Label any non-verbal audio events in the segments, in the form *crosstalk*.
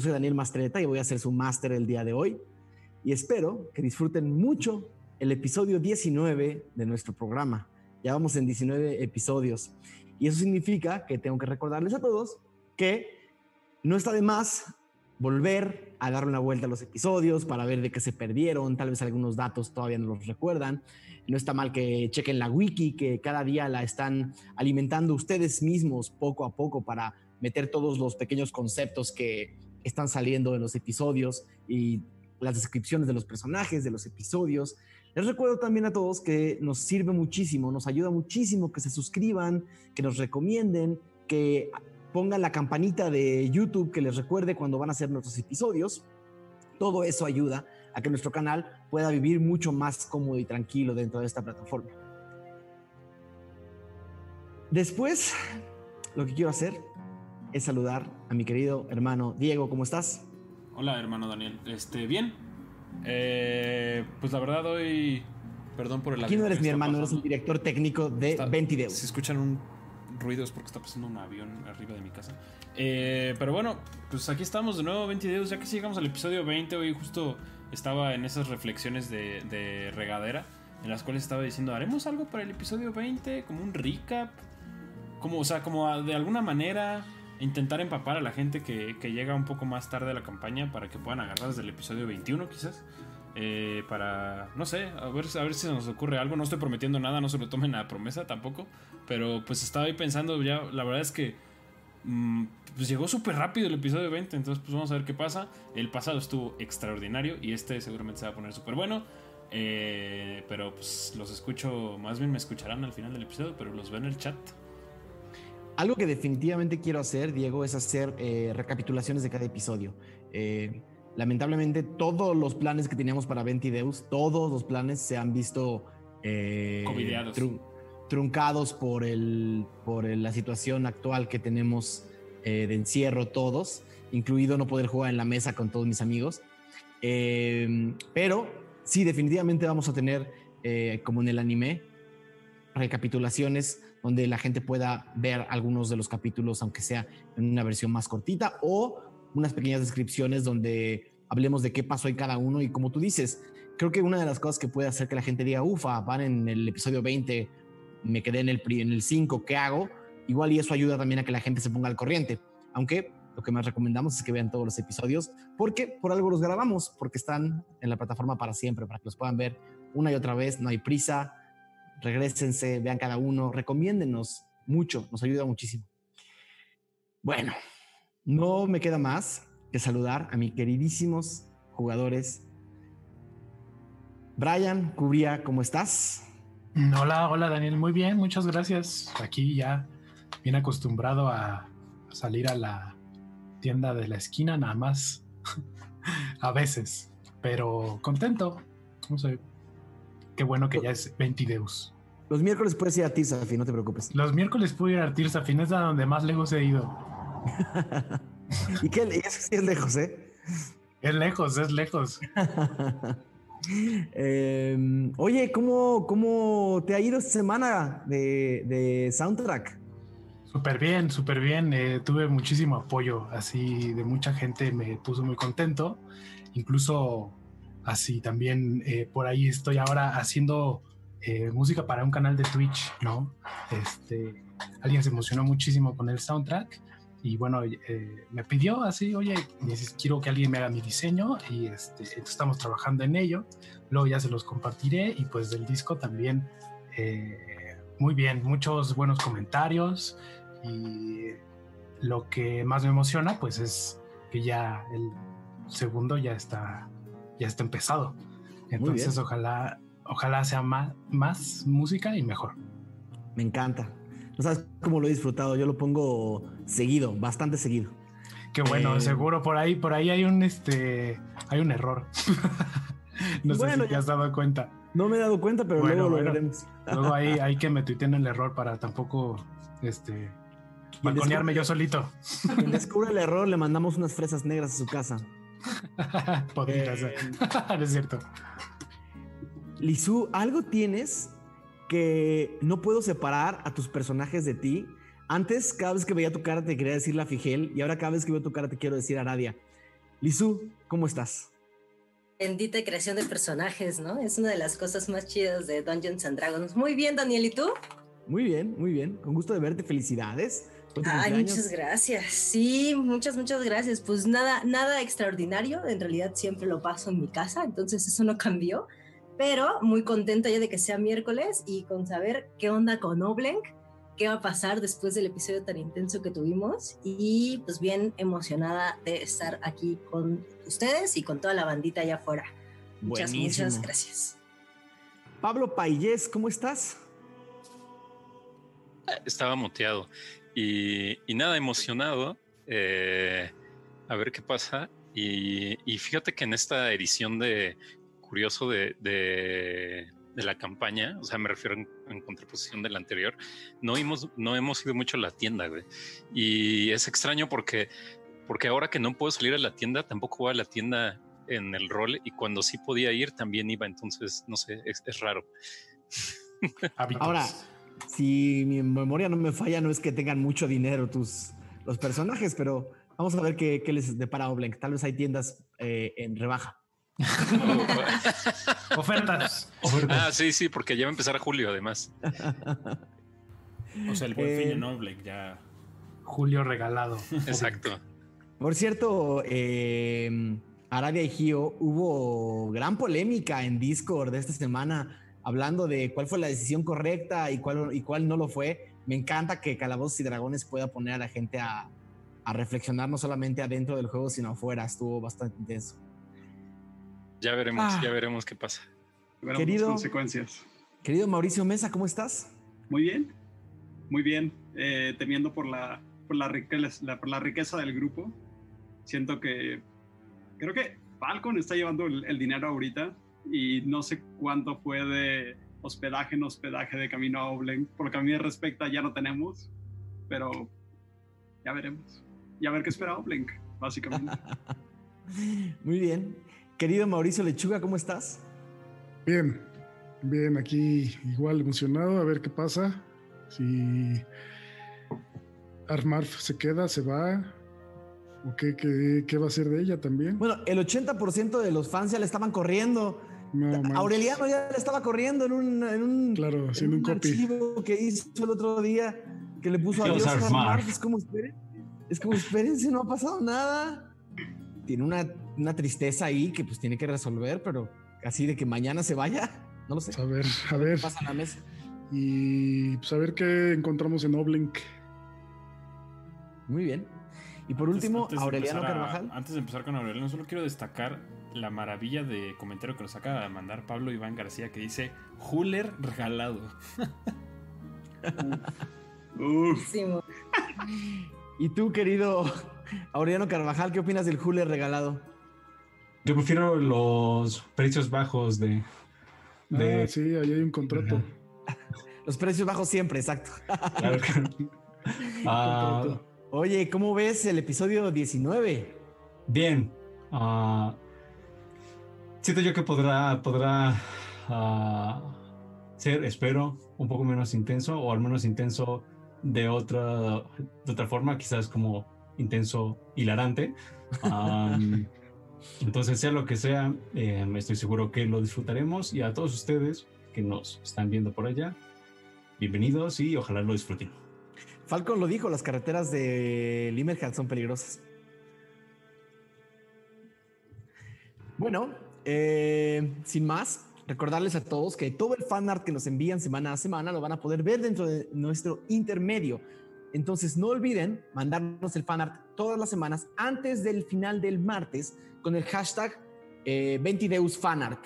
Yo soy Daniel Mastreta y voy a ser su máster el día de hoy. Y espero que disfruten mucho el episodio 19 de nuestro programa. Ya vamos en 19 episodios. Y eso significa que tengo que recordarles a todos que no está de más volver a dar una vuelta a los episodios para ver de qué se perdieron, tal vez algunos datos todavía no los recuerdan. No está mal que chequen la wiki, que cada día la están alimentando ustedes mismos poco a poco para meter todos los pequeños conceptos que están saliendo en los episodios y las descripciones de los personajes, de los episodios. Les recuerdo también a todos que nos sirve muchísimo, nos ayuda muchísimo que se suscriban, que nos recomienden, que pongan la campanita de YouTube que les recuerde cuando van a hacer nuestros episodios. Todo eso ayuda a que nuestro canal pueda vivir mucho más cómodo y tranquilo dentro de esta plataforma. Después, lo que quiero hacer es saludar a mi querido hermano Diego. ¿Cómo estás? Hola, hermano Daniel. Este, bien. Eh, pues la verdad hoy, perdón por el. Aquí no eres mi hermano, eres el director técnico de Ventideus. Si escuchan un ruido es porque está pasando un avión arriba de mi casa. Eh, pero bueno, pues aquí estamos de nuevo, 20 ya que llegamos al episodio 20, hoy justo estaba en esas reflexiones de, de, regadera, en las cuales estaba diciendo, ¿haremos algo para el episodio 20? Como un recap, como, o sea, como de alguna manera intentar empapar a la gente que, llega un poco más tarde a la campaña para que puedan agarrar desde el episodio 21 quizás. Eh, para, no sé, a ver, a ver si nos ocurre algo. No estoy prometiendo nada, no se lo tomen a promesa tampoco. Pero pues estaba ahí pensando, ya la verdad es que mm, pues llegó súper rápido el episodio 20, entonces pues vamos a ver qué pasa. El pasado estuvo extraordinario y este seguramente se va a poner súper bueno. Eh, pero pues los escucho, más bien me escucharán al final del episodio, pero los veo en el chat. Algo que definitivamente quiero hacer, Diego, es hacer eh, recapitulaciones de cada episodio. Eh, lamentablemente, todos los planes que teníamos para Ventideus, todos los planes se han visto eh, truncados por, el, por la situación actual que tenemos de encierro todos, incluido no poder jugar en la mesa con todos mis amigos. pero sí, definitivamente vamos a tener, como en el anime, recapitulaciones donde la gente pueda ver algunos de los capítulos, aunque sea en una versión más cortita, o unas pequeñas descripciones donde hablemos de qué pasó en cada uno. Y como tú dices, creo que una de las cosas que puede hacer que la gente diga, ufa, van en el episodio 20, me quedé en el, en el 5, ¿qué hago? Igual y eso ayuda también a que la gente se ponga al corriente. Aunque lo que más recomendamos es que vean todos los episodios, porque por algo los grabamos, porque están en la plataforma para siempre, para que los puedan ver una y otra vez, no hay prisa, regresense, vean cada uno, recomiéndenos mucho, nos ayuda muchísimo. Bueno, no me queda más que saludar a mis queridísimos jugadores. Brian, Cubría, ¿cómo estás? Hola, hola Daniel, muy bien, muchas gracias. Aquí ya bien acostumbrado a salir a la tienda de la esquina nada más, *laughs* a veces, pero contento. No sé, Qué bueno que ya es 20 Deus. Los miércoles puedes ir a Tirsafi, no te preocupes. Los miércoles puedo ir a Tirsafi, es a donde más lejos he ido. *laughs* ¿Y qué es, es lejos, eh? Es lejos, es lejos. *laughs* Em, oye, ¿cómo, ¿cómo te ha ido esta semana de, soundtrack? Súper bien, súper bien. Eh, tuve muchísimo apoyo, así de mucha gente me puso muy contento. Incluso Así también eh, por ahí estoy ahora haciendo eh, música para un canal de Twitch, ¿no? Este, alguien se emocionó muchísimo con el soundtrack y bueno, eh, me pidió así, oye, quiero que alguien me haga mi diseño y este, estamos trabajando en ello. Luego ya se los compartiré y pues del disco también, muy bien, muchos buenos comentarios y lo que más me emociona pues es que ya el segundo ya está ya está empezado. Entonces, ojalá, ojalá sea más, más música y mejor. Me encanta. No sabes cómo lo he disfrutado. Yo lo pongo seguido, bastante seguido. Qué bueno, eh, seguro por ahí, por ahí hay un este, hay un error. *laughs* no sé si te has dado cuenta. No me he dado cuenta, pero luego lo veremos. luego ahí *laughs* hay que me tuiten el error para tampoco este balconearme yo solito. Quien descubre *laughs* el error, le mandamos unas fresas negras a su casa. Podría ser. Eh, es cierto. Lizu, algo tienes que no puedo separar a tus personajes de ti. Antes, cada vez que veía tu cara te quería decir la Figel y ahora cada vez que veo tu cara te quiero decir Aradia. Lizu, ¿cómo estás? Bendita creación de personajes, ¿no? Es una de las cosas más chidas de Dungeons and Dragons. Muy bien, Daniel, ¿y tú? Muy bien, muy bien. Con gusto de verte. Felicidades. Ay, muchas gracias. Sí, muchas, muchas gracias. Pues nada, nada extraordinario. En realidad siempre lo paso en mi casa, entonces eso no cambió. Pero muy contenta ya de que sea miércoles y con saber qué onda con Oblenk, qué va a pasar después del episodio tan intenso que tuvimos. Y pues bien emocionada de estar aquí con ustedes y con toda la bandita allá afuera. Muchas, muchas gracias. Pablo Payés, ¿cómo estás? Estaba muteado y, nada, emocionado eh, a ver qué pasa. Y, fíjate que en esta edición de Curioso de, de, la campaña, o sea, me refiero en, contraposición de la anterior, no hemos, no hemos ido mucho a la tienda, güey. Y es extraño porque porque ahora que no puedo salir a la tienda, tampoco voy a la tienda en el rol y cuando sí podía ir también iba, entonces no sé, es, raro. *laughs* ahora, si mi memoria no me falla, no es que tengan mucho dinero tus los personajes, pero vamos a ver qué, les depara Oblenk. Tal vez hay tiendas eh, en rebaja. *laughs* Ofertas. Ah, sí, sí, porque ya va a empezar a julio, además. o sea, el buen fin en Oblenk ya. Julio regalado. Exacto. Por cierto, eh, Aradia y Gio, hubo gran polémica en Discord de esta semana hablando de cuál fue la decisión correcta y cuál, y cuál no lo fue. Me encanta que Calabozos y Dragones pueda poner a la gente a, reflexionar no solamente adentro del juego, sino afuera. Estuvo bastante intenso. Ya veremos, ah. ya veremos qué pasa. querido, consecuencias. Querido Mauricio Mesa, ¿cómo estás? Muy bien, muy bien. Eh, temiendo por la, por la, por la riqueza del grupo siento que creo que Falcon está llevando el, dinero ahorita y no sé cuánto fue de hospedaje en hospedaje de camino a Oblen. Por lo que a mí me respecta ya no tenemos, pero ya veremos. Y a ver qué espera Oblenk, básicamente. *laughs* Muy bien. Querido Mauricio Lechuga, ¿cómo estás? Bien, bien, aquí igual emocionado a ver qué pasa. Si Armarf se queda, se va, ¿O qué, qué, va a ser de ella también? Bueno, el 80% de los fans ya le estaban corriendo. Aureliano ya le estaba corriendo en un, en un, claro, haciendo un, archivo que hizo el otro día que le puso adiós a Mark. Es como, esperen, es como, espérense, no ha pasado nada. Tiene una, una tristeza ahí que pues tiene que resolver, pero así de que mañana se vaya, *laughs* no lo sé. A ver, a ver. Pasa en la mesa. Y pues a ver qué encontramos en Oblink. Muy bien. Y por último, Aureliano Carvajal. antes de empezar con Aureliano, solo quiero destacar la maravilla de comentario que nos acaba de mandar Pablo Iván García que dice Huller regalado. *laughs* y tú, querido Aureliano Carvajal, ¿qué opinas del Huller regalado? Yo prefiero los precios bajos de. de... Ah, sí, ahí hay un contrato. *laughs* los precios bajos siempre, exacto. claro. *laughs* Oye, ¿cómo ves el episodio 19? Bien. Uh, siento yo que podrá, podrá uh, ser, espero, un poco menos intenso o al menos intenso de otra, de otra forma, quizás como intenso hilarante. Um, *laughs* entonces, sea lo que sea, eh, estoy seguro que lo disfrutaremos y a todos ustedes que nos están viendo por allá, bienvenidos y ojalá lo disfruten. Falcon lo dijo, las carreteras de Limerhall son peligrosas. Bueno, eh, sin más, recordarles a todos que todo el fanart que nos envían semana a semana lo van a poder ver dentro de nuestro intermedio. Entonces no olviden mandarnos el fanart todas las semanas antes del final del martes con el hashtag eh, Ventideusfanart.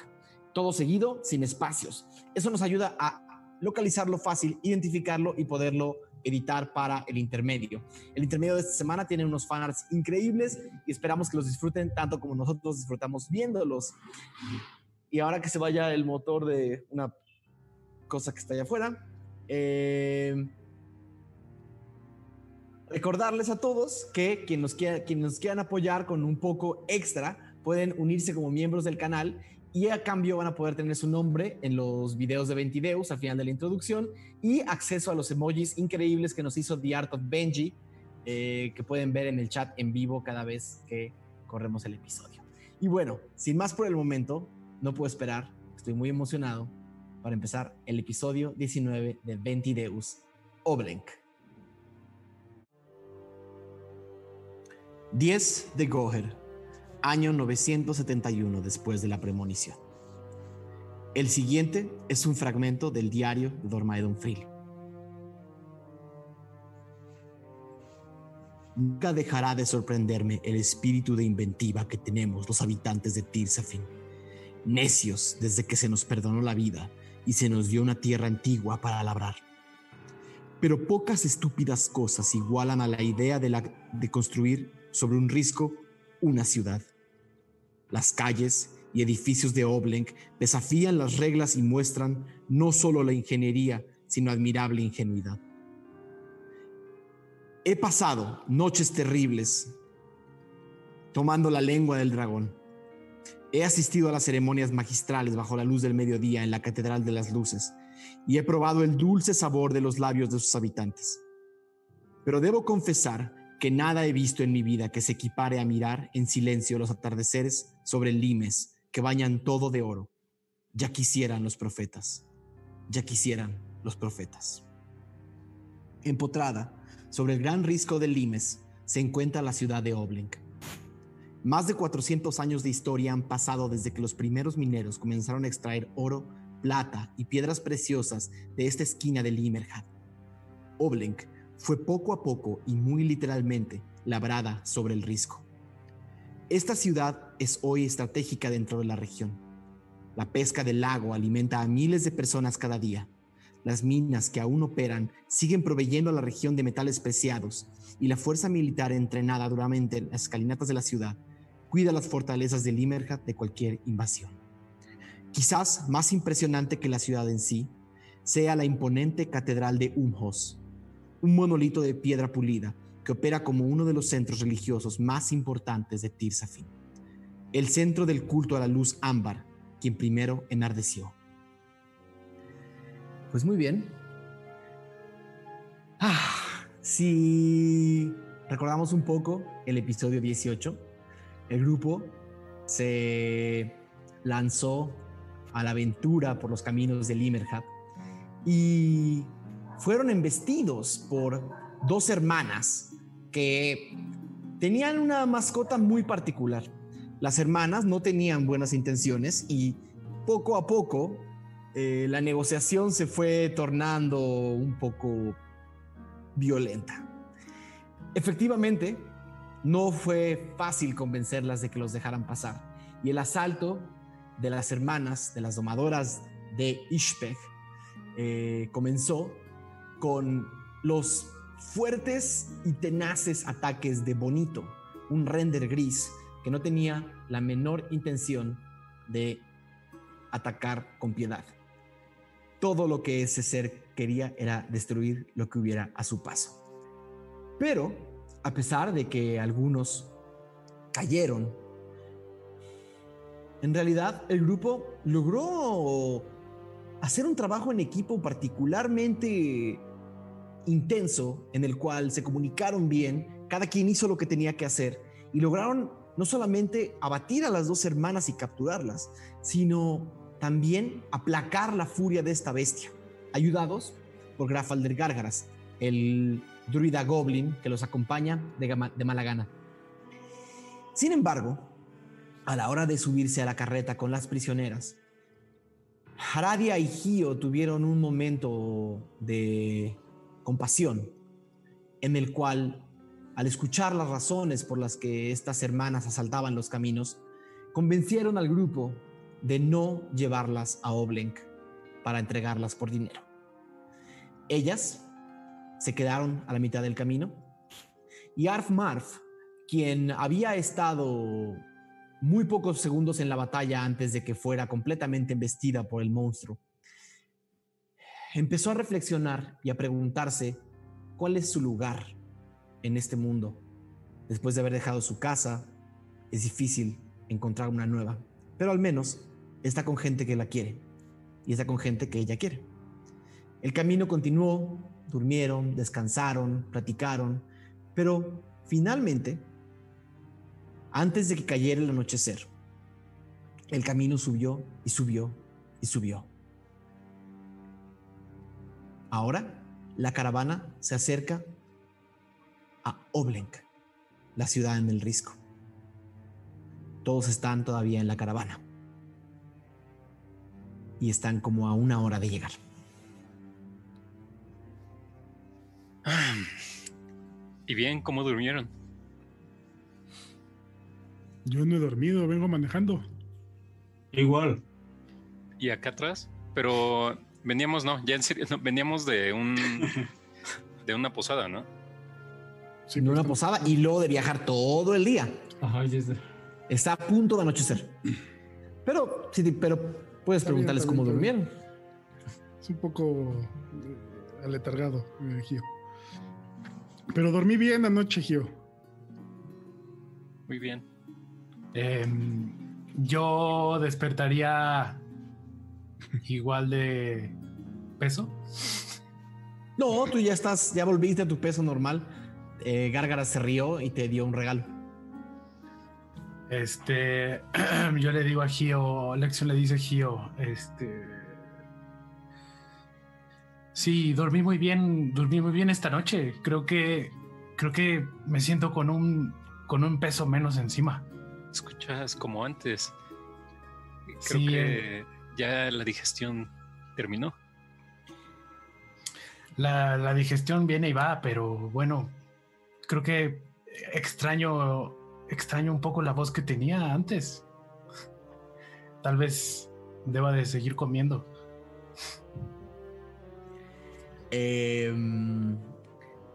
Todo seguido, sin espacios. Eso nos ayuda a localizarlo fácil, identificarlo y poderlo editar para el intermedio. El intermedio de esta semana tiene unos fanarts increíbles y esperamos que los disfruten tanto como nosotros disfrutamos viéndolos. Y ahora que se vaya el motor de una cosa que está allá afuera, eh, recordarles a todos que quien nos, quiera, quien nos quieran apoyar con un poco extra pueden unirse como miembros del canal y a cambio van a poder tener su nombre en los videos de Ventideus al final de la introducción y acceso a los emojis increíbles que nos hizo The Art of Benji, eh, que pueden ver en el chat en vivo cada vez que corremos el episodio. Y bueno, sin más por el momento, no puedo esperar, estoy muy emocionado para empezar el episodio 19 de Ventideus Oblenk. 10 de Goher, año 971 después de la premonición. El siguiente es un fragmento del diario de Dormaedon Fril. Nunca dejará de sorprenderme el espíritu de inventiva que tenemos los habitantes de Tirsafin. Necios desde que se nos perdonó la vida y se nos dio una tierra antigua para labrar. Pero pocas estúpidas cosas igualan a la idea de, la, de construir sobre un risco una ciudad. Las calles y edificios de Oblenk desafían las reglas y muestran no solo la ingeniería, sino admirable ingenuidad. He pasado noches terribles tomando la lengua del dragón. He asistido a las ceremonias magistrales bajo la luz del mediodía en la Catedral de las Luces y he probado el dulce sabor de los labios de sus habitantes. Pero debo confesar que nada he visto en mi vida que se equipare a mirar en silencio los atardeceres sobre limes que bañan todo de oro. Ya quisieran los profetas, ya quisieran los profetas. Empotrada, sobre el gran risco de Limes se encuentra la ciudad de Oblenk. Más de 400 años de historia han pasado desde que los primeros mineros comenzaron a extraer oro, plata y piedras preciosas de esta esquina de Limerhad. Oblenk fue poco a poco y muy literalmente labrada sobre el risco. Esta ciudad es hoy estratégica dentro de la región. La pesca del lago alimenta a miles de personas cada día las minas que aún operan siguen proveyendo a la región de metales preciados y la fuerza militar entrenada duramente en las escalinatas de la ciudad cuida las fortalezas de Limerhat de cualquier invasión. Quizás más impresionante que la ciudad en sí sea la imponente catedral de Umhos, un monolito de piedra pulida que opera como uno de los centros religiosos más importantes de Tirsafin, el centro del culto a la luz ámbar, quien primero enardeció. Pues muy bien. Ah, si recordamos un poco el episodio 18, el grupo se lanzó a la aventura por los caminos de Limerhat y fueron embestidos por dos hermanas que tenían una mascota muy particular. Las hermanas no tenían buenas intenciones y poco a poco eh, la negociación se fue tornando un poco violenta. Efectivamente, no fue fácil convencerlas de que los dejaran pasar y el asalto de las hermanas, de las domadoras de Ishpeg, eh, comenzó con los fuertes y tenaces ataques de Bonito, un render gris que no tenía la menor intención de atacar con piedad todo lo que ese ser quería era destruir lo que hubiera a su paso. Pero, a pesar de que algunos cayeron, en realidad el grupo logró hacer un trabajo en equipo particularmente intenso en el cual se comunicaron bien, cada quien hizo lo que tenía que hacer y lograron no solamente abatir a las dos hermanas y capturarlas, sino también aplacar la furia de esta bestia, ayudados por Grafalder Gárgaras, el druida goblin que los acompaña de, de mala gana. Sin embargo, a la hora de subirse a la carreta con las prisioneras, Haradia y Gio tuvieron un momento de compasión en el cual, al escuchar las razones por las que estas hermanas asaltaban los caminos, convencieron al grupo de no llevarlas a Oblenk para entregarlas por dinero. Ellas se quedaron a la mitad del camino y Arf Marf, quien había estado muy pocos segundos en la batalla antes de que fuera completamente embestida por el monstruo, empezó a reflexionar y a preguntarse cuál es su lugar en este mundo. Después de haber dejado su casa, es difícil encontrar una nueva, pero al menos está con gente que la quiere y está con gente que ella quiere. El camino continuó, durmieron, descansaron, platicaron, pero finalmente Antes de que cayera el anochecer, el camino subió y subió y subió. Ahora la caravana se acerca a Oblenk, la ciudad en el risco. Todos están todavía en la caravana y están como a una hora de llegar. ¿Y bien cómo durmieron? Yo no he dormido, vengo manejando. Igual. ¿Y acá atrás? Pero veníamos, no, ya en serio, no, veníamos de un *laughs* de una posada, ¿no? Sí, pues, una posada y luego de viajar todo el día. Ajá, ya está. Está a punto de anochecer. Pero, sí, pero puedes Está preguntarles cómo bien, está durmieron. Es un poco eh, aletargado, Gio. Pero dormí bien anoche, Gio. Muy bien. Em, yo despertaría igual de peso. No, tú ya estás, ya volviste a tu peso normal. Eh, Gárgara se rió y te dio un regalo. Este, *clears throat* yo le digo a Gio, Lexion le dice a Gio, este, sí, dormí muy bien, dormí muy bien esta noche. Creo que, creo que me siento con un, con un peso menos encima. Escuchas como antes. Creo Sí, que ya la digestión terminó. La, la digestión viene y va, pero bueno, creo que extraño, extraño un poco la voz que tenía antes. Tal vez deba de seguir comiendo. Eh,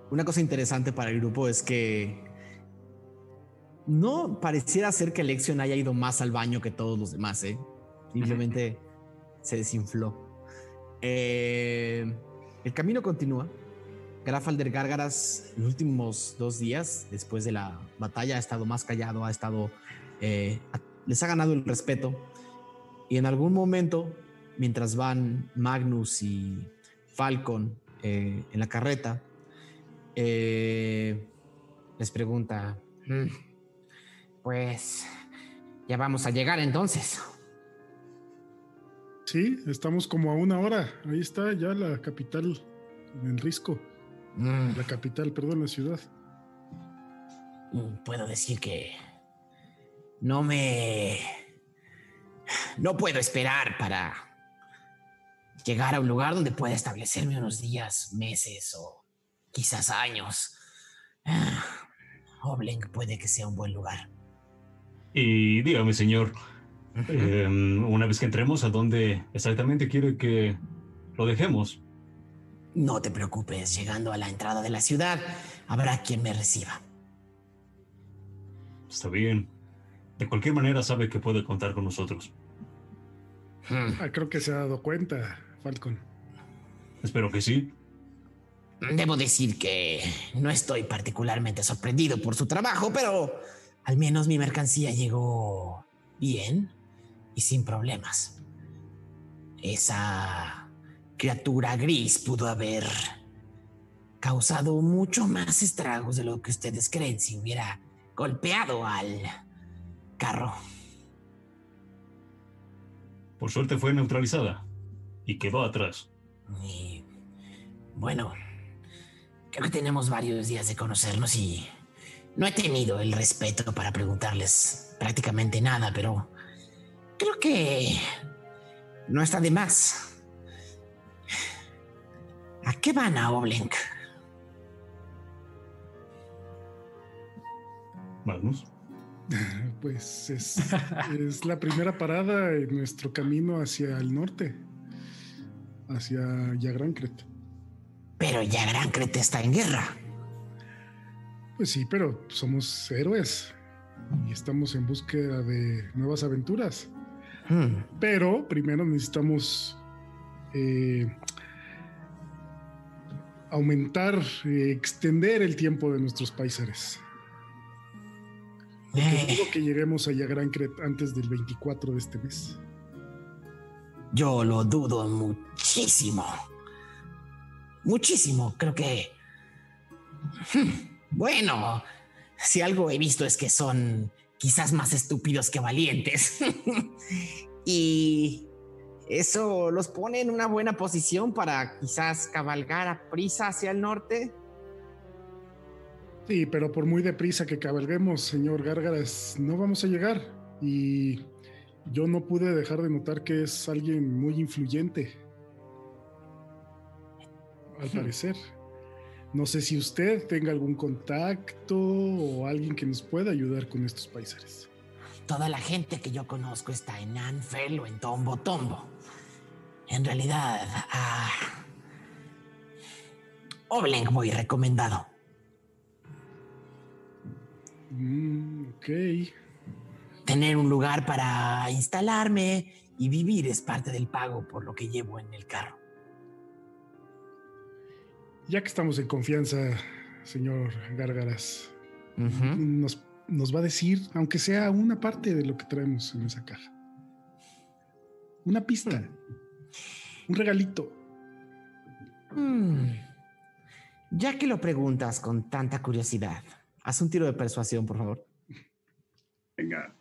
una cosa interesante para el grupo es que no pareciera ser que Lexion haya ido más al baño que todos los demás, ¿eh? Simplemente se desinfló. Eh, el camino continúa. Grafalder Gárgaras, los últimos dos días, después de la batalla, ha estado más callado, ha estado. eh, les ha ganado el respeto. Y en algún momento, mientras van Magnus y Falcon eh, en la carreta, eh, les pregunta: "Mm, Pues ya vamos a llegar entonces. Sí, estamos como a una hora. Ahí está ya la capital en Risco. Mm, La capital, perdón, la ciudad. mm, puedo decir que no me... No puedo esperar para llegar a un lugar donde pueda establecerme unos días, meses o quizás años. Ah, Oblenk puede que sea un buen lugar. Y dígame, señor, eh, una vez que entremos, ¿a dónde exactamente quiere que lo dejemos? No te preocupes, llegando a la entrada de la ciudad, habrá quien me reciba. Está bien. De cualquier manera sabe que puede contar con nosotros. Hmm. Ah, creo que se ha dado cuenta, Falcon. Espero que sí. Debo decir que no estoy particularmente sorprendido por su trabajo, pero al menos mi mercancía llegó bien y sin problemas. Esa criatura gris pudo haber causado mucho más estragos de lo que ustedes creen si hubiera golpeado al carro. Por suerte fue neutralizada y quedó atrás. Y bueno, creo que tenemos varios días de conocernos y no he tenido el respeto para preguntarles prácticamente nada, pero creo que no está de más. ¿A qué van a Oblenk? Magnus. *laughs* Pues es, es la primera parada en nuestro camino hacia el norte, hacia Yagrancret. Pero ya Gran Crete está en guerra. Pues sí, pero somos héroes y estamos en búsqueda de nuevas aventuras. Hmm, Pero primero necesitamos eh, aumentar, eh, extender el tiempo de nuestros paisares. Porque eh, dudo que lleguemos a Yagrancret antes del 24 de este mes. Yo lo dudo muchísimo. Muchísimo. Creo que... Hmm, Bueno, si algo he visto es que son quizás más estúpidos que valientes. *laughs* y eso los pone en una buena posición para quizás cabalgar a prisa hacia el norte. Sí, pero por muy deprisa que cabalguemos, señor Gárgaras, no vamos a llegar. Y yo no pude dejar de notar que es alguien muy influyente. Al *laughs* parecer. No sé si usted tenga algún contacto o alguien que nos pueda ayudar con estos paisares. Toda la gente que yo conozco está en Anfel o en Tombo Tombo. En realidad, a Obleng muy recomendado. Mm, ok. Tener un lugar para instalarme y vivir es parte del pago por lo que llevo en el carro. Ya que estamos en confianza, señor Gárgaras, nos, nos va a decir, aunque sea una parte de lo que traemos en esa caja. Una pista. Un regalito. Mm. Ya que lo preguntas con tanta curiosidad, haz un tiro de persuasión, por favor. Venga.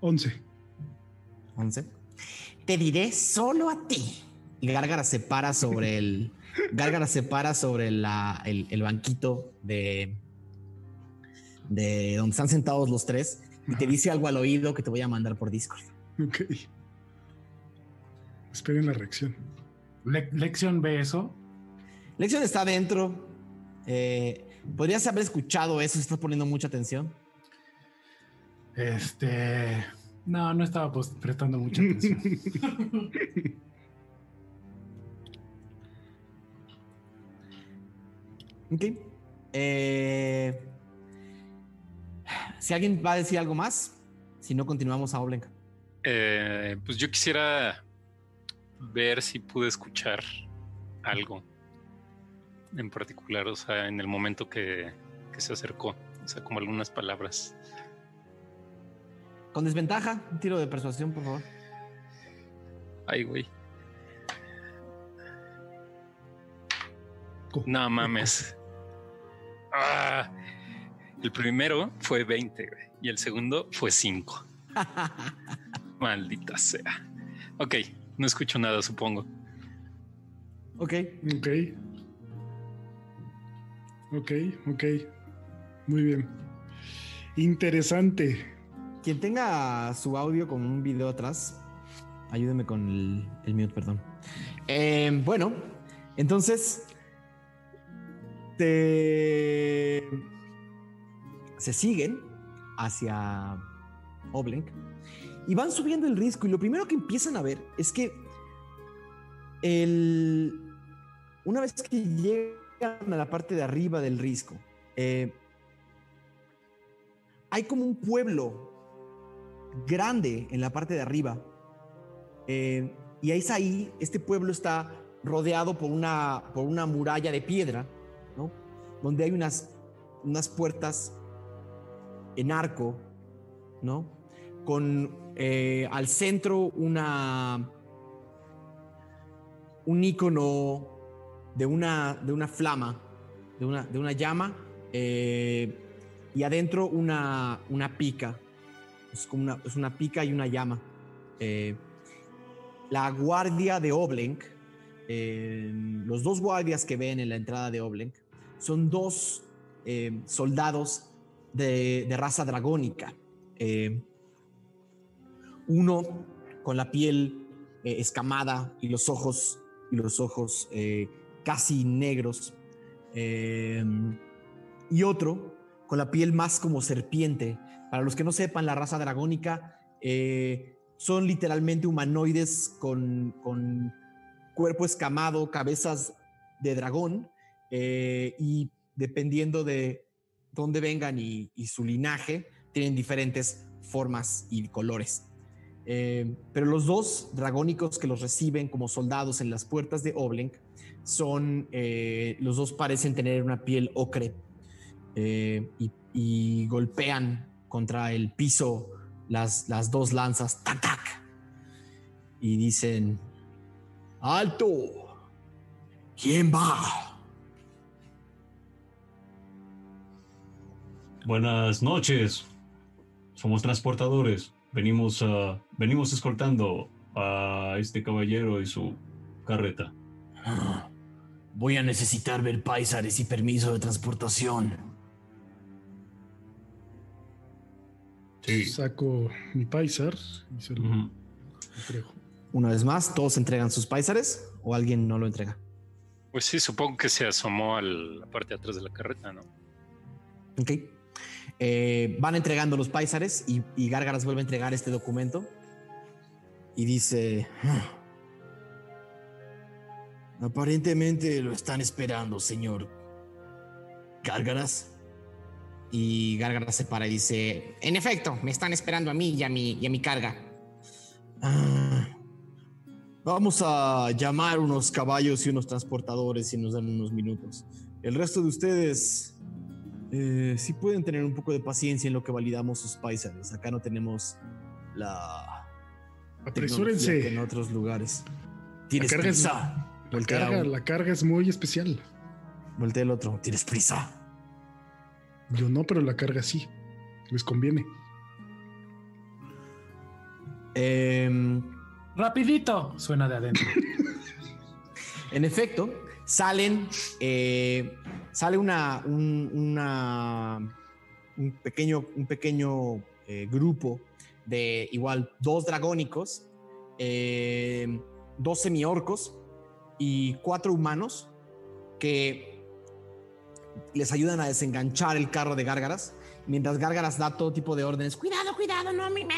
Once. 11. Te diré solo a ti. Y Gárgara se para sobre el. *laughs* Gárgara se para sobre la- el, el banquito de. de donde están sentados los tres. Y te dice algo al oído que te voy a mandar por Discord. Ok. Esperen la reacción. Le- Lexion ve eso. Lección está adentro. Eh, Podrías haber escuchado eso si estás poniendo mucha atención. Este. No, no estaba prestando mucha atención. *laughs* Ok. Eh, si alguien va a decir algo más, si no, continuamos a Oblenka. Eh, pues yo quisiera ver si pude escuchar algo en particular, o sea, en el momento que, que se acercó, o sea, como algunas palabras. Con desventaja, un tiro de persuasión, por favor. Ay, güey. No mames. Ah, el primero fue 20 güey, y el segundo fue 5. *laughs* Maldita sea. Ok, no escucho nada, supongo. ok. Ok. Ok, ok. Muy bien. Interesante. Quien tenga su audio con un video atrás, ayúdeme con el, mute, perdón. Eh, bueno, entonces se siguen hacia Oblenk y van subiendo el risco. Y lo primero que empiezan a ver es que el, una vez que llegan a la parte de arriba del risco, eh, hay como un pueblo grande en la parte de arriba. Eh, y es ahí, este pueblo está rodeado por una, por una muralla de piedra, ¿no? Donde hay unas, unas puertas en arco, ¿no? Con eh, al centro una, un icono de una, de una flama, de una, de una llama, eh, y adentro una, una pica. Es como una, es una pica y una llama. Eh, la guardia de Oblenk, eh, los dos guardias que ven en la entrada de Oblenk, son dos eh, soldados de, de raza dragónica. Uno con la piel escamada y los ojos, y los ojos casi negros. Y otro con la piel más como serpiente. Para los que no sepan, la raza dragónica eh, son literalmente humanoides con, cuerpo escamado, cabezas de dragón, eh, y dependiendo de dónde vengan y, su linaje, tienen diferentes formas y colores. Eh, pero los dos dragónicos que los reciben como soldados en las puertas de Oblenk son, los dos parecen tener una piel ocre y golpean contra el piso las, las dos lanzas, tac, tac, y dicen, alto, ¿quién va? Buenas noches. Somos transportadores. Venimos, venimos escoltando a este caballero y su carreta. Voy a necesitar ver paisares y permiso de transportación. Sí. Saco mi paisar y se lo entrego. Una vez más, todos entregan sus paisares o alguien no lo entrega. Pues sí, supongo que se asomó a la parte de atrás de la carreta, ¿no? Ok. Eh, van entregando los paisares y, y Gárgaras vuelve a entregar este documento y dice: "Ah, Aparentemente lo están esperando, señor Gárgaras. Y Gárgaras se para y dice: En efecto, me están esperando a mí y a mi, y a mi carga. "Ah, vamos a llamar unos caballos y unos transportadores y nos dan unos minutos. El resto de ustedes eh, sí pueden tener un poco de paciencia en lo que validamos sus paisares. Acá no tenemos la Apresúrense. que en otros lugares. La ¿Tienes es- prisa? la, carga, la carga es muy especial. voltea el otro. ¿Tienes prisa? Yo no, pero la carga sí. Les conviene. Em, Rapidito, suena de adentro. *laughs* En efecto, salen, eh, sale una, un, una- un pequeño, un pequeño eh, grupo de igual dos dragónicos, eh, dos semiorcos y cuatro humanos que les ayudan a desenganchar el carro de Gárgaras, mientras Gárgaras da todo tipo de órdenes. Cuidado, cuidado, no, mi, mi-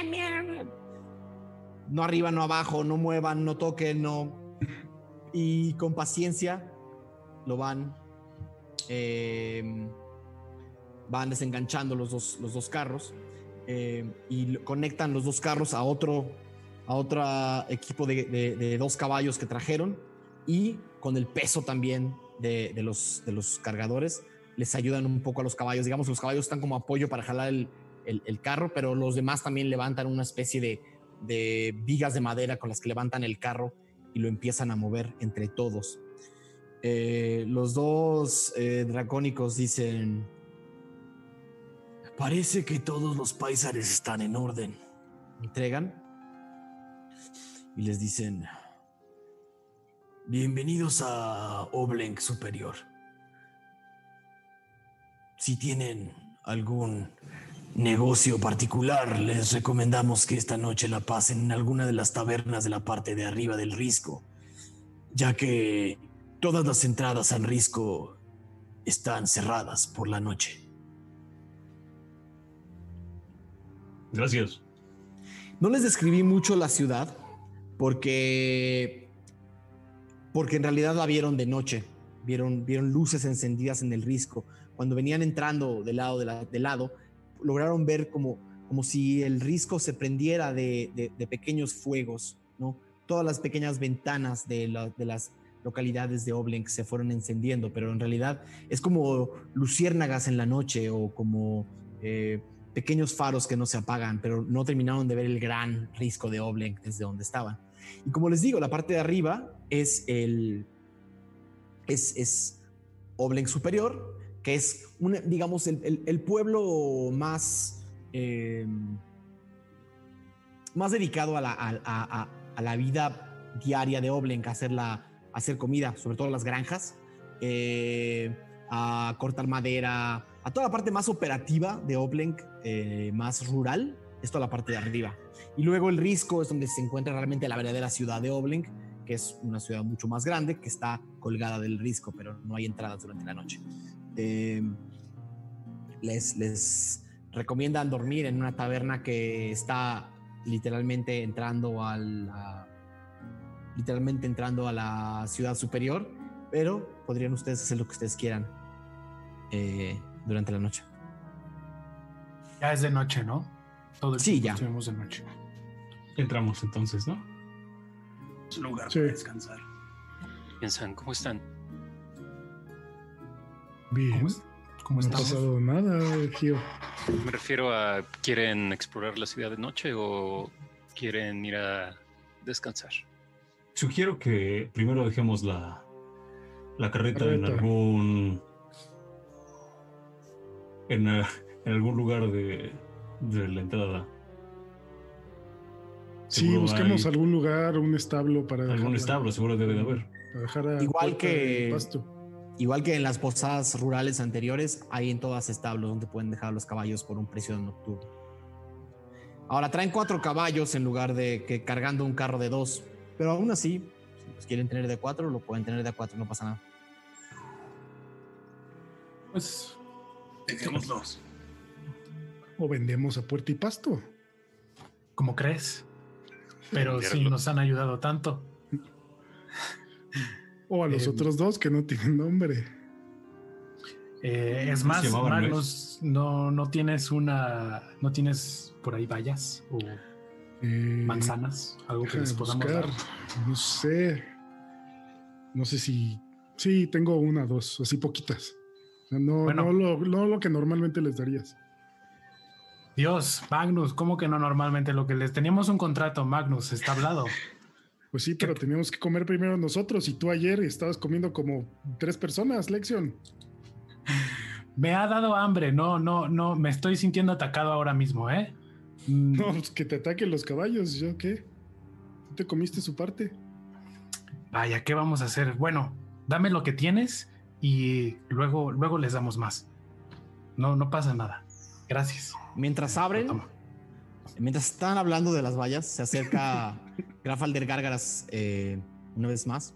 no arriba, no abajo, no muevan, no toquen, no y con paciencia lo van eh, van desenganchando los dos, los dos carros eh, y conectan los dos carros a otro a otro equipo de, dos caballos que trajeron y con el peso también de los, de los cargadores les ayudan un poco a los caballos digamos los caballos están como apoyo para jalar el, el- carro pero los demás también levantan una especie de, de vigas de madera con las que levantan el carro y lo empiezan a mover entre todos. Eh, los dos eh, dracónicos dicen, parece que todos los paisares están en orden. Entregan y les dicen, bienvenidos a Oblenk Superior. Si tienen algún negocio particular, les recomendamos que esta noche la pasen en alguna de las tabernas de la parte de arriba del risco, ya que todas las entradas al risco están cerradas por la noche. Gracias. No les describí mucho la ciudad porque porque en realidad la vieron de noche, vieron vieron luces encendidas en el risco. Cuando venían entrando del lado de, la- lado, lograron ver como como si el risco se prendiera de, de- de pequeños fuegos, ¿no? Todas las pequeñas ventanas de, la- de las localidades de Oblenk se fueron encendiendo, pero en realidad es como luciérnagas en la noche o como eh, pequeños faros que no se apagan, pero no terminaron de ver el gran risco de Oblenk desde donde estaban. Y como les digo, la parte de arriba es el es, es Oblenk superior, que es un, digamos el, pueblo más eh, más dedicado a la, a, a- a- a la vida diaria de Oblenk, a hacer, la, a hacer comida, sobre todo las granjas, eh, a cortar madera, a toda la parte más operativa de Oblenk, eh, más rural, es toda la parte de arriba. Y luego el Risco es donde se encuentra realmente la verdadera ciudad de Oblenk, que es una ciudad mucho más grande, que está colgada del Risco, pero no hay entradas durante la noche. Eh, les, les recomiendan dormir en una taberna que está literalmente entrando a la, literalmente entrando a la ciudad superior, pero podrían ustedes hacer lo que ustedes quieran eh, durante la noche. Ya es de noche, ¿no? Todo el Sí, ya. estuvimos de noche. Entramos entonces, ¿no? Es un lugar Sí. para descansar. Piensan, ¿cómo están? Bien. ¿Cómo, es- cómo No ha pasado nada, Gio. Me refiero a, ¿quieren explorar la ciudad de noche o quieren ir a descansar? Sugiero que primero dejemos la, la carreta en algún. En, eh, en algún lugar de, de la entrada. Sí, Seguro busquemos hay algún lugar, un establo para Algún dejarla- establo, seguro debe de haber. para dejar a Igual que- el pasto. Igual que en las posadas rurales anteriores, hay en todas establos donde pueden dejar los caballos por un precio nocturno. Ahora traen cuatro caballos en lugar de que cargando un carro de dos, pero aún así, si los quieren tener de cuatro, lo pueden tener de cuatro, no pasa nada. Pues Dejémoslos. O vendemos a puerta y pasto. como crees. Pero sí Venderlo. nos han ayudado tanto. *laughs* O a los Eh, otros dos que no tienen nombre. Eh, es más, Magnus, no, no tienes una. No tienes por ahí vallas o Eh, manzanas, algo que les podamos buscar. dar. No sé. No sé si. Sí, tengo una, dos, así poquitas. No, Bueno. no, lo, no lo que normalmente les darías. Dios, Magnus, ¿cómo que no normalmente lo que les teníamos un contrato, Magnus, está hablado? *laughs* Pues sí, pero teníamos que comer primero nosotros. Y tú ayer estabas comiendo como tres personas, Lexion. Me ha dado hambre, no, no, no, me estoy sintiendo atacado ahora mismo, ¿eh? Mm, No, pues que te ataquen los caballos. ¿Yo qué? ¿Tú te comiste su parte? Vaya, ¿qué vamos a hacer? Bueno, dame lo que tienes y luego, luego les damos más. No, no pasa nada. Gracias. Mientras abren, Toma. Mientras están hablando de las vallas, se acerca *laughs* Grafalder Gárgaras eh, una vez más.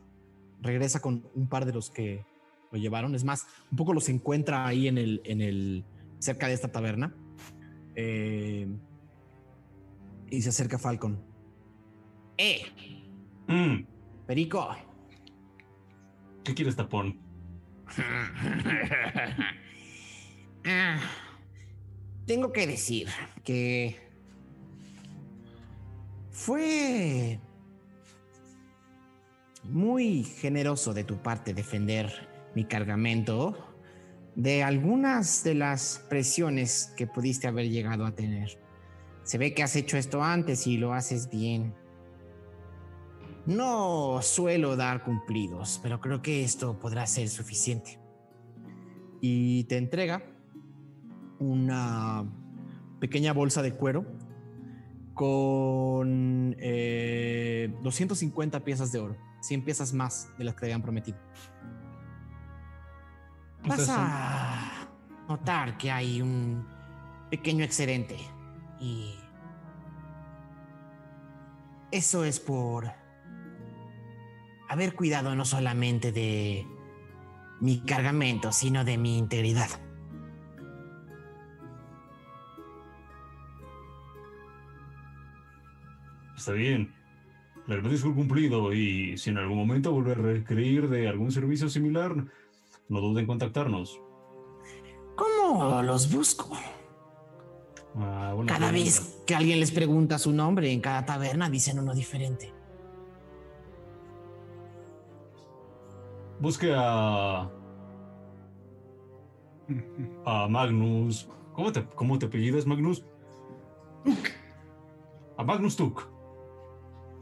Regresa con un par de los que lo llevaron. Es más, un poco los encuentra ahí en el, en el cerca de esta taberna. Eh, y se acerca Falcon. ¡Eh! Mm, Perico. ¿Qué quieres, tapón? *laughs* Ah, tengo que decir que fue muy generoso de tu parte defender mi cargamento de algunas de las presiones que pudiste haber llegado a tener. Se ve que has hecho esto antes y lo haces bien. No suelo dar cumplidos, pero creo que esto podrá ser suficiente. Y te entrega una pequeña bolsa de cuero con eh, 250 piezas de oro, 100 piezas más de las que te habían prometido. Vas a notar que hay un pequeño excedente y eso es por haber cuidado no solamente de mi cargamento, sino de mi integridad. Está bien. Le agradezco el cumplido y si en algún momento vuelve a requerir de algún servicio similar, no duden en contactarnos. ¿Cómo los busco? Ah, Cada pregunta. vez que alguien les pregunta su nombre en cada taberna dicen uno diferente. Busque a. a Magnus. ¿Cómo te, cómo te apellidas, Magnus? A Magnus Tuk.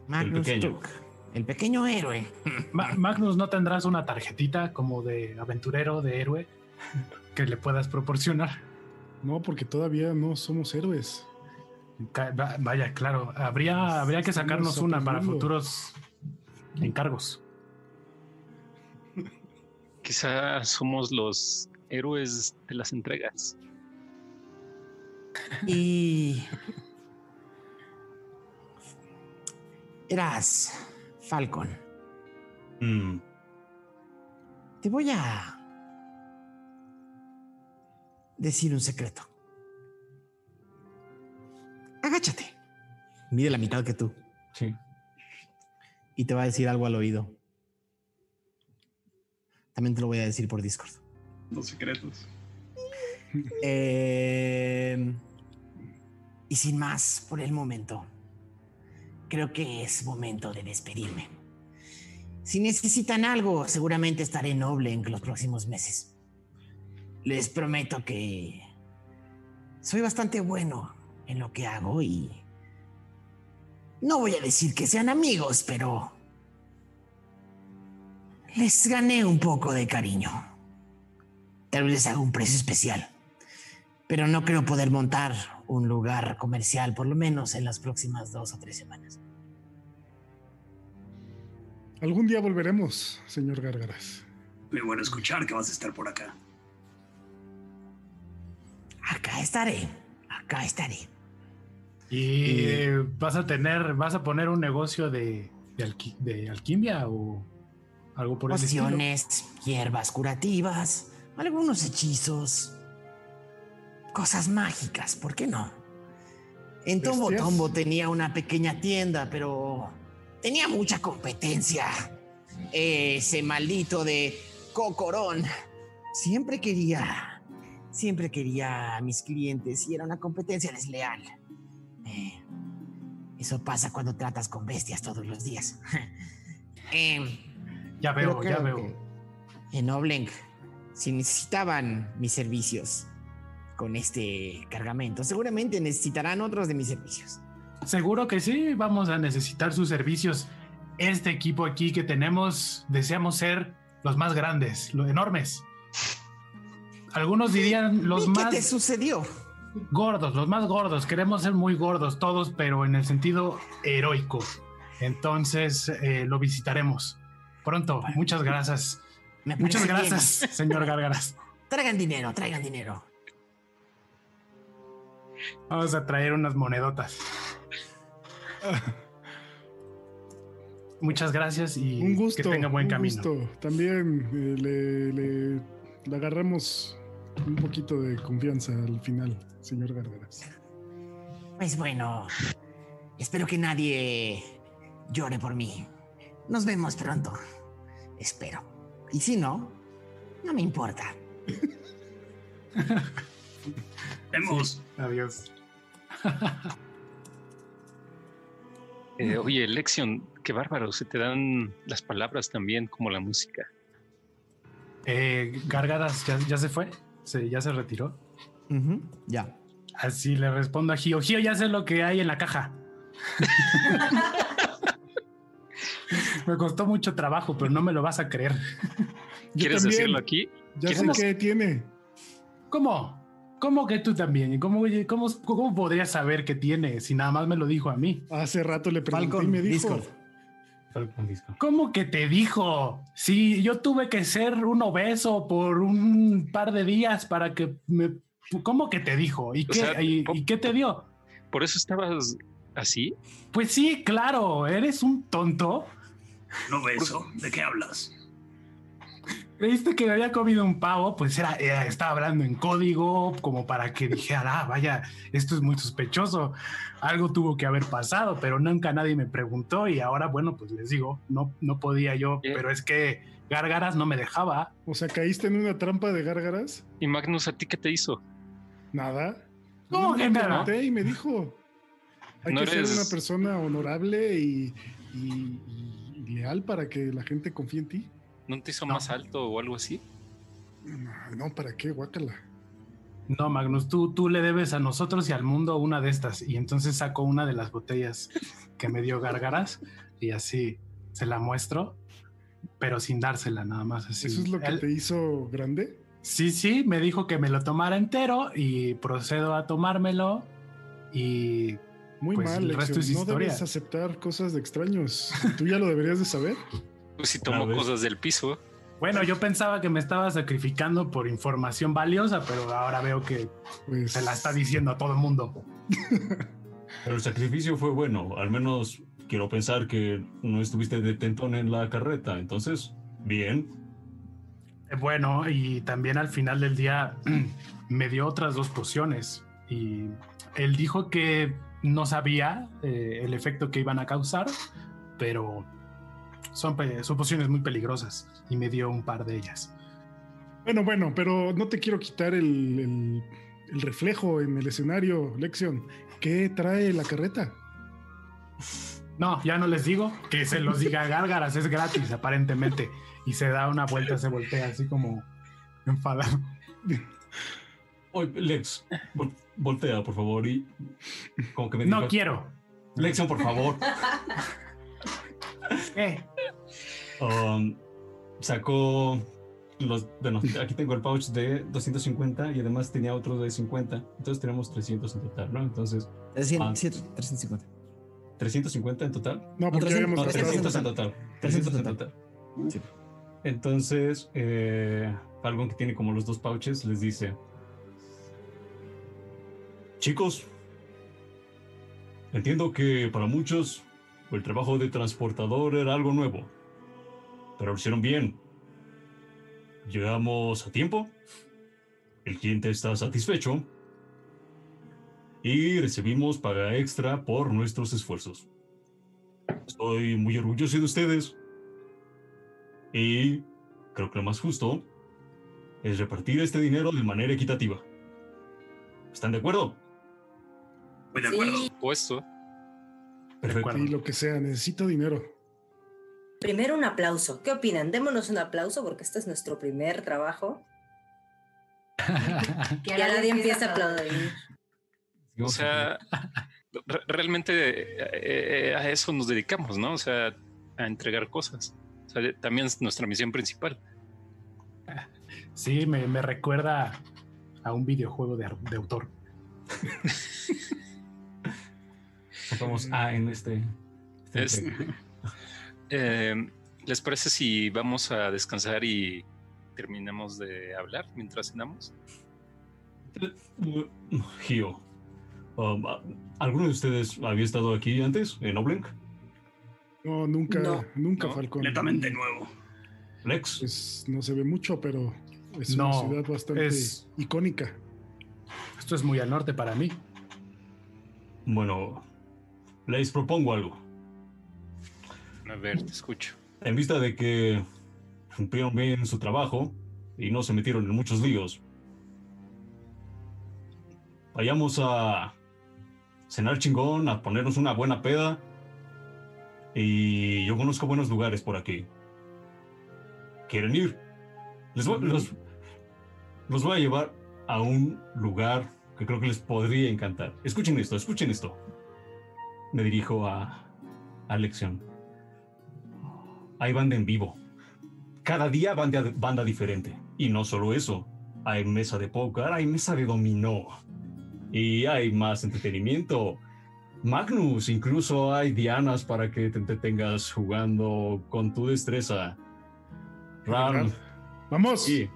Magnus pequeño. Tuk, el pequeño héroe. *laughs* Ma- Magnus, ¿no tendrás una tarjetita como de aventurero, de héroe, que le puedas proporcionar? No, porque todavía no somos héroes. Ca- va- Vaya, claro, habría, habría que sacarnos una para futuros encargos. Quizá somos los héroes de las entregas. Y... *laughs* Eras Falcon. Mm, Te voy a decir un secreto. Agáchate. Mide la mitad que tú. sí. Y te va a decir algo al oído. También te lo voy a decir por Discord. Los secretos. Eh, y sin más por el momento, creo que es momento de despedirme. Si necesitan algo, seguramente estaré noble en los próximos meses. Les prometo que soy bastante bueno en lo que hago y no voy a decir que sean amigos, pero les gané un poco de cariño. Tal vez les haga un precio especial. pero no creo poder montar un lugar comercial, por lo menos en las próximas dos o tres semanas. Algún día volveremos, señor Gárgaras. Me bueno escuchar que vas a estar por acá. Acá estaré, acá estaré. ¿Y vas a tener, vas a poner un negocio de, de, alquimia o algo por el estilo? Pociones, hierbas curativas, algunos hechizos, cosas mágicas, ¿por qué no? En Tombo Tombo tenía una pequeña tienda, pero tenía mucha competencia. Ese maldito de Cocorón siempre quería, siempre quería a mis clientes y era una competencia desleal. Eh, eso pasa cuando tratas con bestias todos los días. *laughs* Em, ya veo, ya veo. En Obleng, si necesitaban mis servicios con este cargamento, seguramente necesitarán otros de mis servicios. Seguro que sí, vamos a necesitar sus servicios. Este equipo aquí que tenemos, deseamos ser los más grandes, los enormes. Algunos dirían los más. ¿Qué te sucedió? Gordos, los más gordos. Queremos ser muy gordos todos, pero en el sentido heroico. Entonces eh, lo visitaremos pronto. Muchas gracias. Muchas gracias, señor *laughs* Gárgaras. Traigan dinero, traigan dinero. Vamos a traer unas monedotas. Muchas gracias y un gusto, que tenga buen un camino. Gusto. También eh, le, le, agarramos un poquito de confianza al final, señor Garderas. Pues bueno, espero que nadie llore por mí. Nos vemos pronto. Espero. Y si no, no me importa. Vemos. adiós. *laughs* Eh, oye, Lexion, qué bárbaro, se te dan las palabras también como la música. Eh, Gargaras ya, se fue, ya se retiró. ya. Así le respondo a Gio. Gio, ya sé lo que hay en la caja. *laughs* me costó mucho trabajo, pero no me lo vas a creer. ¿Quieres decirlo aquí? Ya sé qué tiene. ¿Cómo? ¿Cómo que tú también? ¿Y cómo, cómo, cómo podrías saber qué tiene si nada más me lo dijo a mí? Hace rato le pregunté y me dijo. ¿Cómo que te dijo? Si yo tuve que ser un obeso por un par de días para que me... ¿Cómo que te dijo? ¿Y, qué, y, qué te dio? ¿Por eso estabas así? Pues sí, claro, eres un tonto. ¿Un obeso? ¿De qué hablas? Creíste que había comido un pavo, pues era, estaba hablando en código, como para que dijera, ah, vaya, esto es muy sospechoso, algo tuvo que haber pasado, pero nunca nadie me preguntó y ahora, bueno, pues les digo, no, no podía yo, pero es que Gárgaras no me dejaba. O sea, caíste en una trampa de Gárgaras. ¿Y Magnus a ti qué te hizo? Nada. ¿Cómo que nada? Y me dijo, hay que ser una persona honorable y leal para que la gente confíe en ti. ¿No te hizo más alto o algo así? No, ¿para qué? Guácala. No, Magnus, tú, tú le debes a nosotros y al mundo una de estas. Y entonces saco una de las botellas que me dio Gárgaras y así se la muestro, pero sin dársela nada más. Así. ¿Eso es lo que te hizo grande? Sí, sí, me dijo que me lo tomara entero y procedo a tomármelo y... Muy pues, mal, el resto es no debes aceptar cosas de extraños. Tú ya lo deberías de saber. *laughs* Pues si tomo cosas del piso. Bueno, yo pensaba que me estaba sacrificando por información valiosa, pero ahora veo que pues se la está diciendo a todo el mundo. *laughs* Pero el sacrificio fue bueno. Al menos quiero pensar que no estuviste de tentón en la carreta. Entonces, bien. Eh, bueno, y también al final del día *clears throat* me dio otras dos pociones. Y él dijo que no sabía eh, el efecto que iban a causar, pero son, son pociones muy peligrosas y me dio un par de ellas. Bueno, bueno, pero no te quiero quitar el, el, reflejo en el escenario, Lexion. ¿Qué trae la carreta? No, ya no les digo que se los diga Gárgaras, es gratis aparentemente. Y se da una vuelta, se voltea así como enfadado. Oye, Lex, voltea, por favor, y como que me No quiero. Lexion, por favor. ¿Qué? Um, sacó los, bueno, aquí tengo el pouch de 250 y además tenía otro de 50. Entonces tenemos 300 en total, ¿no? Entonces. 300, 350. ¿350 en total? No, porque 300, habíamos no, gastado- 300 en total. 300 en total. Sí. Entonces, eh, Falcon, que tiene como los dos pouches, les dice: Chicos, entiendo que para muchos el trabajo de transportador era algo nuevo, pero lo hicieron bien. Llegamos a tiempo, el cliente está satisfecho y recibimos paga extra por nuestros esfuerzos. Estoy muy orgulloso de ustedes. Y creo que lo más justo es repartir este dinero de manera equitativa. ¿Están de acuerdo? Muy de acuerdo. Sí. Puesto. Perfecto. Y lo que sea, necesito dinero. Primero un aplauso. ¿Qué opinan? Démonos un aplauso porque este es nuestro primer trabajo. *laughs* *laughs* Ya nadie empieza a aplaudir. O sea, re- realmente eh, eh, a eso nos dedicamos, ¿no? O sea, a entregar cosas. O sea, también es nuestra misión principal. *laughs* Sí, me, me recuerda a un videojuego de, de autor. Vamos A en este. este Es-. Eh, ¿Les parece si vamos a descansar y terminamos de hablar mientras cenamos? Gio, um, ¿alguno de ustedes había estado aquí antes, en Oblenk? No, nunca, No. nunca, No, Falcón. Completamente nuevo. Lex, Pues no se ve mucho, pero es No, una ciudad bastante es- icónica. Esto es muy al norte para mí. bueno, les propongo algo. A ver, te escucho. En vista de que cumplieron bien su trabajo y no se metieron en muchos líos, vayamos a cenar chingón, a ponernos una buena peda. Y yo conozco buenos lugares por aquí. ¿Quieren ir? Les voy, los, voy a llevar a un lugar que creo que les podría encantar. Escuchen esto, escuchen esto. Me dirijo a, a Lección. Hay banda en vivo. Cada día banda, banda diferente. Y no solo eso. Hay mesa de póker, hay mesa de dominó. Y hay más entretenimiento. Magnus, incluso hay dianas para que te entretengas jugando con tu destreza. Ram. Vamos. sí.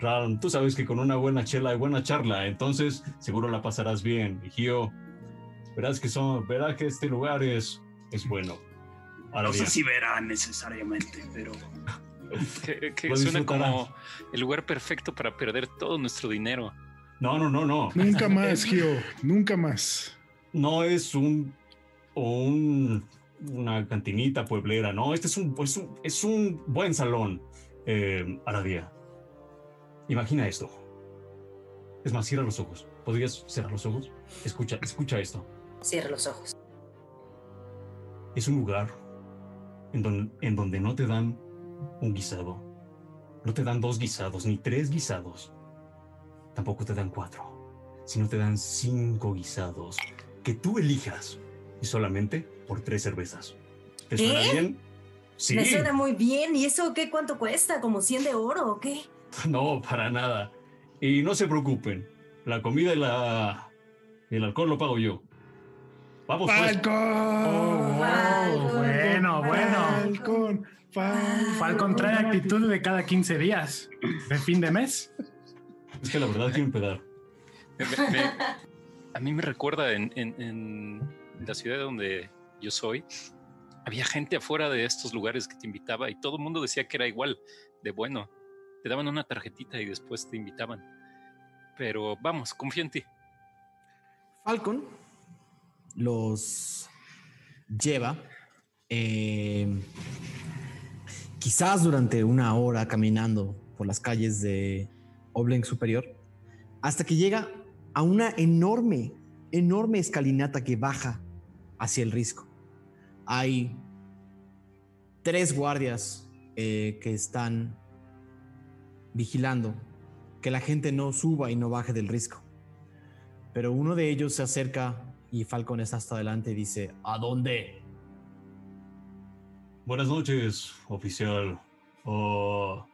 Ram, tú sabes que con una buena chela hay buena charla, entonces seguro la pasarás bien. Y Gio, verás que son, verás que este lugar es, es bueno. No sé si verá necesariamente, pero *laughs* Que, suena como el lugar perfecto para perder todo nuestro dinero. no, no, no, no. Nunca *laughs* más, Gio. Nunca más. no es un, un una cantinita pueblera, no, este es un, es un, es un buen salón, eh, Aradia. Imagina esto. Es más, cierra los ojos. ¿Podrías cerrar los ojos? Escucha, escucha esto. Cierra los ojos. Es un lugar en, don- en donde no te dan un guisado, no te dan dos guisados, ni tres guisados, tampoco te dan cuatro, sino te dan cinco guisados que tú elijas y solamente por tres cervezas. ¿Te suena ¿Qué? bien? Sí. Me suena muy bien. ¿Y eso qué? ¿Cuánto cuesta? ¿Como 100 de oro o qué? *laughs* No, para nada. Y no se preocupen, la comida y la el alcohol lo pago yo. Vamos pues. Falcon. Oh, wow, bueno, bueno. Falcon. Falcon. Falcon trae actitud de cada 15 días. De fin de mes. Es que la verdad quiero empedar. Me- me- me- a mí me recuerda en, en- en la ciudad donde yo soy, había gente afuera de estos lugares que te invitaba y todo el mundo decía que era igual, de bueno. Te daban una tarjetita y después te invitaban. Pero vamos, confío en ti. Falcon los lleva eh, quizás durante una hora caminando por las calles de Oblenk Superior hasta que llega a una enorme, enorme escalinata que baja hacia el risco. Hay tres guardias eh, que están vigilando que la gente no suba y no baje del risco. Pero uno de ellos se acerca y Falcon está hasta adelante y dice, ¿a dónde? Buenas noches, oficial. Oh,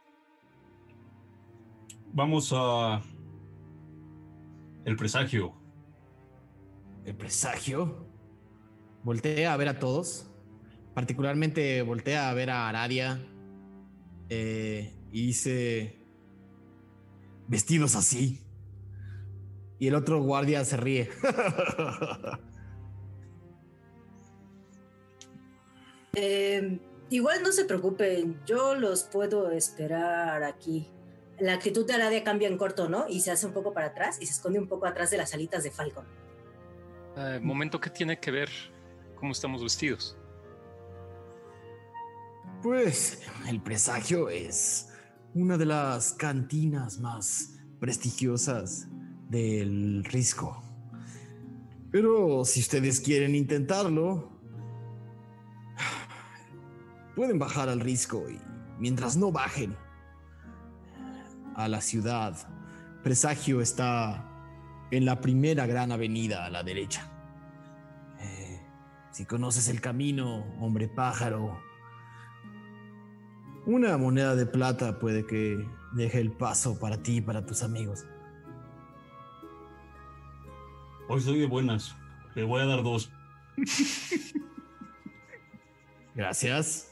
vamos a... El presagio. ¿El presagio? Voltea a ver a todos. Particularmente voltea a ver a Aradia. eh, y dice... Vestidos así. Y el otro guardia se ríe. *laughs* Eh, igual no se preocupen, yo los puedo esperar aquí. La actitud de Aradia cambia en corto, ¿no? Y se hace un poco para atrás y se esconde un poco atrás de las alitas de Falcon. Eh, momento que tiene que ver cómo estamos vestidos. Pues el presagio es una de las cantinas más prestigiosas del Risco. Pero si ustedes quieren intentarlo, pueden bajar al Risco y mientras no bajen a la ciudad, Presagio está en la primera gran avenida a la derecha. Eh, si conoces el camino, hombre pájaro, una moneda de plata puede que deje el paso para ti y para tus amigos. Hoy soy de buenas. Le voy a dar dos. *laughs* Gracias.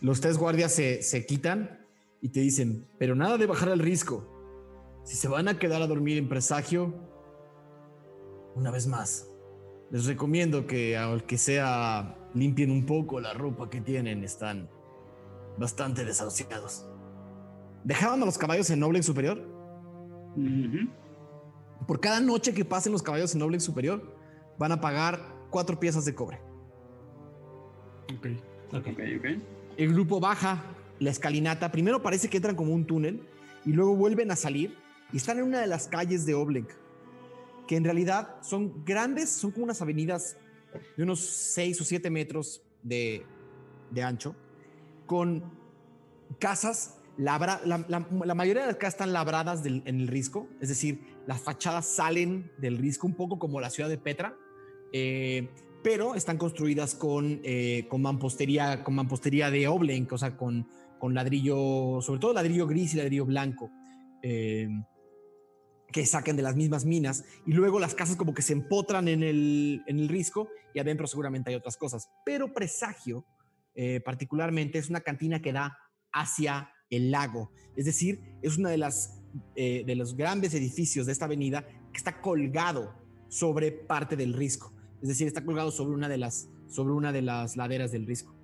Los tres guardias se, se quitan y te dicen, pero nada de bajar al risco. Si se van a quedar a dormir en presagio, una vez más, les recomiendo que aunque sea limpien un poco la ropa que tienen, están bastante desahuciados. ¿Dejaban a los caballos en Noble Superior? Por cada noche que pasen los caballos en Noble Superior, van a pagar cuatro piezas de cobre. Ok. Ok, ok. El grupo baja la escalinata. Primero parece que entran como un túnel y luego vuelven a salir y están en una de las calles de Oblek, que en realidad son grandes, son como unas avenidas de unos 6 o 7 metros de, de ancho, con casas, labra, la, la- la mayoría de las casas están labradas del- en el risco, es decir, las fachadas salen del risco un poco como la ciudad de Petra, eh, pero están construidas con, eh, con, mampostería, con mampostería de Oblenk, o sea, con, con ladrillo, sobre todo ladrillo gris y ladrillo blanco. eh, que sacan de las mismas minas y luego las casas como que se empotran en el, en el risco y adentro seguramente hay otras cosas. Pero Presagio, eh, particularmente, es una cantina que da hacia el lago. Es decir, es una de las eh, de los grandes edificios de esta avenida que está colgado sobre parte del risco. Es decir, está colgado sobre una de las, sobre una de las laderas del risco.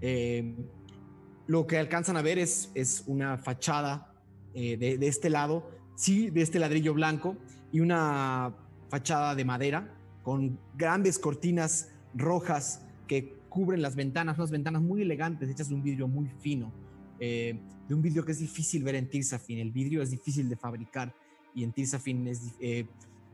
Eh, lo que alcanzan a ver es, es una fachada eh, de, de este lado, sí, de este ladrillo blanco y una fachada de madera con grandes cortinas rojas que cubren las ventanas, unas ventanas muy elegantes, hechas de un vidrio muy fino, eh, de un vidrio que es difícil ver en Tirsafin. El vidrio es difícil de fabricar y en Tirsafin es, eh,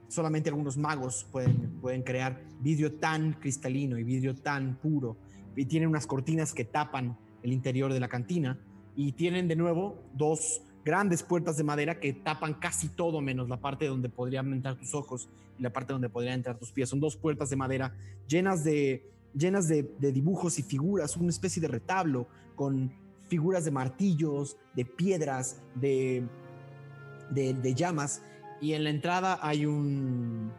solamente algunos magos pueden, pueden crear vidrio tan cristalino y vidrio tan puro. Y tienen unas cortinas que tapan el interior de la cantina y tienen de nuevo dos grandes puertas de madera que tapan casi todo menos la parte donde podrían entrar tus ojos y la parte donde podrían entrar tus pies. Son dos puertas de madera llenas de, llenas de dibujos y figuras, una especie de retablo con figuras de martillos, de piedras, de, de, de llamas. Y en la entrada hay un,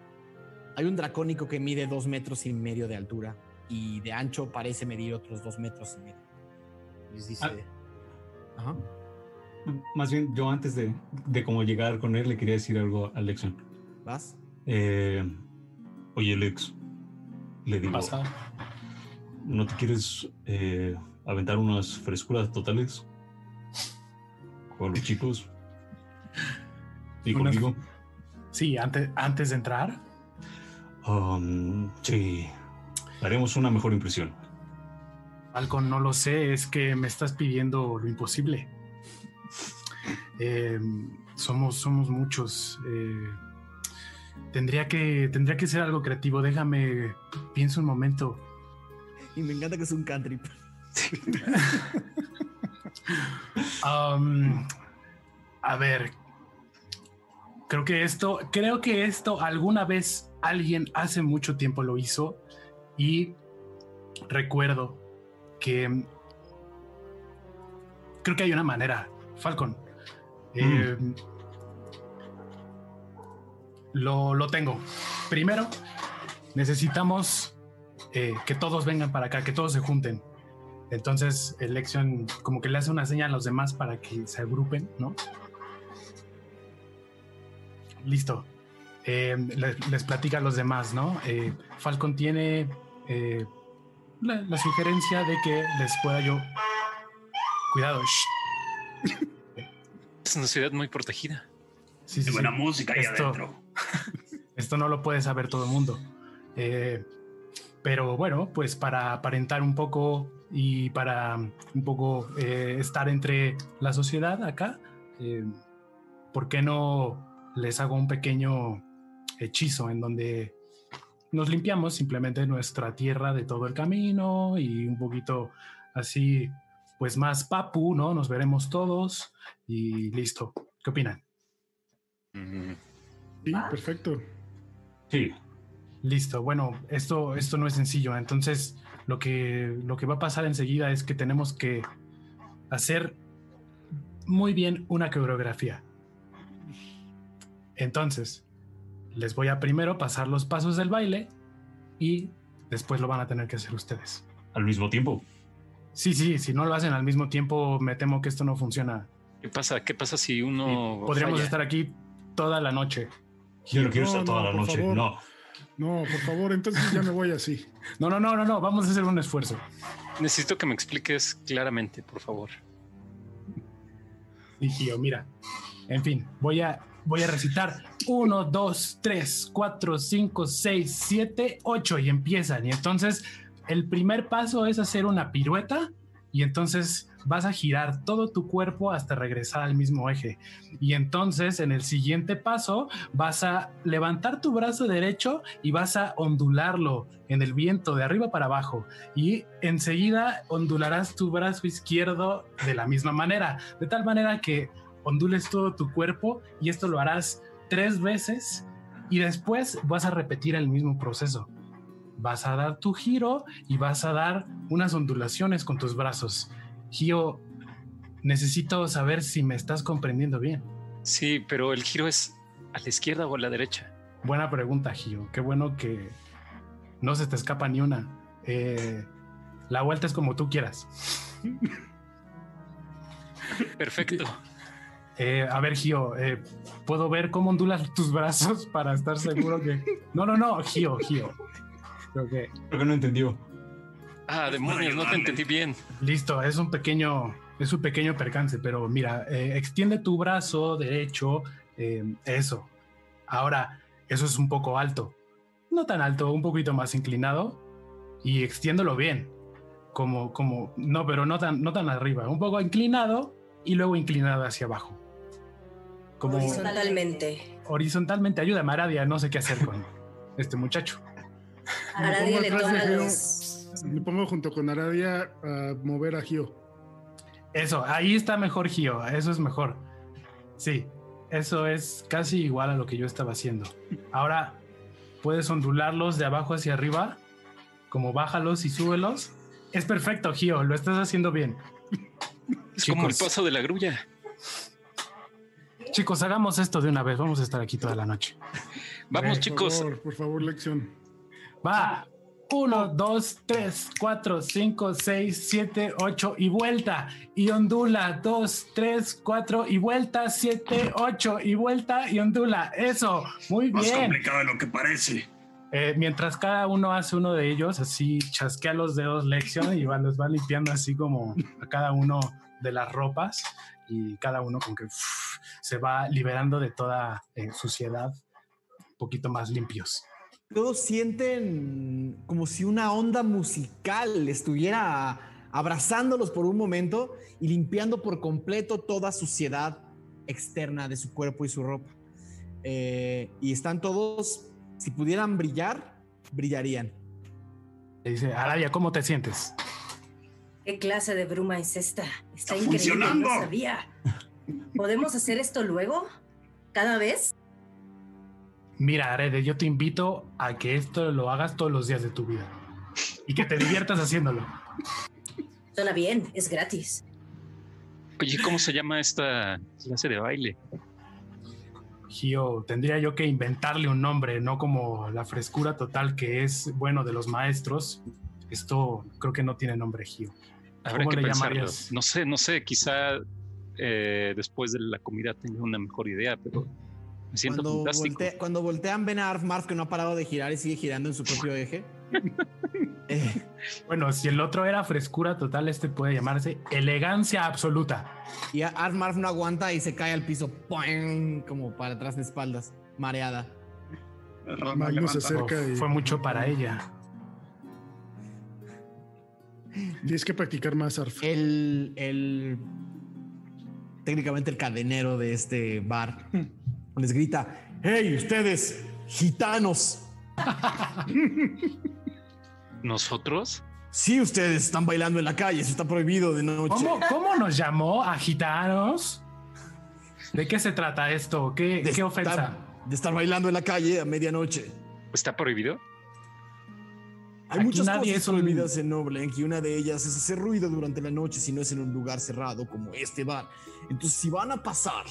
hay un dracónico que mide dos metros y medio de altura y de ancho parece medir otros dos metros y medio. Les dice... Ajá. Más bien, yo antes de, de cómo llegar con él, le quería decir algo a Lexion. ¿Vas? Eh, oye, Lex, le digo, Pasa. ¿no te quieres eh, aventar unas frescuras totales con los chicos? ¿Y conmigo? Sí, antes, antes de entrar. Um, sí, haremos una mejor impresión. Falcon, no lo sé, es que me estás pidiendo lo imposible. Eh, somos, somos muchos. eh, tendría, que, tendría que ser algo creativo. Déjame, pienso un momento. *laughs* Y me encanta que es un cantrip. Um, a ver, creo que esto, creo que esto alguna vez alguien hace mucho tiempo lo hizo y recuerdo que mm, creo que hay una manera, Falcon. eh, lo, lo tengo. Primero, necesitamos eh, que todos vengan para acá, que todos se junten. Entonces, Election como que le hace una señal a los demás para que se agrupen, ¿no? Listo. Eh, les, les platica a los demás, ¿no? Eh, Falcon tiene eh, la, la sugerencia de que les pueda yo... Cuidado. shh. Es una ciudad muy protegida. Sí, sí, buena sí. música ahí Esto- adentro. *laughs* Esto no lo puede saber todo el mundo. Eh, pero bueno, pues para aparentar un poco y para un poco eh, estar entre la sociedad acá, eh, ¿por qué no les hago un pequeño hechizo en donde nos limpiamos simplemente nuestra tierra de todo el camino y un poquito así, pues más papu, ¿no? Nos veremos todos y listo. ¿Qué opinan? Sí, perfecto. Sí. Listo, bueno, esto, esto no es sencillo. Entonces, lo que, lo que va a pasar enseguida es que tenemos que hacer muy bien una coreografía. Entonces, les voy a primero pasar los pasos del baile y después lo van a tener que hacer ustedes. Al mismo tiempo. Sí, sí, si no lo hacen al mismo tiempo, me temo que esto no funciona. ¿Qué pasa? ¿Qué pasa si uno Podríamos falla? estar aquí toda la noche. Yo no quiero No, estar toda no, la noche. favor. No. No, por favor, entonces ya me voy así. *laughs* No, no, no, no, no, vamos a hacer un esfuerzo. Necesito que me expliques claramente, por favor. Y Gio, mira. En fin, voy a, voy a recitar 1, 2, 3, 4, 5, 6, 7, 8 y empiezan. Y entonces el primer paso es hacer una pirueta y entonces vas a girar todo tu cuerpo hasta regresar al mismo eje. Y entonces en el siguiente paso vas a levantar tu brazo derecho y vas a ondularlo en el viento de arriba para abajo. Y enseguida ondularás tu brazo izquierdo de la misma manera, de tal manera que ondules todo tu cuerpo y esto lo harás tres veces y después vas a repetir el mismo proceso. Vas a dar tu giro y vas a dar unas ondulaciones con tus brazos. Gio, necesito saber si me estás comprendiendo bien. Sí, pero el giro es a la izquierda o a la derecha. Buena pregunta, Gio. Qué bueno que no se te escapa ni una. Eh, la vuelta es como tú quieras. Perfecto. *laughs* Eh, a ver, Gio, eh, ¿puedo ver cómo ondulas tus brazos para estar seguro que... No, no, no, Gio, Gio. Creo que... Creo que no entendió. Ah, demonios, no te entendí bien. Listo, es un pequeño, es un pequeño percance, pero mira, eh, extiende tu brazo derecho, eh, eso. Ahora, eso es un poco alto. No tan alto, un poquito más inclinado y extiéndolo bien. Como, como, no, pero no tan, no tan arriba, un poco inclinado y luego inclinado hacia abajo. Como Horizontalmente. horizontalmente, ayúdame, Aradia, no sé qué hacer con este muchacho. A Me nadie pongo le toma los... Me pongo junto con Aradia a mover a Gio. Eso, ahí está mejor, Gio. Eso es mejor. Sí, eso es casi igual a lo que yo estaba haciendo. Ahora puedes ondularlos de abajo hacia arriba, como bájalos y súbelos. Es perfecto, Gio, lo estás haciendo bien. Es como el paso de la grulla. Chicos, hagamos esto de una vez. Vamos a estar aquí toda la noche. Vamos, Por chicos. favor, por favor, lección. Va. Uno, dos, tres, cuatro, cinco, seis, siete, ocho y vuelta. Y ondula. Dos, tres, cuatro y vuelta. Siete, ocho y vuelta y ondula. Eso. Muy Más bien. complicado de lo que parece. Eh, mientras cada uno hace uno de ellos, así chasquea los dedos lección y va, los va limpiando así como a cada uno de las ropas y cada uno con que se va liberando de toda eh, suciedad, un poquito más limpios. Todos sienten como si una onda musical estuviera abrazándolos por un momento y limpiando por completo toda suciedad externa de su cuerpo y su ropa. Eh, y están todos, si pudieran brillar, brillarían. Le dice, Arabia, ¿cómo te sientes? ¿Qué clase de bruma es esta? Está, Está increíble, funcionando. no sabía. ¿Podemos hacer esto luego? ¿Cada vez? Mira, Arede, yo te invito a que esto lo hagas todos los días de tu vida y que te diviertas haciéndolo. Suena bien, es gratis. Oye, ¿cómo se llama esta clase de baile? Gio, tendría yo que inventarle un nombre, no como la frescura total que es bueno de los maestros. Esto creo que no tiene nombre, Gio. Habrá ¿Cómo que pensarlo. llamarías? No sé, no sé, quizá eh, después de la comida tenga una mejor idea, pero me siento Cuando, fantástico. volte- cuando voltean ven a Arf Marf que no ha parado de girar y sigue girando en su propio eje. *laughs* Eh, Bueno, si el otro era frescura total, este puede llamarse elegancia absoluta. y Arf Marf no aguanta y se cae al piso, ¡poing! como para atrás de espaldas, mareada. Magnus se acerca y Fue mucho para ella. tienes que practicar más, Arf. El, el técnicamente el cadenero de este bar *laughs* les grita: ¡Hey, ustedes, gitanos! ¿Nosotros? Sí, ustedes están bailando en la calle, eso está prohibido de noche. ¿Cómo, cómo nos llamó a gitanos? ¿De qué se trata esto? ¿Qué, De qué estar- ofensa? de estar bailando en la calle a medianoche. ¿Está prohibido? Hay Aquí muchas nadie cosas es un- prohibidas en Noblenk y una de ellas es hacer ruido durante la noche si no es en un lugar cerrado como este bar. Entonces, si van a pasar,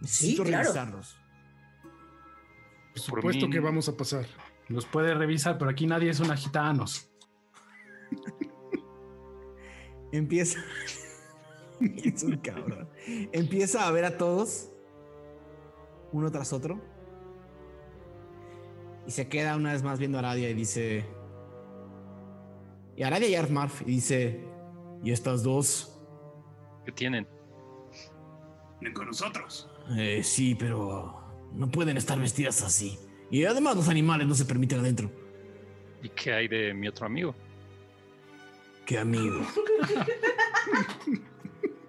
necesito claro. revisarlos. Por supuesto que vamos a pasar. Los puede revisar, pero aquí nadie es una gitanos. *laughs* Empieza. *laughs* es un cabrón. Empieza a ver a todos, uno tras otro. Y se queda una vez más viendo a Aradia y dice. Y Aradia y Arfmarf y dice. ¿Y estas dos? ¿Qué tienen? Ven con nosotros. "Eh, sí, pero no pueden estar vestidas así. Y además los animales no se permiten adentro. ¿Y qué hay de mi otro amigo? Qué amigo. *laughs*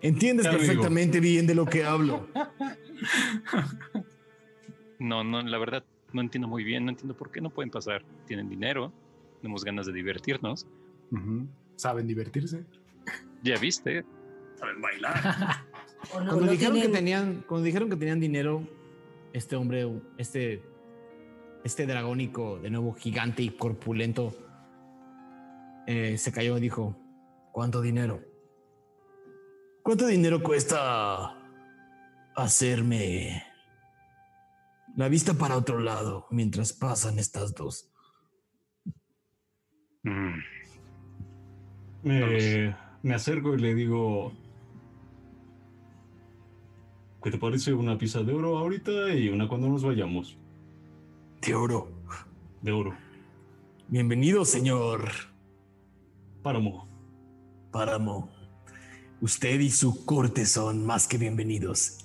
Entiendes amigo. perfectamente bien de lo que hablo. No, no, la verdad no entiendo muy bien, no entiendo por qué no pueden pasar. Tienen dinero, tenemos ganas de divertirnos. ¿Saben divertirse? Ya viste, Saben bailar. *laughs* O no, Cuando no dijeron que tenían, cuando dijeron que tenían dinero, este hombre, este, este dragónico, de nuevo gigante y corpulento, eh, se cayó y dijo: ¿Cuánto dinero? ¿Cuánto dinero cuesta hacerme la vista para otro lado mientras pasan estas dos? Mm, Me, me acerco y le digo, ¿qué te parece una pieza de oro ahorita y una cuando nos vayamos? De oro. De oro. Bienvenido, señor Páramo. Páramo. Usted y su corte son más que bienvenidos.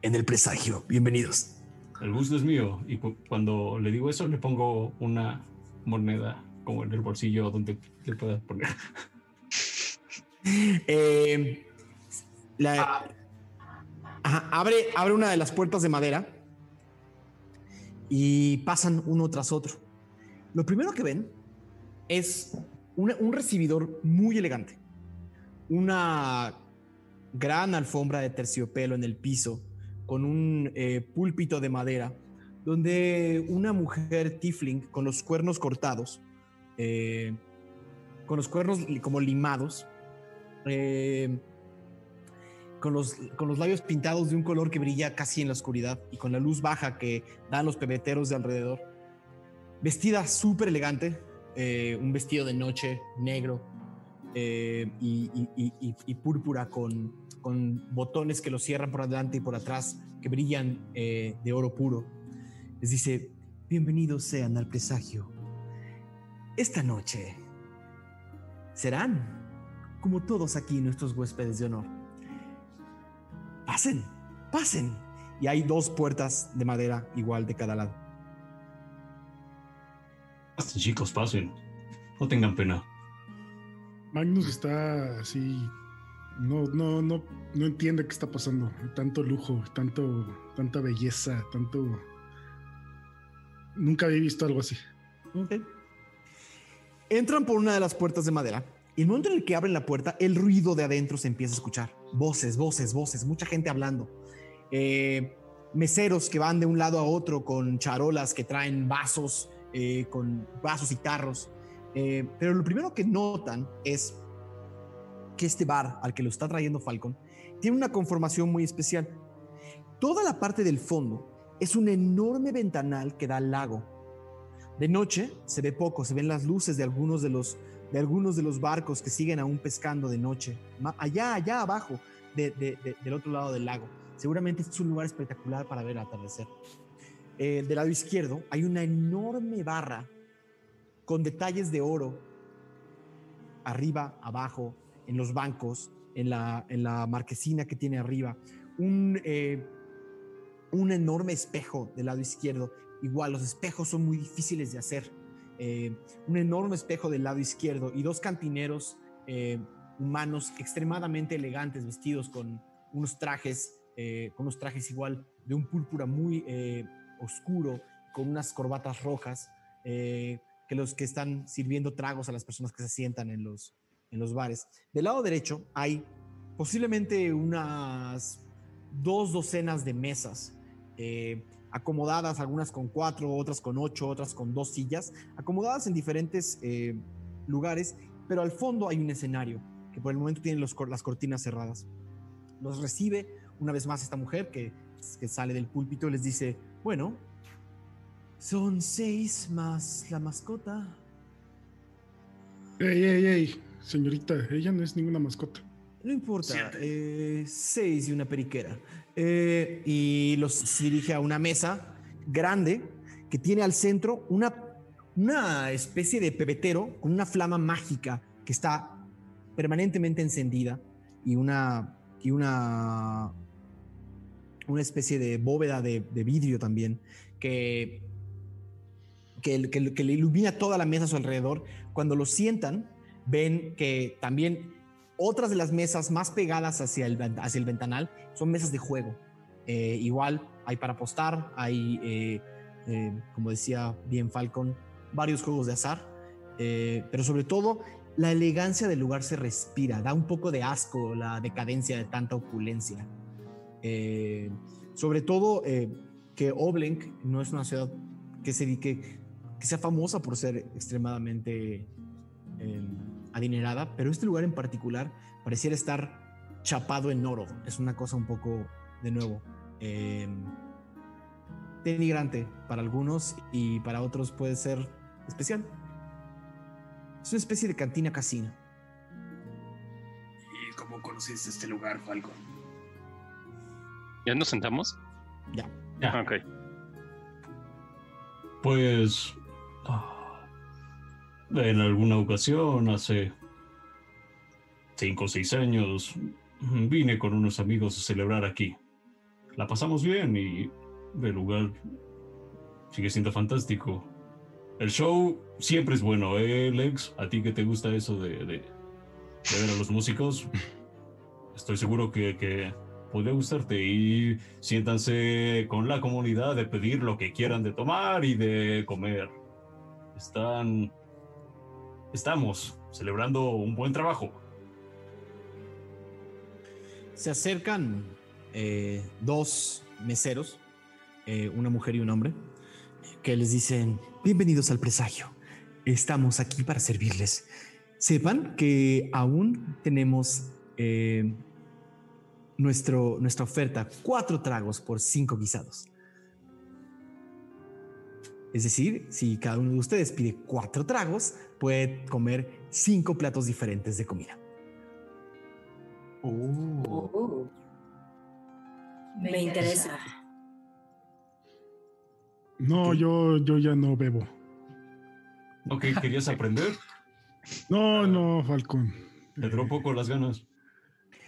En el presagio, bienvenidos. El gusto es mío. Y cu- cuando le digo eso, le pongo una moneda como en el bolsillo donde le pueda poner. Eh, la- Abre, abre una de las puertas de madera y pasan uno tras otro. Lo primero que ven es un recibidor muy elegante. Una gran alfombra de terciopelo en el piso con un eh, púlpito de madera donde una mujer tiefling con los cuernos cortados, eh, con los cuernos como limados, eh, con, los, con los labios pintados de un color que brilla casi en la oscuridad y con la luz baja que dan los pebeteros de alrededor. Vestida súper elegante, eh, un vestido de noche negro eh, y, púrpura con, con botones que lo cierran por adelante y por atrás que brillan eh, de oro puro. Les dice, bienvenidos sean al presagio. Esta noche serán como todos aquí nuestros huéspedes de honor. Pasen, pasen. Y hay dos puertas de madera igual de cada lado. Pasen, chicos, pasen. No tengan pena. Magnus está así. No, no, no, no entiende qué está pasando. Tanto lujo, tanto, tanta belleza, tanto. Nunca había visto algo así. Ok. Entran por una de las puertas de madera y el momento en el que abren la puerta, el ruido de adentro se empieza a escuchar. Voces, voces, voces, mucha gente hablando. Eh, meseros que van de un lado a otro con charolas que traen vasos, eh, con vasos y tarros. Eh, pero lo primero que notan es que este bar al que lo está trayendo Falcon tiene una conformación muy especial. Toda la parte del fondo es un enorme ventanal que da al lago. De noche se ve poco, se ven las luces de algunos de los, de algunos de los barcos que siguen aún pescando de noche, allá, allá abajo, del otro lado del lago. Seguramente este es un lugar espectacular para ver el atardecer. Eh, del lado izquierdo hay una enorme barra con detalles de oro arriba, abajo, en los bancos, en la, en la marquesina que tiene arriba. Un, eh, un enorme espejo del lado izquierdo. Igual, los espejos son muy difíciles de hacer. Eh, un enorme espejo del lado izquierdo y dos cantineros eh, humanos extremadamente elegantes, vestidos con unos trajes, eh, con unos trajes igual de un púrpura muy oscuro, con unas corbatas rojas, que los que están sirviendo tragos a las personas que se sientan en los, en los bares. Del lado derecho hay posiblemente unas dos docenas de mesas acomodadas, algunas con cuatro, otras con ocho, otras con dos sillas, acomodadas en diferentes eh, lugares, pero al fondo hay un escenario que por el momento tiene las cortinas cerradas. Los recibe una vez más esta mujer que, que sale del púlpito y les dice, bueno, son seis más la mascota. Ey, ey, ey, señorita, ella no es ninguna mascota. No importa, eh, seis y una periquera. Eh, y los dirige a una mesa grande que tiene al centro una, una especie de pebetero con una flama mágica que está permanentemente encendida y una, y una, una especie de bóveda de, vidrio también que, que, que le ilumina toda la mesa a su alrededor. Cuando lo sientan, ven que también otras de las mesas más pegadas hacia el, hacia el ventanal son mesas de juego. Eh, igual hay para apostar, hay, eh, eh, como decía bien Falcon, varios juegos de azar, pero sobre todo la elegancia del lugar se respira, da un poco de asco la decadencia de tanta opulencia. sobre todo que Oblenk no es una ciudad que, se, que, que sea famosa por ser extremadamente adinerada, pero este lugar en particular pareciera estar chapado en oro. Es una cosa un poco, de nuevo, eh, denigrante para algunos y para otros puede ser especial. Es una especie de cantina casina. ¿Y cómo conociste este lugar, Falcon? ¿Ya nos sentamos? Ya. Ya. Ok. Pues en alguna ocasión, hace cinco o seis años, vine con unos amigos a celebrar aquí. La pasamos bien y el lugar sigue siendo fantástico. El show siempre es bueno, ¿eh, Lex? ¿A ti que te gusta eso de, de, ver a los músicos? *laughs* Estoy seguro que, que podría gustarte y siéntanse con la comunidad de pedir lo que quieran de tomar y de comer. Están estamos celebrando un buen trabajo. Se acercan eh, dos meseros, eh, una mujer y un hombre, que les dicen, bienvenidos al presagio, estamos aquí para servirles. Sepan que aún tenemos eh, nuestra oferta, cuatro tragos por cinco guisados. Es decir, si cada uno de ustedes pide cuatro tragos, puede comer cinco platos diferentes de comida. Oh. Me interesa. No, yo, yo ya no bebo. Ok, ¿querías aprender? *laughs* No, no, Falcón. Te un poco las ganas.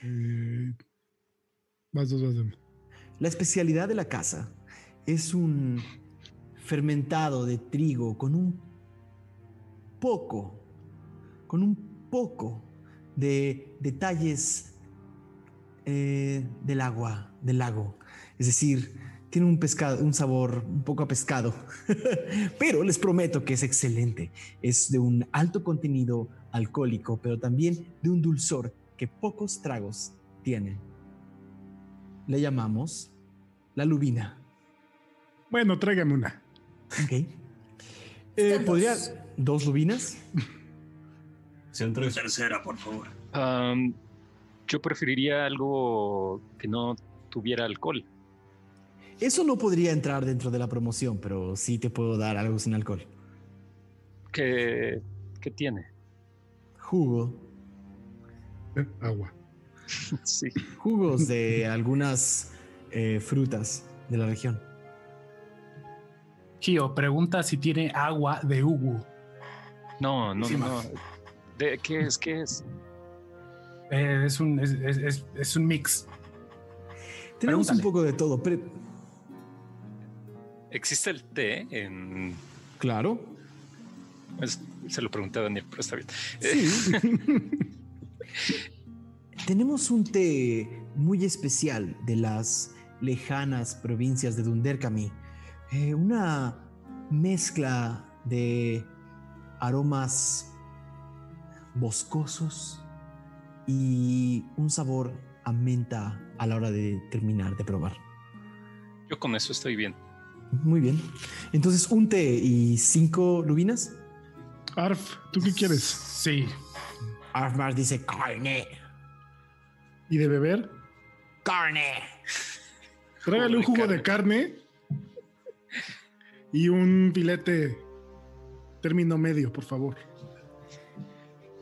Eh, vas, dos, vas, La especialidad de la casa es un fermentado de trigo con un poco, con un poco de detalles eh, del agua, del lago. Es decir, tiene un, pescado, un sabor un poco a pescado, *laughs* pero les prometo que es excelente. Es de un alto contenido alcohólico, pero también de un dulzor que pocos tragos tienen. Le llamamos la lubina. Bueno, tráigame una. Ok. Eh, ¿Podría dos lubinas? Sean tres. Tercera, por favor. yo preferiría algo que no tuviera alcohol. Eso no podría entrar dentro de la promoción, pero sí te puedo dar algo sin alcohol. ¿Qué, qué tiene? Jugo. Eh, agua. *laughs* sí. Jugos de algunas eh, frutas de la región. Gio pregunta si tiene agua de Ugu. No, no, no. ¿De qué es? ¿Qué es? Eh, es, un, es, es- es- es un mix. Tenemos un poco de todo. pero- ¿Existe el té en...? claro. es- se lo pregunté a Daniel, pero está bien. Sí. *laughs* Tenemos un té muy especial de las lejanas provincias de Dunderkami. Eh, una mezcla de aromas boscosos y un sabor a menta a la hora de terminar de probar. Yo con eso estoy bien. Muy bien. Entonces, un té y cinco lubinas. Arf, ¿tú qué quieres? Sí. Arfmar dice carne, ¿Y de beber? carne. Tráigale un Jugo de jugo de carne y un filete término medio, por favor.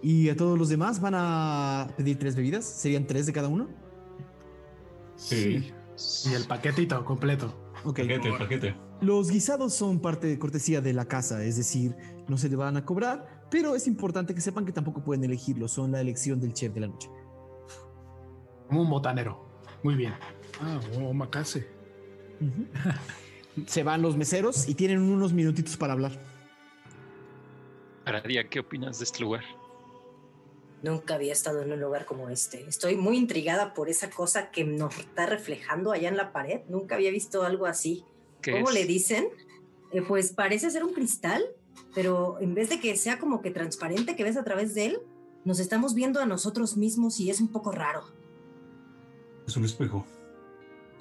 ¿Y a todos los demás van a pedir tres bebidas? ¿Serían tres de cada uno? Sí. Y el paquetito completo. Ok. Paquete, paquete. Los guisados son parte de cortesía de la casa, es decir, no se le van a cobrar, pero es importante que sepan que tampoco pueden elegirlo, son la elección del chef de la noche. Como un botanero. Muy bien. Ah, oh, macase. *laughs* Se van los meseros y tienen unos minutitos para hablar. Aradia, ¿qué opinas de este lugar? Nunca había estado en un lugar como este. Estoy muy intrigada por esa cosa que nos está reflejando allá en la pared. Nunca había visto algo así. ¿Qué ¿Cómo es? le dicen? Eh, pues parece ser un cristal, pero en vez de que sea como que transparente, que ves a través de él, nos estamos viendo a nosotros mismos y es un poco raro. Es un espejo.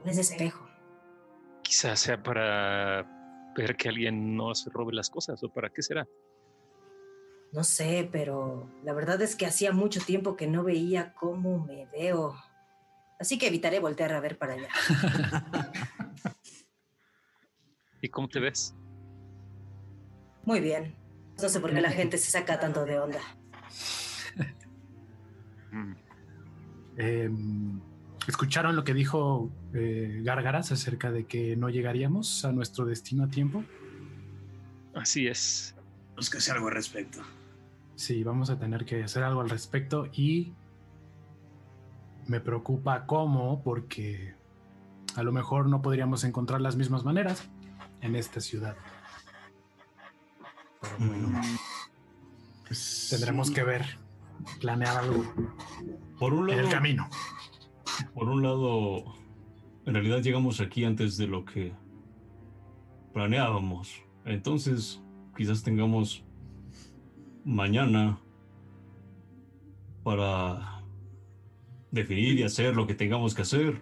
Es espejo. Quizás sea para ver que alguien no se robe las cosas o para qué será. No sé, pero la verdad es que hacía mucho tiempo que no veía cómo me veo. Así que evitaré voltear a ver para allá. *laughs* ¿Y cómo te ves? Muy bien. No sé por qué la gente se saca tanto de onda. *laughs* Eh, ¿Escucharon lo que dijo eh, Gárgaras acerca de que no llegaríamos a nuestro destino a tiempo? Así es. Tenemos que hacer algo al respecto. Sí, vamos a tener que hacer algo al respecto y me preocupa cómo, porque a lo mejor no podríamos encontrar las mismas maneras en esta ciudad. Pero bueno, Pues, tendremos que ver, planear algo Por un en lado, el camino. Por un lado, en realidad llegamos aquí antes de lo que planeábamos. Entonces, quizás tengamos mañana para definir y hacer lo que tengamos que hacer.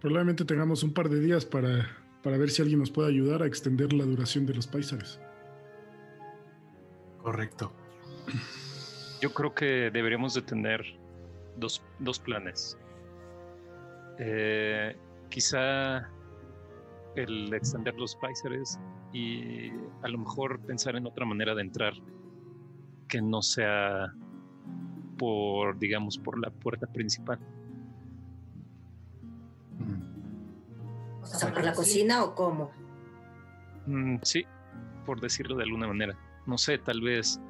Probablemente tengamos un par de días para, para ver si alguien nos puede ayudar a extender la duración de los paisajes. Correcto. Yo creo que deberíamos de tener dos, dos planes. Eh, quizá el extender los paisares y a lo mejor pensar en otra manera de entrar que no sea por, digamos, por la puerta principal. O sea, ¿por la cocina o cómo? Mm, sí, por decirlo de alguna manera. No sé, tal vez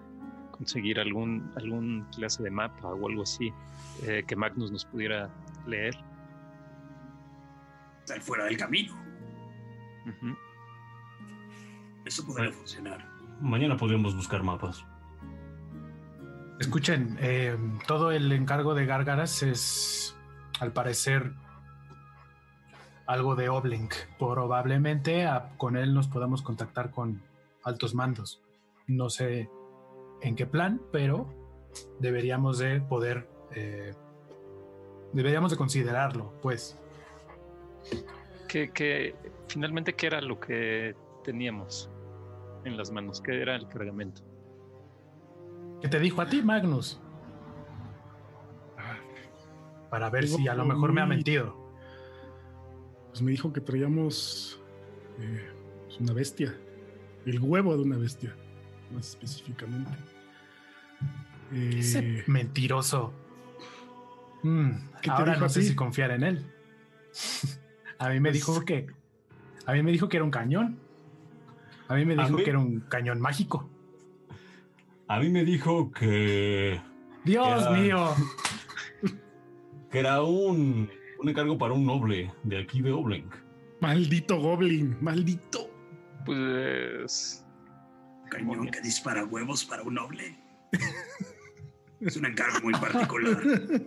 conseguir algún, algún clase de mapa o algo así eh, que Magnus nos pudiera leer. Estar fuera del camino. Eso podría funcionar. Mañana podríamos buscar mapas. Escuchen, eh, todo el encargo de Gárgaras es, al parecer, algo de Oblink. Probablemente a- con él nos podamos contactar con altos mandos. No sé en qué plan, pero deberíamos de poder, eh, deberíamos de considerarlo, pues. que, que finalmente qué era lo que teníamos en las manos, qué era el cargamento. ¿Qué te dijo a ti, Magnus? Para ver si a lo mejor me ha mentido. pues me dijo que traíamos eh, pues una bestia, el huevo de una bestia, más específicamente. Ese Eh, mentiroso. Mm, ¿Qué te ahora no sé si confiar en él. a mí me Pues- dijo que. A mí me dijo que era un cañón. A mí me ¿A dijo mí? que era un cañón mágico. A mí me dijo que, Dios mío. que era un, un encargo para un noble de aquí de Oblenk. maldito goblin, maldito. Pues. Cañón que dispara huevos para un noble. *laughs* Es un encargo muy particular.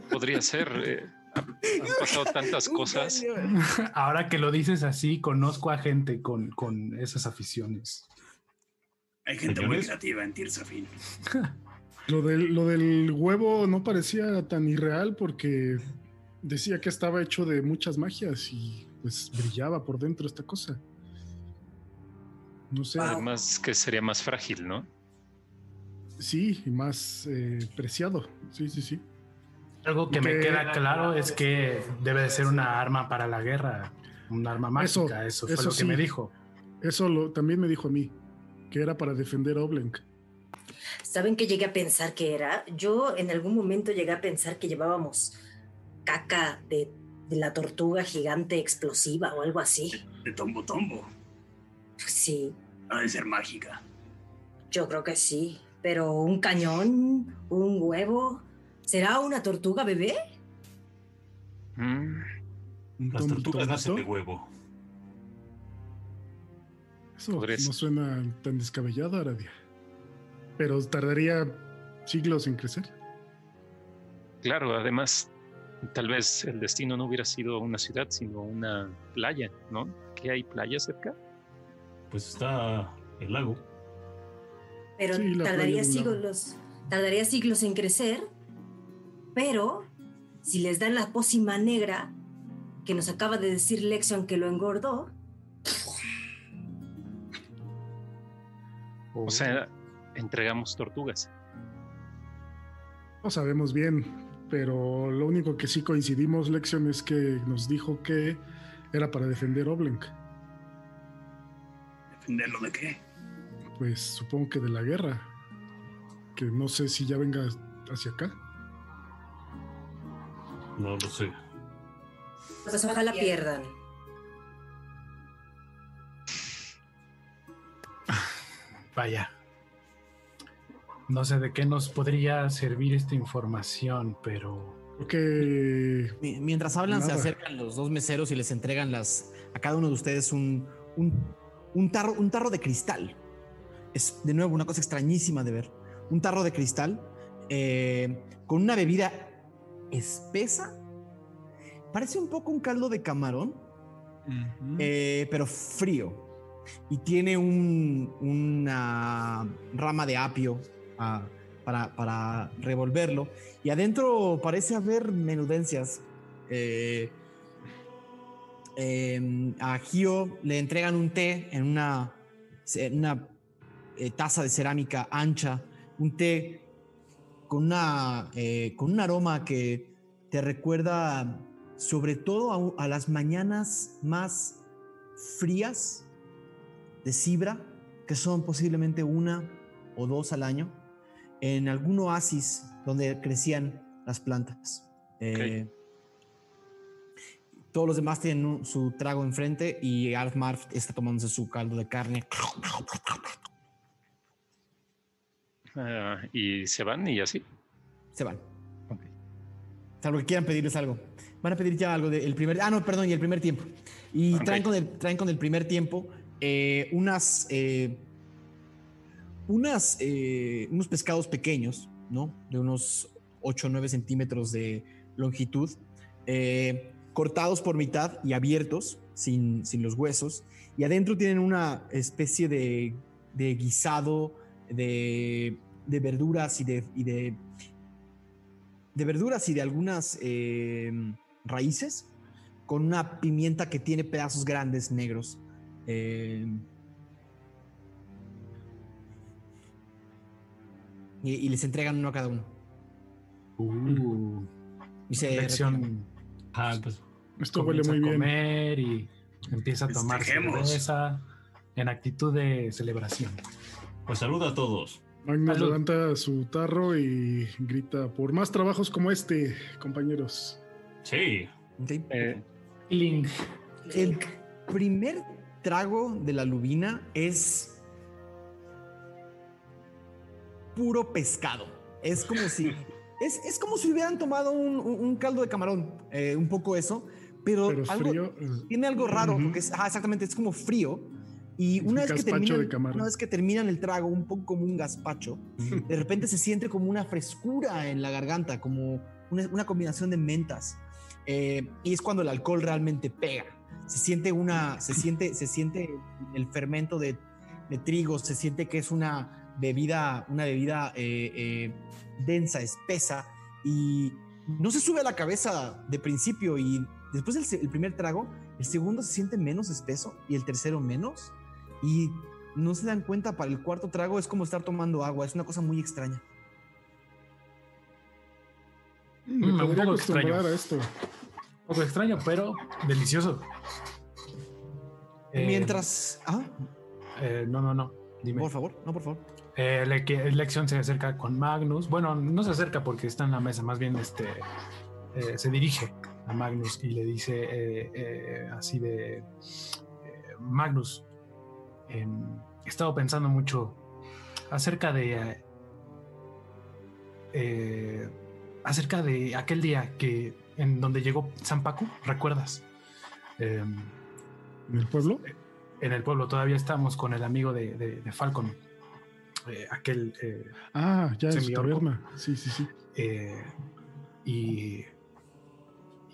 Podría ser. eh, han han pasado tantas cosas. Ahora que lo dices así, conozco a gente con, con esas aficiones. Hay gente muy creativa en Tirsafin. *laughs* Lo del, lo del huevo no parecía tan irreal porque decía que estaba hecho de muchas magias y pues brillaba por dentro esta cosa. No sé, Además, que sería más frágil, ¿no? sí, y más eh, preciado. Sí, sí, sí. Algo que me Que- queda claro es que debe de ser una arma para la guerra, un arma Eso, mágica. Eso, fue eso lo que sí. me dijo. Eso lo, también me dijo a mí, que era para defender a Oblenk. ¿Saben qué llegué a pensar que era? Yo en algún momento llegué a pensar que llevábamos caca de, de la tortuga gigante explosiva o algo así. De Tombo Tombo. Sí, Ha de ser mágica. yo creo que sí. Pero un cañón, un huevo, ¿será una tortuga bebé? Mm, Las tortugas nacen de huevo. Eso no suena tan descabellado, Aradia. Pero tardaría siglos en crecer. claro, además, tal vez el destino no hubiera sido una ciudad, sino una playa, ¿no? ¿Qué hay playa cerca? Pues está el lago. Pero Sí, tardaría siglos, tardaría siglos en crecer. Pero si les dan la pócima negra que nos acaba de decir Lexion que lo engordó, O sea, entregamos tortugas. No sabemos bien, pero lo único que sí coincidimos, Lexion, es que nos dijo que era para defender Oblenk. ¿Defenderlo de qué? Pues supongo que de la guerra. Que no sé si ya venga hacia acá. No lo sé. pues ojalá pierdan. Vaya. No sé de qué nos podría servir esta información, pero que Mi- Mientras hablan, se acercan los dos meseros y les entregan las, a cada uno de ustedes un, un, un tarro, un tarro de cristal. Es de nuevo una cosa extrañísima de ver. Un tarro de cristal eh, con una bebida espesa. Parece un poco un caldo de camarón, eh, pero frío. Y tiene un- una rama de apio ah, para, para revolverlo. Y adentro parece haber menudencias. Eh, em, a Gio le entregan un té en una, en una eh, taza de cerámica ancha. Un té con, una, eh, con un aroma que te recuerda sobre todo a, a las mañanas más frías de Cibra, que son posiblemente una o dos al año, en algún oasis donde crecían las plantas. Eh, Todos los demás tienen un- su trago enfrente y Arthmar está tomándose su caldo de carne. Ah, y se van y así. Se van. Salvo que quieran pedirles algo. Van a pedir ya algo del primer. Ah, no, perdón, y el primer tiempo. Y traen, con el, traen con el primer tiempo eh, unas. eh, unas eh, unos pescados pequeños, ¿no? De unos 8 o 9 centímetros de longitud, eh, cortados por mitad y abiertos, sin, sin los huesos. Y adentro tienen una especie de, de guisado de, de verduras y de, y de de verduras y de algunas eh, raíces con una pimienta que tiene pedazos grandes negros. Eh, y, y les entregan uno a cada uno. uh, Y se. Ah, pues esto huele muy a bien. comer y Empieza a tomar cerveza en actitud de celebración. Pues saluda a todos. Magnus Salud. levanta su tarro y grita por más trabajos como este, compañeros. Sí. Eh, Link. El primer trago de la lubina es puro pescado. Es como si *laughs* es, es como si hubieran tomado un, un- un caldo de camarón, eh, un poco eso, pero, Pero algo, frío. tiene algo raro Ujú. porque es, ajá, exactamente es como frío y una vez que terminan, una vez que terminan el trago, un poco como un gazpacho, de repente se siente como una frescura en la garganta, como una, una combinación de mentas. Eh, y es cuando el alcohol realmente pega. Se siente una, se *laughs* siente, se siente el fermento de, de trigo, se siente que es una bebida, una bebida eh, eh, densa, espesa y no se sube a la cabeza de principio y después del el primer trago, el segundo se siente menos espeso y el tercero menos y no se dan cuenta para el cuarto trago es como estar tomando agua, es una cosa muy extraña. Me Mm, un podría poco extraño. a esto. Un poco extraño, pero delicioso. Eh, Mientras, ah, eh, no, no, no. Dime. por favor, no por favor. Eh, Lexion se acerca con Magnus. Bueno, no se acerca porque está en la mesa, más bien este, eh, se dirige a Magnus y le dice eh, eh, así de... Magnus, em, he estado pensando mucho acerca de... acerca de aquel día que en donde llegó San Paco, ¿recuerdas? Em, ¿En el pueblo? en el pueblo todavía estamos con el amigo de, de- de Falcon, eh, aquel eh, Ah, ya es taberna. Sí, sí, sí. eh, y,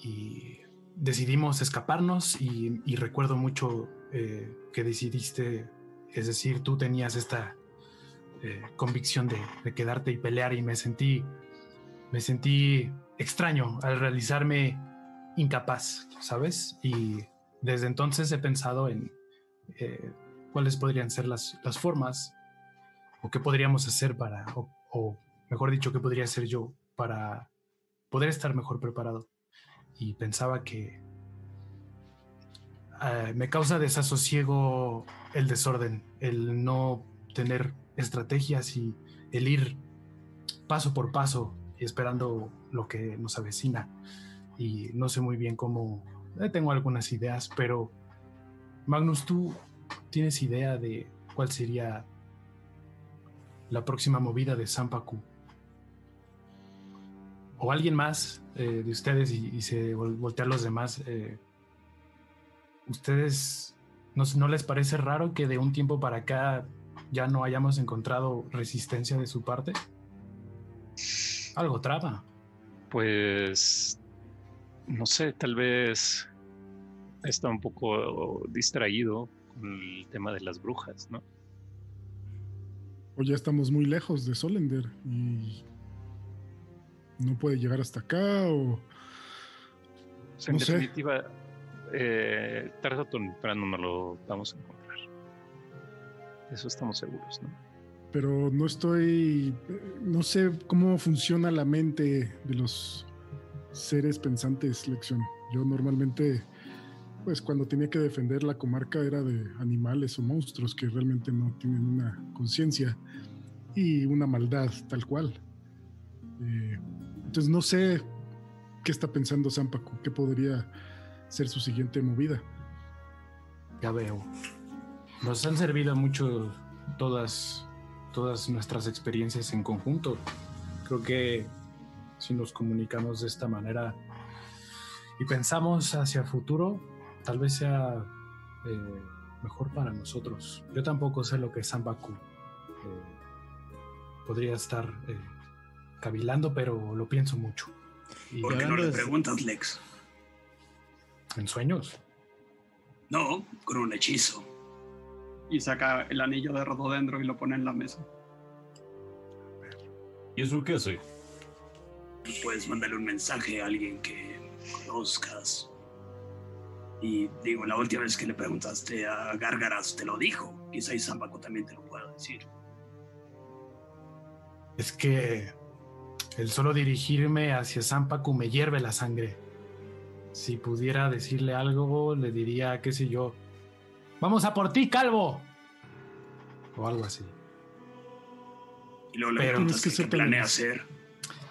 y decidimos escaparnos y, y recuerdo mucho eh, que decidiste, es decir, tú tenías esta convicción de, de quedarte y pelear y me sentí, me sentí extraño al realizarme incapaz, ¿sabes? Y desde entonces he pensado en eh, cuáles podrían ser las, las formas o qué podríamos hacer para, o, o mejor dicho, qué podría hacer yo para poder estar mejor preparado. Y pensaba que eh, me causa desasosiego el desorden, el no tener estrategias y el ir paso por paso y esperando lo que nos avecina. Y no sé muy bien cómo, eh, tengo algunas ideas, pero Magnus, ¿tú tienes idea de cuál sería la próxima movida de Sampaku? O alguien más eh, de ustedes y, y se vol- voltea a los demás. eh, ¿Ustedes no, no les parece raro que de un tiempo para acá ya no hayamos encontrado resistencia de su parte? Algo traba. Pues no sé, tal vez está un poco distraído con el tema de las brujas, ¿no? O ya estamos muy lejos de Solender y no puede llegar hasta acá o en No definitiva, eh, tarde o temprano no lo vamos a encontrar. De eso estamos seguros, ¿no? pero no estoy no sé cómo funciona la mente de los seres pensantes lección yo normalmente pues cuando tenía que defender la comarca era de animales o monstruos que realmente no tienen una conciencia y una maldad tal cual Eh, entonces no sé qué está pensando Zampacu qué podría ser su siguiente movida Ya veo. Nos han servido mucho todas, todas nuestras experiencias en conjunto. Creo que si nos comunicamos de esta manera y pensamos hacia futuro, tal vez sea eh, mejor para nosotros. Yo tampoco sé lo que Sambaku eh, podría estar eh, cavilando, pero lo pienso mucho. Y ¿Por qué no le de- preguntas, Lex? en sueños. No, con un hechizo. Y saca el anillo de rododendro y lo pone en la mesa. ¿Y eso qué hace? Puedes mandarle un mensaje a alguien que conozcas. Y digo, la última vez que le preguntaste a Gárgaras te lo dijo. Quizá Isambaco también te lo pueda decir. Es que el solo dirigirme hacia Zampacu me hierve la sangre. si pudiera decirle algo, le diría, qué sé yo, vamos a por ti, calvo. O algo así. Y luego le Pero- Tienes que qué planea hacer.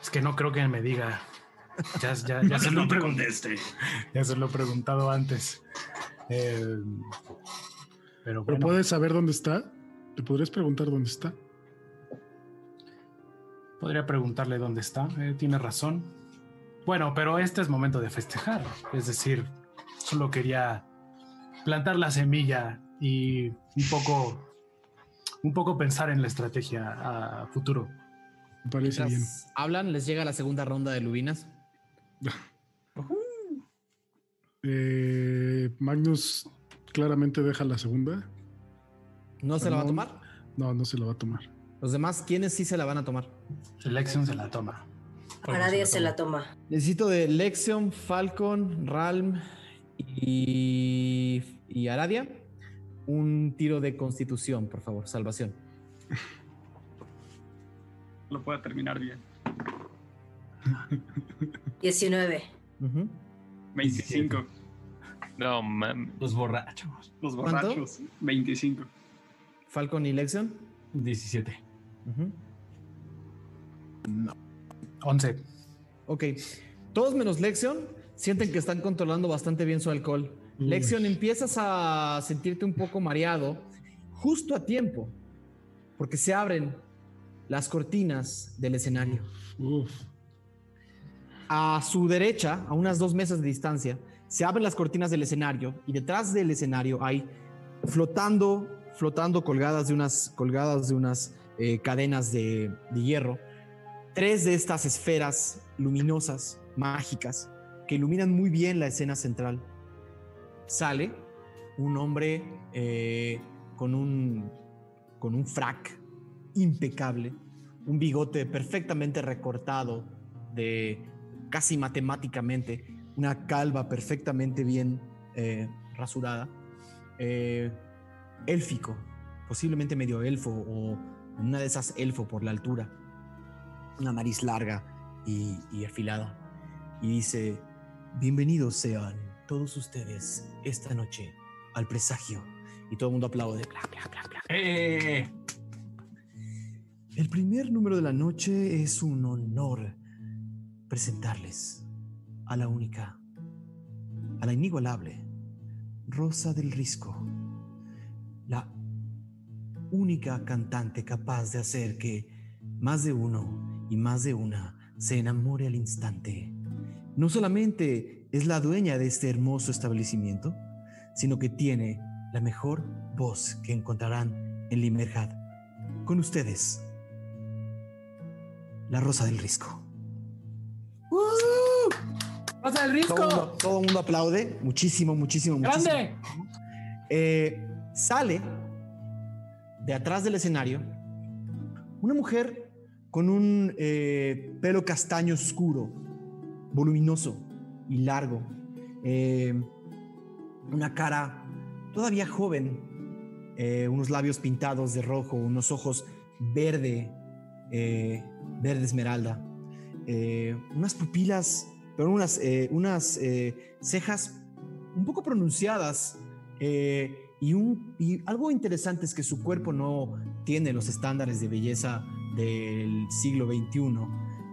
Es que no creo que me diga. Ya, ya, ya, Ya se, lo pregunté, ya se lo he preguntado antes. Eh, pero ¿Pero bueno, puedes saber dónde está? ¿Te podrías preguntar dónde está? podría preguntarle dónde está. eh, tiene razón. Bueno, pero este es momento de festejar. Es decir, solo quería plantar la semilla y un poco, un poco pensar en la estrategia a futuro. Me parece bien. Hablan, les llega la segunda ronda de lubinas. Eh, Magnus claramente deja la segunda. ¿No se la va a tomar? No, no se la va a tomar. Los demás, ¿quiénes sí se la van a tomar? Lexion se la toma. A nadie se la toma. Necesito de Lexion, Falcon, Ralm y, y Aradia un tiro de constitución, por favor, salvación. Lo pueda terminar bien. 19. Ujú. 25. No, mam- Los borrachos. Los ¿Cuánto? borrachos. 25. Falcon y Lexion. 17. Ujú. 11. Ok. Todos menos Lexion sienten que están controlando bastante bien su alcohol. Uy. Lexion, empiezas a sentirte un poco mareado justo a tiempo, porque se abren las cortinas del escenario. Uf. A su derecha, a unas dos mesas de distancia, se abren las cortinas del escenario y detrás del escenario hay flotando, flotando colgadas de unas, colgadas de unas eh, cadenas de, hierro, tres de estas esferas luminosas, mágicas, que iluminan muy bien la escena central. Sale un hombre eh, con un con un frac impecable, un bigote perfectamente recortado de casi matemáticamente, una calva perfectamente bien eh, rasurada, eh, élfico, posiblemente medio elfo o una de esas elfo por la altura, una nariz larga y, y afilada, y dice, bienvenidos sean todos ustedes esta noche al presagio. Y todo el mundo aplaude. Bla, bla, bla, bla. ¡Eh! El primer número de la noche es un honor presentarles a la única, a la inigualable Rosa del Risco, la única cantante capaz de hacer que más de uno y más de una se enamore al instante. No solamente es la dueña de este hermoso establecimiento, sino que tiene la mejor voz que encontrarán en Limerhad. Con ustedes, la Rosa del Risco. ¡Pasa el Todo el mundo, todo el mundo aplaude, muchísimo, muchísimo, muchísimo. ¡Grande! Eh, sale de atrás del escenario una mujer con un eh, pelo castaño oscuro, voluminoso y largo, eh, una cara todavía joven, unos labios pintados de rojo, unos ojos verde, verde esmeralda, eh, unas pupilas, pero unas, eh, unas eh, cejas un poco pronunciadas eh, y, un, y algo interesante es que su cuerpo no tiene los estándares de belleza del siglo XXI.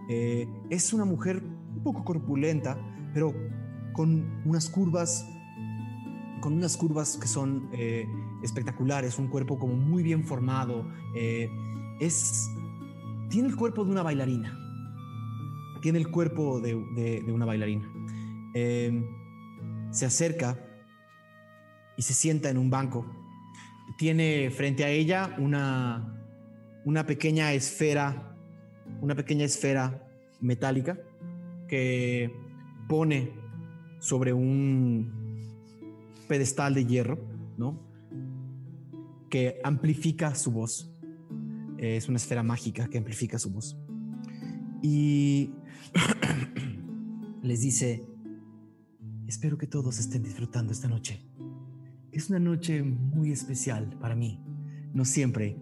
Eh, es una mujer un poco corpulenta, pero con unas curvas, con unas curvas que son eh, espectaculares, un cuerpo como muy bien formado. eh, es, tiene el cuerpo de una bailarina. Tiene el cuerpo de, de- una bailarina. Eh, se acerca y se sienta en un banco. Tiene frente a ella una, una pequeña esfera, una pequeña esfera metálica que pone sobre un pedestal de hierro, ¿no? Que amplifica su voz. Es una esfera mágica que amplifica su voz. Y *coughs* les dice, espero que todos estén disfrutando esta noche. Es una noche muy especial para mí. No siempre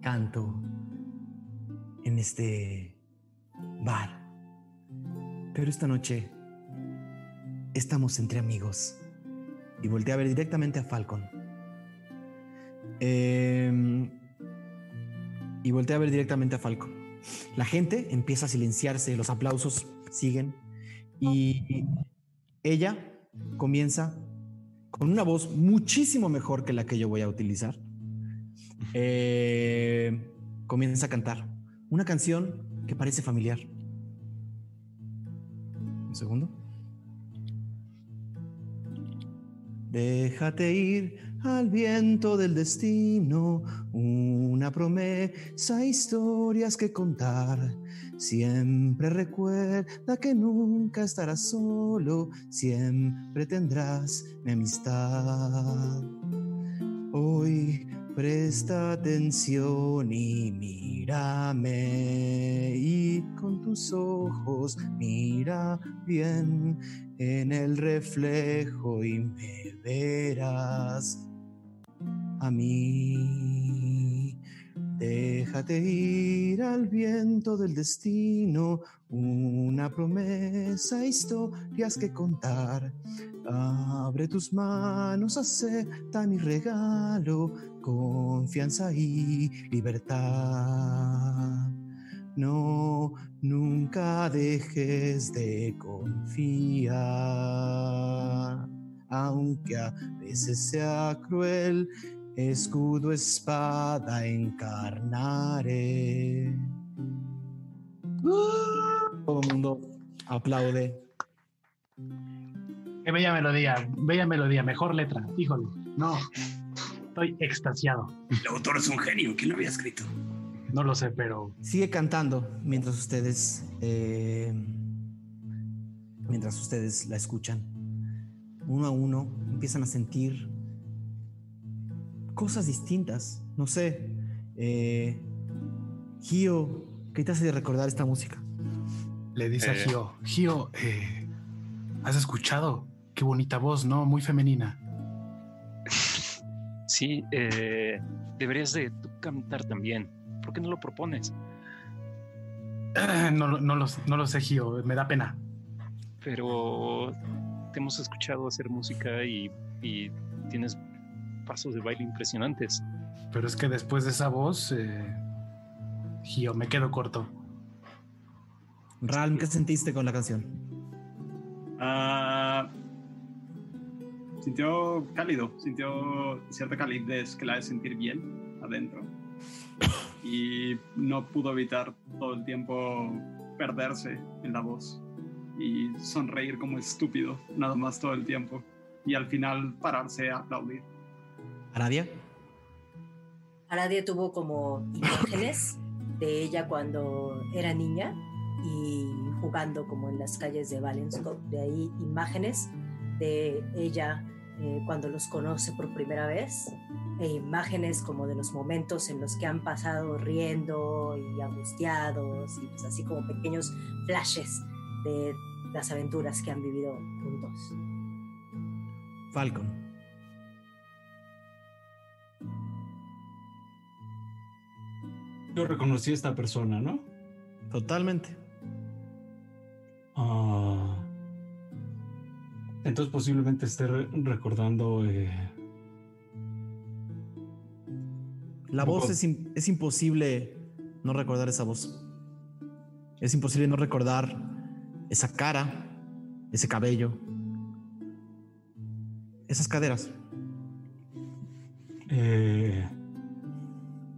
canto en este bar, pero esta noche estamos entre amigos. Y volteé a ver directamente a Falcon. Em, y volteé a ver directamente a Falcon. La gente empieza a silenciarse, los aplausos siguen. Y ella comienza con una voz muchísimo mejor que la que yo voy a utilizar. Eh, comienza a cantar una canción que parece familiar. Un segundo. Déjate ir al viento del destino, una promesa, historias que contar. Siempre recuerda que nunca estarás solo, siempre tendrás mi amistad. Hoy presta atención y mírame y con tus ojos mira bien en el reflejo y me verás a mí. Déjate ir al viento del destino, una promesa, historias que contar. Abre tus manos, acepta mi regalo, confianza y libertad. No, nunca dejes de confiar, aunque a veces sea cruel, escudo, espada encarnaré. Todo el mundo aplaude. Qué bella melodía, bella melodía, mejor letra, híjole. No, estoy extasiado. El autor es un genio, ¿quién lo había escrito? No lo sé, pero. Sigue cantando mientras ustedes. eh, mientras ustedes la escuchan. Uno a uno empiezan a sentir cosas distintas. No sé. Eh, Gio, ¿qué te hace recordar esta música? Le dice a Eh. Gio, Gio, eh, ¿has escuchado? Qué bonita voz, ¿no? Muy femenina. *laughs* Sí, eh, deberías de tú cantar también. ¿Por qué no lo propones? *clears throat* No, lo- no, lo, no lo sé, Gio, me da pena. Pero te hemos escuchado hacer música y, y tienes pasos de baile impresionantes. Pero es que después de esa voz, eh, Gio, me quedo corto. Ralm, ¿qué sentiste con la canción? Ah, sintió cálido, sintió cierta calidez que la hace sentir bien adentro. *coughs* Y no pudo evitar todo el tiempo perderse en la voz y sonreír como estúpido, nada más todo el tiempo. Y al final pararse a aplaudir. ¿Aradia? Aradia tuvo como imágenes de ella cuando era niña y jugando como en las calles de Valenscope. De ahí imágenes de ella eh, cuando los conoce por primera vez e imágenes como de los momentos en los que han pasado riendo y angustiados y pues así como pequeños flashes de las aventuras que han vivido juntos. Falcon. Yo reconocí a esta persona, ¿no? Totalmente. Ah, entonces posiblemente esté re- recordando eh, La voz es, es imposible no recordar esa voz. Es imposible no recordar esa cara, ese cabello, esas caderas. Eh,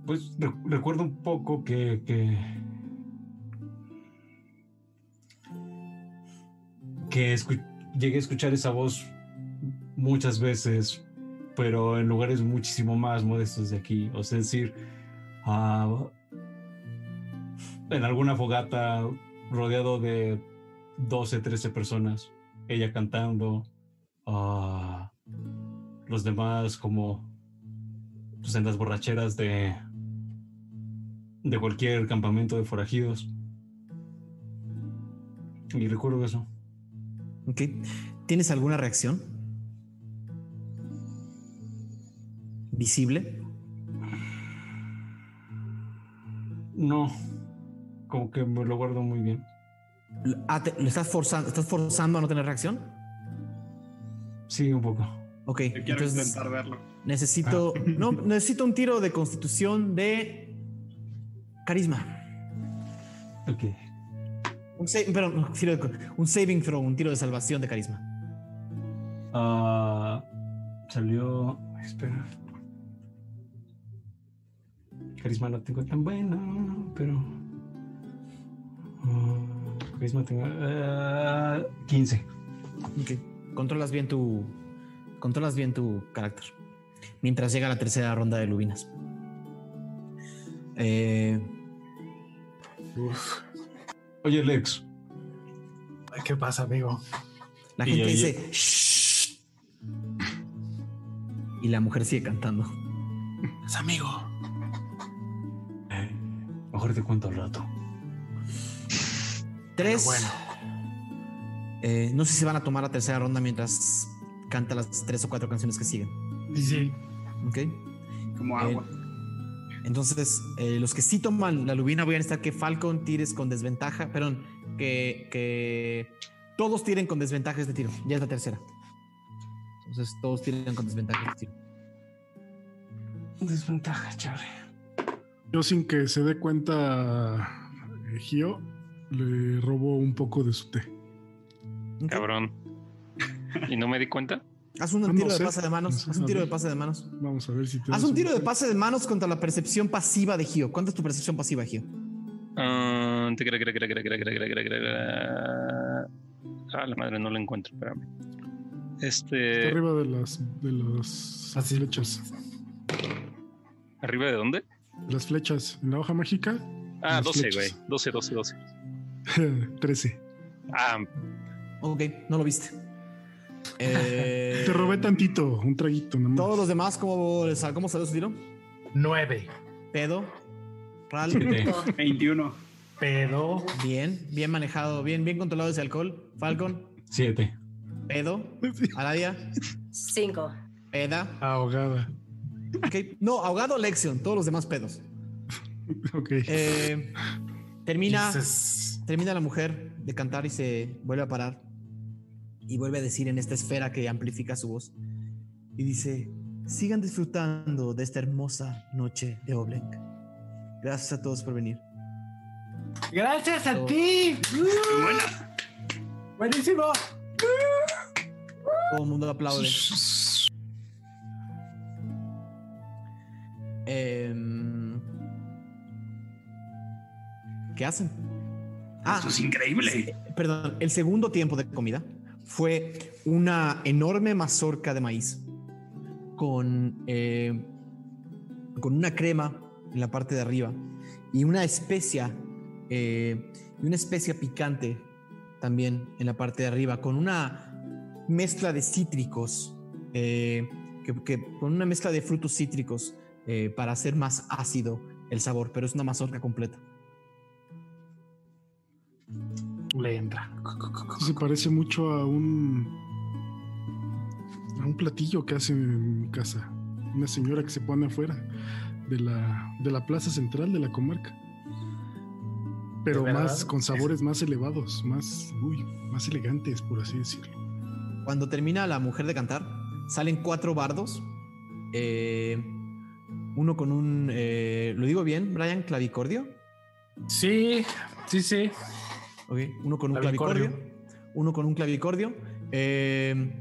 pues re- recuerdo un poco que, que, llegué a escuchar esa voz muchas veces, pero en lugares muchísimo más modestos de aquí. O sea, es decir, ah, en alguna fogata rodeado de 12, 13 personas, ella cantando, ah, los demás como pues, en las borracheras de, de cualquier campamento de forajidos. Y recuerdo eso. ¿Ok? ¿Tienes alguna reacción? ¿Visible? No, como que me lo guardo muy bien. Ah, te- ¿Lo estás forzando, estás forzando a no tener reacción? Sí, un poco. Ok, Yo quiero entonces intentar verlo. necesito. No, necesito un tiro de constitución de. Carisma. Ok. Un, sa- perdón, un saving throw, un tiro de salvación de carisma. Ah, salió. Espera. Carisma no tengo tan bueno, pero. ah, carisma tengo. ah, 15. Ok. Controlas bien tu. Controlas bien tu carácter. Mientras llega la tercera ronda de lubinas. Eh, Oye, Lex. Ay, ¿Qué pasa, amigo? la Y gente dice. "Shh". Y la mujer sigue cantando. Es amigo. eh, mejor te cuento al rato. Tres. bueno. Eh, no sé si van a tomar la tercera ronda mientras canta las tres o cuatro canciones que siguen. Sí, sí. ¿Ok? Como agua. Entonces, eh, los que sí toman la lubina voy a necesitar que Falcon tires con desventaja. Perdón, que, que todos tiren con desventaja este tiro. Ya es la tercera. Entonces, todos tiren con desventaja este tiro. Desventaja, Charlie. Yo sin que se dé cuenta eh, Gio, le robo un poco de su té. Cabrón. ¿Y no me di cuenta? Haz un, un tiro de pase de manos. Haz un tiro de pase de manos. Vamos a ver si te. Haz un tiro de pase de manos contra la percepción pasiva de Gio. ¿Cuánto es tu percepción pasiva, Gio? Ah, la madre, no la encuentro, espérame. Este. Está arriba de las, de las Así. flechas. ¿Arriba de dónde? Las flechas. En la hoja mágica. Ah, 12, güey. 12, 12, 12. 13. Ah. Ok, no lo viste. Eh, Te robé tantito, un traguito nomás. Todos los demás, ¿cómo, cómo salió su tiro? Nueve. Pedo. Ral. Siete. 21. Pedo. Bien, bien manejado, bien, bien controlado ese alcohol. Falcon, Siete. pedo. Aladia, Cinco. peda. Ahogada. Ok, No, ahogado Lexion, todos los demás pedos. Ok. Eh, termina, Jesus. termina la mujer de cantar y se vuelve a parar. Y vuelve a decir en esta esfera que amplifica su voz. Y dice, sigan disfrutando de esta hermosa noche de Obleng. Gracias a todos por venir. Gracias a Oh. ti. Buena. Buenísimo. Todo el mundo aplaude. Em, ¿Qué hacen? Ah, Esto es increíble. perdón, el segundo tiempo de comida fue una enorme mazorca de maíz con, eh, con una crema en la parte de arriba y una especia eh, una especia picante también en la parte de arriba con una mezcla de cítricos eh, que, con una mezcla de frutos cítricos para hacer más ácido el sabor pero es una mazorca completa Le entra. Se parece mucho a un. a un platillo que hacen en mi casa. Una señora que se pone afuera de la, de la plaza central de la comarca. Pero más, con sabores más elevados, más, uy, más elegantes, por así decirlo. Cuando termina la mujer de cantar, salen cuatro bardos. eh, uno con un. eh, ¿Lo digo bien, Brian? ¿Clavicordio? Sí, sí, sí. Uno con un Clavicordio. clavicordio. Uno con un clavicordio. eh,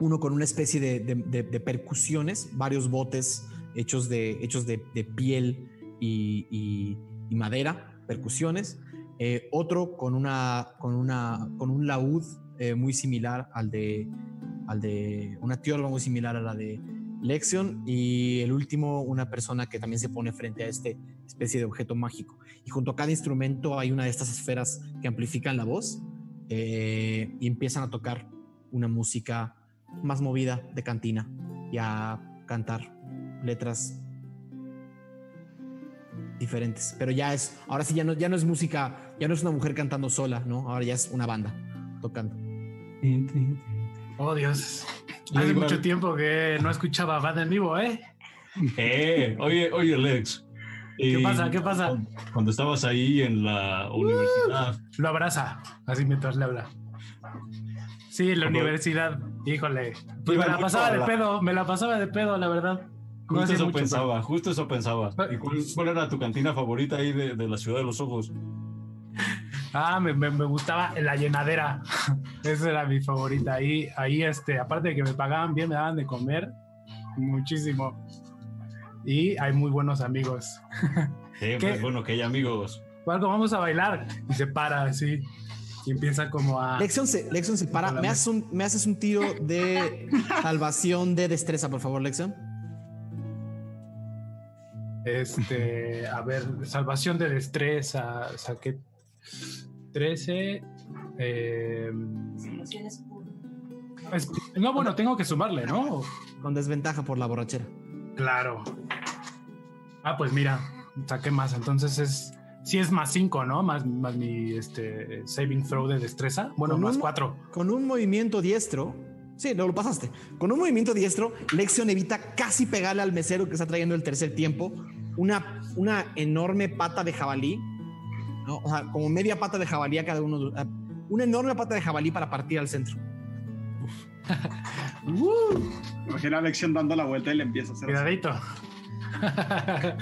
uno con una especie de, de- de- de percusiones, varios botes hechos de, hechos de, de piel y, y- y madera, percusiones. eh, otro con, una, con, una, con un laúd eh, muy similar al de, al de una tiorba muy similar a la de Lexion y el último una persona que también se pone frente a este especie de objeto mágico y junto a cada instrumento hay una de estas esferas que amplifican la voz eh, y empiezan a tocar una música más movida de cantina y a cantar letras diferentes pero ya es ahora sí ya no ya no es música ya no es una mujer cantando sola no ahora ya es una banda tocando Oh, Dios. Hace mucho tiempo que no escuchaba banda en vivo, ¿eh? Eh, oye, oye, Lex. ¿Qué pasa? ¿Qué pasa? cuando- estabas ahí en la universidad, Lo abraza, así mientras le habla. Sí, la universidad. Híjole. Pues me la pasaba de pedo, me la pasaba de pedo, la verdad. Justo eso pensaba, justo eso pensaba. ¿Y cuál, era tu cantina favorita ahí de, de la ciudad de los ojos? *laughs* Ah, me, me, gustaba la llenadera. *laughs* Esa era mi favorita. Ahí, ahí, este, aparte de que me pagaban bien, me daban de comer muchísimo. Y hay muy buenos amigos. *laughs* Sí, pues bueno que hay amigos. Algo, vamos a bailar. Y se para así. Y empieza como a. Lección se, Lección se para. ¿Me haces, un, ¿Me haces un tiro de salvación de destreza, por favor, Lección? Este, a ver, salvación de destreza, saqué 13. Eh, no, bueno, tengo que sumarle, ¿no? Con desventaja por la borrachera. Claro. Ah, pues mira, saqué más. Entonces es. Si es más 5, ¿no? Más, más mi este, saving throw de destreza. Bueno, más 4. Con un movimiento diestro. Sí, no lo pasaste. Con un movimiento diestro, Lexion evita casi pegarle al mesero que está trayendo el tercer tiempo. Una, una enorme pata de jabalí o sea, como media pata de jabalí a cada uno. Una enorme pata de jabalí para partir al centro. Uh, Imagina a Alexion dando la vuelta y le empieza a hacer. Cuidadito.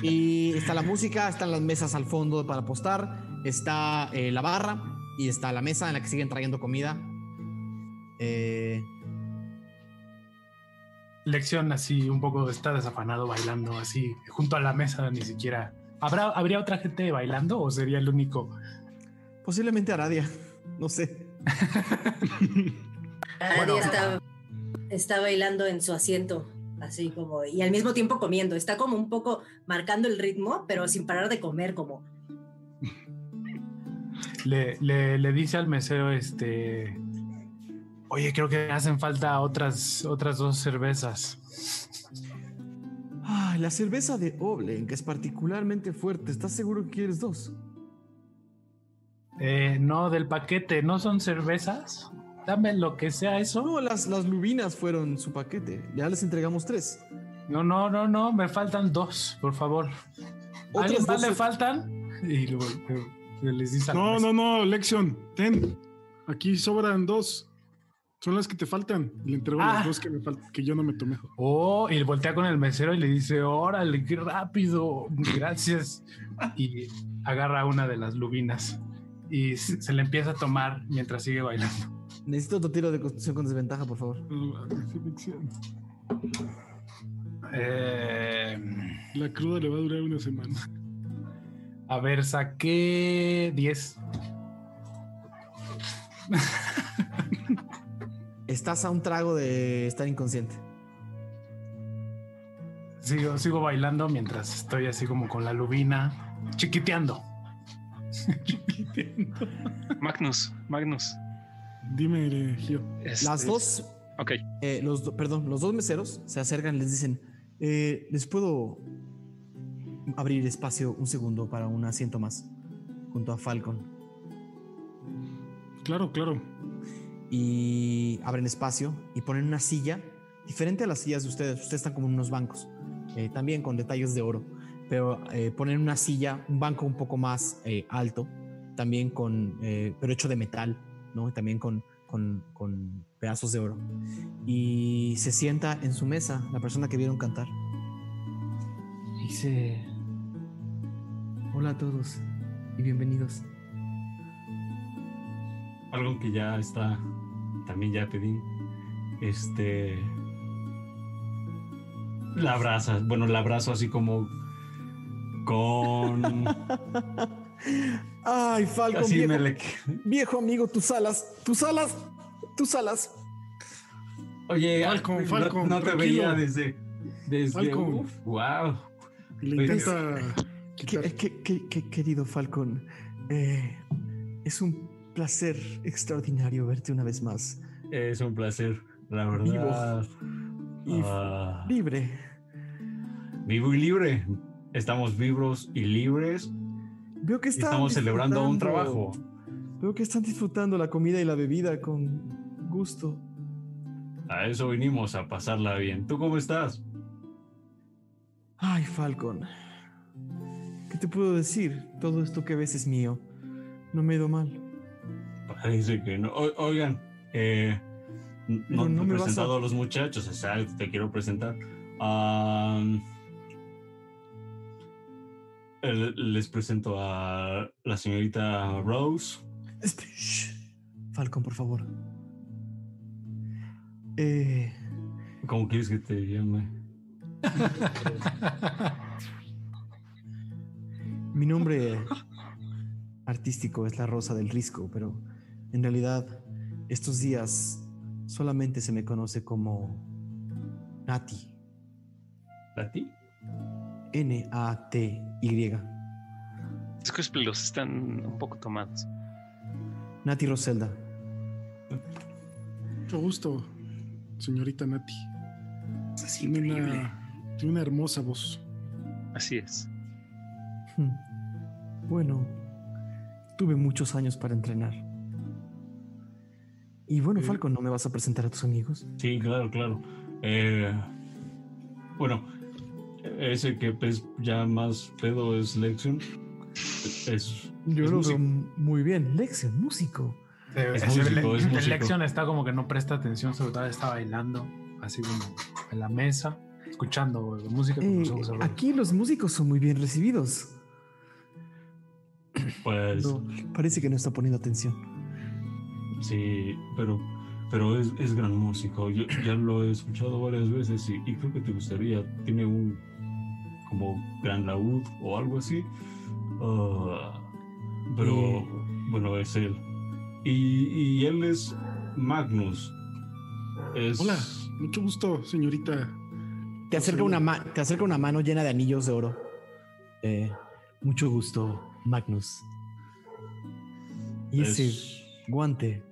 y está la música, están las mesas al fondo para apostar, está eh, la barra y está la mesa en la que siguen trayendo comida. Eh, Lección así, un poco está desafanado bailando así, junto a la mesa, ni siquiera ¿Habrá, ¿Habría otra gente bailando o sería el único? Posiblemente Aradia, no sé. *laughs* Está, bailando en su asiento, así como, y al mismo tiempo comiendo. Está como un poco marcando el ritmo, pero sin parar de comer, como. Le, le, dice al mesero, este. Oye, creo que hacen falta otras, otras dos cervezas la cerveza de Oblen, que es particularmente fuerte. ¿Estás seguro que quieres dos? Eh, no, del paquete. ¿No son cervezas? Dame lo que sea eso. No, las, las lubinas fueron su paquete. Ya les entregamos tres. No, no, no, no. Me faltan dos, por favor. ¿Alguien más le faltan? Y les dice No, no, no, Lexion. Ten. Aquí sobran dos. Son las que te faltan. Le entrego las ah. dos que, me que yo no me tomé. Oh, y voltea con el mesero y le dice, órale, qué rápido, gracias. Y agarra una de las lubinas y se, le empieza a tomar mientras sigue bailando. Necesito otro tiro de construcción con desventaja, por favor. Eh, La cruda le va a durar una semana. A ver, saqué 10. Estás a un trago de estar inconsciente. Sigo, sigo bailando mientras estoy así como con la lubina, chiquiteando. *laughs* chiquiteando. Magnus, Magnus. Dime, Gio. Este, Las dos. Ok. Eh, los, perdón, los dos meseros se acercan y les dicen: eh, ¿Les puedo abrir espacio un segundo para un asiento más junto a Falcon? Claro, claro y abren espacio y ponen una silla diferente a las sillas de ustedes. Ustedes están como en unos bancos, eh, también con detalles de oro, pero eh, ponen una silla, un banco un poco más eh, alto, también con, pero hecho de metal, ¿no? También con, con, con, pedazos de oro. Y se sienta en su mesa la persona que vieron cantar. Dice, hola a todos y bienvenidos. Algo que ya está también ya pedí. Este. La abraza, bueno, la abrazo así como con. *laughs* Ay, Falcon, viejo, amigo, tus alas, tus alas, tus alas. Oye, Falcon, Falcon, no, te veía desde. desde Falcon. wow. querido Falcon, eh, es un placer extraordinario verte una vez más. Es un placer, la verdad. Vivo. Ah. libre. Vivo y libre. Estamos vivos y libres. Veo que estamos celebrando un trabajo. Veo que están disfrutando la comida y la bebida con gusto. A eso vinimos, a pasarla bien. ¿Tú cómo estás? Ay, Falcon. ¿Qué te puedo decir? Todo esto que ves es mío. No me he ido mal. Dice que no. oigan, eh, no, no, me he presentado a... los muchachos, exacto, te quiero presentar. Les presento a la señorita Rose. Falcon, por favor. Eh... ¿Cómo quieres que te llame? *laughs* Mi nombre artístico es la Rosa del Risco, pero en realidad estos días solamente se me conoce como Nati. ¿Nati? N-A-T-Y. Los están un poco tomados. Nati Roselda. Mucho gusto, señorita Nati. tiene, una, tiene una hermosa voz. Así es. Hmm. Bueno, tuve muchos años para entrenar. Y bueno, Falco, Falcon, ¿no me vas a presentar a tus amigos? Sí, claro, claro. Eh, bueno, ese que es ya más pedo es Lexion. Es, Yo lo veo muy bien. Lexion, músico. es músico, es Lexion está como que no presta atención, sobre todo está bailando, así como en la mesa, escuchando música. Eh, aquí los músicos son muy bien recibidos. Pues. parece que no está poniendo atención. Sí, pero, pero es, es gran músico. Yo ya lo he escuchado varias veces y, creo que te gustaría. Tiene un como gran laúd o algo así. Ah, pero bueno, es él. Y, y, él es Magnus. Hola, mucho gusto, señorita. Te acerca, una te acerca una mano llena de anillos de oro. Eh, mucho gusto, Magnus. Y ese guante.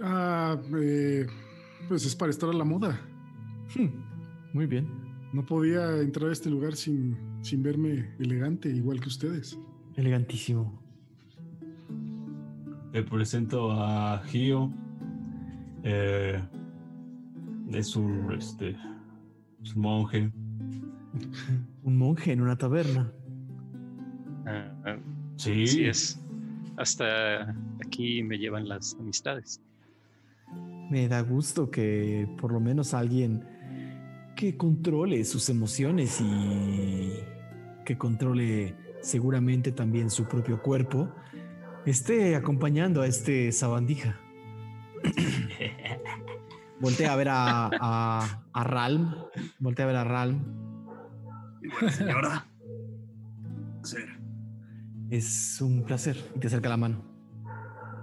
Ah, eh, pues es para estar a la moda. Hmm, muy bien. No podía entrar a este lugar sin, sin verme elegante, igual que ustedes. Elegantísimo. Le presento a Gio. Eh, es un, este, es un monje. *laughs* un monje en una taberna. Sí. Sí es. Hasta aquí me llevan las amistades. Me da gusto que por lo menos alguien que controle sus emociones y que controle seguramente también su propio cuerpo esté acompañando a este sabandija. *laughs* Voltea a ver a, a, a Ralm. Voltea a ver a Ralm. señora. Es un placer. Y te acerca la mano.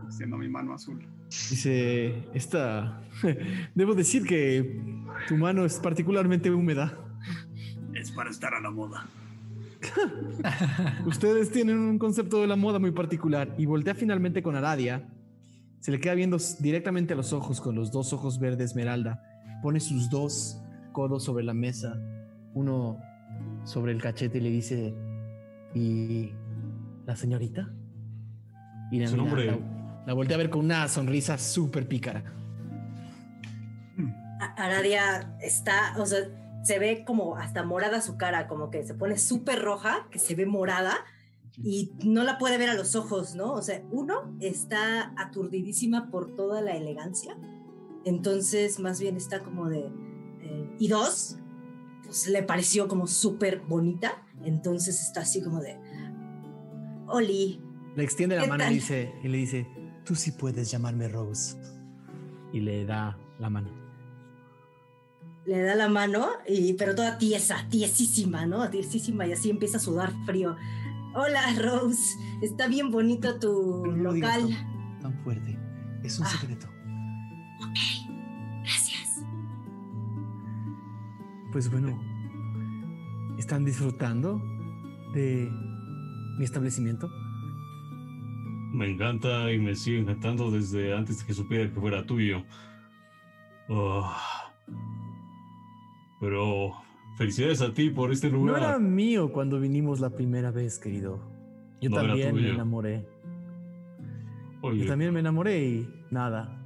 Siendo mi mano azul. Dice, esta... *laughs* Debo decir que tu mano es particularmente húmeda. Es para estar a la moda. *laughs* Ustedes tienen un concepto de la moda muy particular y voltea finalmente con Aradia. Se le queda viendo directamente a los ojos con los dos ojos verde esmeralda. Pone sus dos codos sobre la mesa, uno sobre el cachete y le dice, ¿y la señorita? Y la, nombre... la, voltea a ver con una sonrisa súper pícara. Aradia está, o sea, se ve como hasta morada su cara, como que se pone súper roja, que se ve morada y no la puede ver a los ojos, ¿no? O sea, uno está aturdidísima por toda la elegancia, entonces más bien está como de... Eh, y dos, pues le pareció como súper bonita, entonces está así como de... Oli. Le extiende la mano y, dice, y le dice, tú sí puedes llamarme Rose. Y le da la mano. Le da la mano, y, pero toda tiesa, tiesísima, ¿no? Tiesísima y así empieza a sudar frío. Hola Rose, está bien bonito tu local. Tan, fuerte, es un ah. secreto. Ok, gracias. Pues bueno, ¿están disfrutando de mi establecimiento? Me encanta y me sigue encantando desde antes de que supiera que fuera tuyo. Oh. Pero felicidades a ti por este lugar. No era mío cuando vinimos la primera vez, querido. Yo también me enamoré. Yo también me enamoré y nada.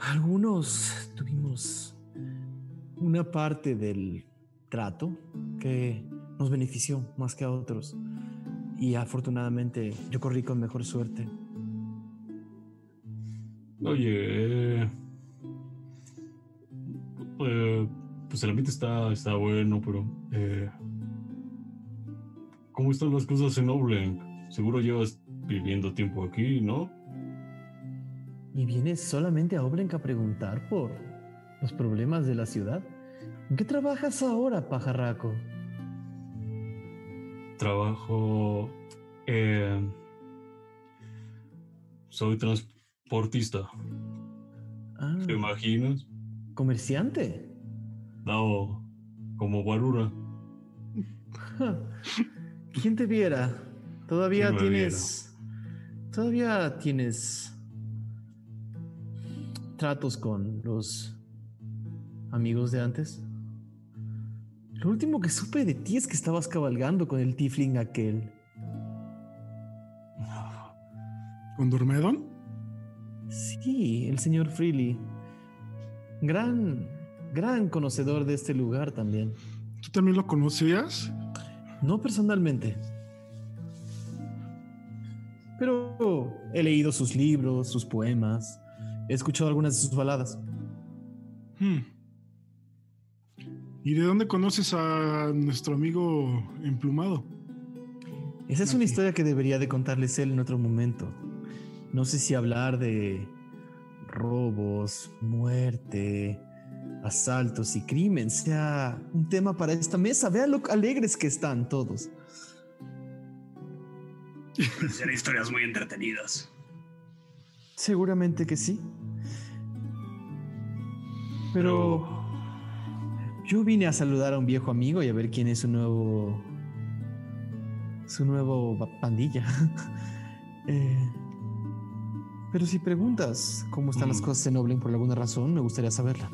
Algunos tuvimos una parte del trato que nos benefició más que a otros. Y afortunadamente yo corrí con mejor suerte. Oye, eh, eh, pues el ambiente está, está bueno, pero eh, ¿cómo están las cosas en Oblen? Seguro llevas viviendo tiempo aquí, ¿no? ¿Y vienes solamente a Oblenk a preguntar por los problemas de la ciudad? ¿En qué trabajas ahora, pajarraco? Trabajo. eh, soy transportista. Ah, ¿Te imaginas? comerciante. No, como Guarura. *laughs* ¿Quién te viera? Todavía ¿Quién me tienes. Todavía tienes. tratos con los amigos de antes. Lo último que supe de ti es que estabas cabalgando con el tiefling aquel. ¿Con Dormedon? Sí, el señor Freely. Gran, gran conocedor de este lugar también. ¿Tú también lo conocías? No personalmente. Pero he leído sus libros, sus poemas. He escuchado algunas de sus baladas. Hmm. ¿Y de dónde conoces a nuestro amigo emplumado? Esa es una historia que debería de contarles él en otro momento. No sé si hablar de robos, muerte, asaltos y crimen sea un tema para esta mesa. Vean lo alegres que están todos. *laughs* Serán historias muy entretenidas. Seguramente que sí. Pero yo vine a saludar a un viejo amigo y a ver quién es su nuevo. su nuevo pandilla. *laughs* Eh, pero si preguntas cómo están las Mm. cosas en Oblen por alguna razón, me gustaría saberla.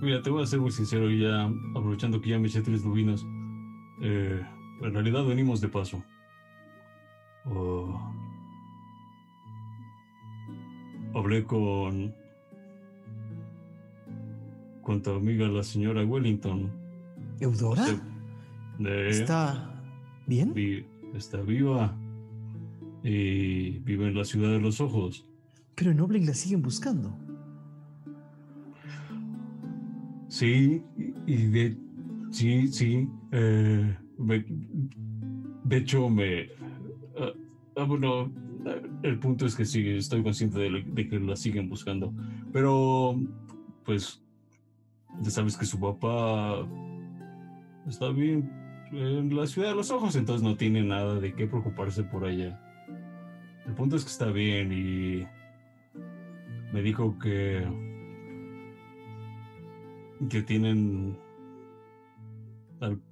Mira, te voy a ser muy sincero y ya aprovechando que ya me eché tres lubinas. eh, en realidad venimos de paso. Oh. hablé con. Con tu amiga, la señora Wellington. ¿Eudora? De- ¿Está bien? vi- está viva. Y vive en la ciudad de los ojos. Pero en Oblen la siguen buscando. Sí, y de. Sí, sí. eh, me- de hecho, me. ah, bueno, el punto es que sí, estoy consciente de que la siguen buscando. Pero, pues. Ya sabes que su papá. Está bien en la ciudad de los ojos, entonces no tiene nada de qué preocuparse por allá. El punto es que está bien y. Me dijo que que tienen al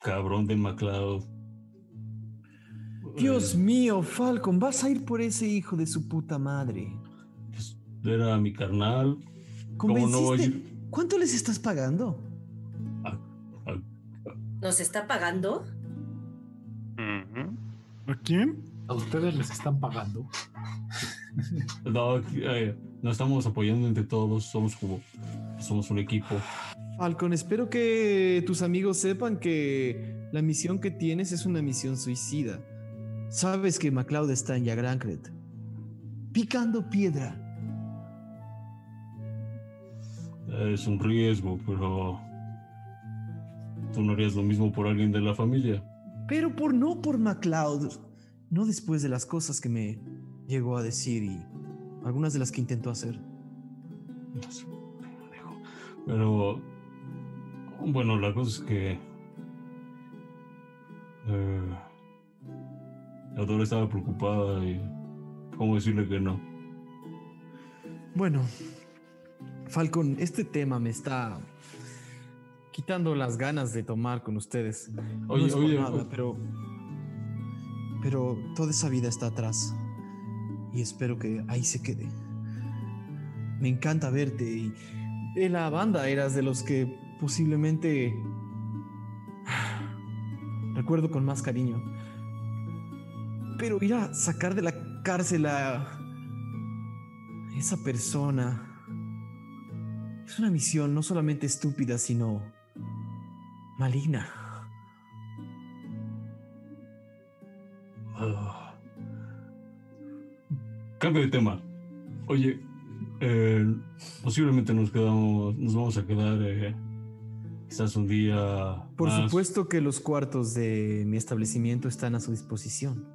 cabrón de MacLeod. Dios Eh, mío, Falcon, vas a ir por ese hijo de su puta madre. pues, era mi carnal. ¿Cómo no voy a ¿Convenciste? ir? ¿Cuánto les estás pagando? ¿Nos está pagando? ¿A quién? ¿A ustedes les están pagando? No, eh, nos estamos apoyando entre todos. Somos como. Somos un equipo. Falcon, espero que tus amigos sepan que la misión que tienes es una misión suicida. Sabes que MacLeod está en Yagrancret. Picando piedra. Es un riesgo, pero. Tú no harías lo mismo por alguien de la familia. Pero por no por MacLeod. No después de las cosas que me llegó a decir y algunas de las que intentó hacer. No sé, pendejo. Pero. Bueno, la cosa es que. Eh, Adora estaba preocupada y. ¿Cómo decirle que no? Bueno, Falcon, este tema me está quitando las ganas de tomar con ustedes. Oye, no es por oye, nada, oye. pero pero toda esa vida está atrás y espero que ahí se quede. Me encanta verte y en la banda eras de los que posiblemente *sighs* recuerdo con más cariño. Pero ir a sacar de la cárcel a esa persona es una misión no solamente estúpida, sino maligna. Ah. cambio de tema. Oye, eh, posiblemente nos quedamos, nos vamos a quedar eh, quizás un día. Por más. supuesto que los cuartos de mi establecimiento están a su disposición.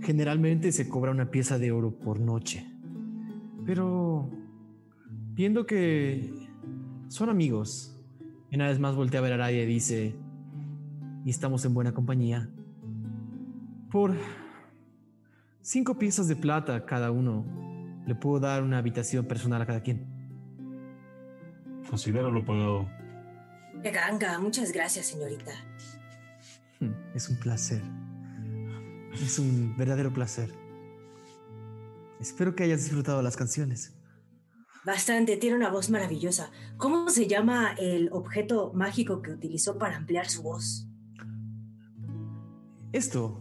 Generalmente se cobra una pieza de oro por noche. Pero viendo que son amigos, y una vez más voltea a ver a Araya y dice, y estamos en buena compañía, por cinco piezas de plata cada uno, le puedo dar una habitación personal a cada quien. Considera lo pagado. Qué ganga, muchas gracias, señorita. Hmm, Es un placer. Es un verdadero placer. Espero que hayas disfrutado las canciones. Bastante, tiene una voz maravillosa. ¿Cómo se llama el objeto mágico que utilizó para ampliar su voz? Esto.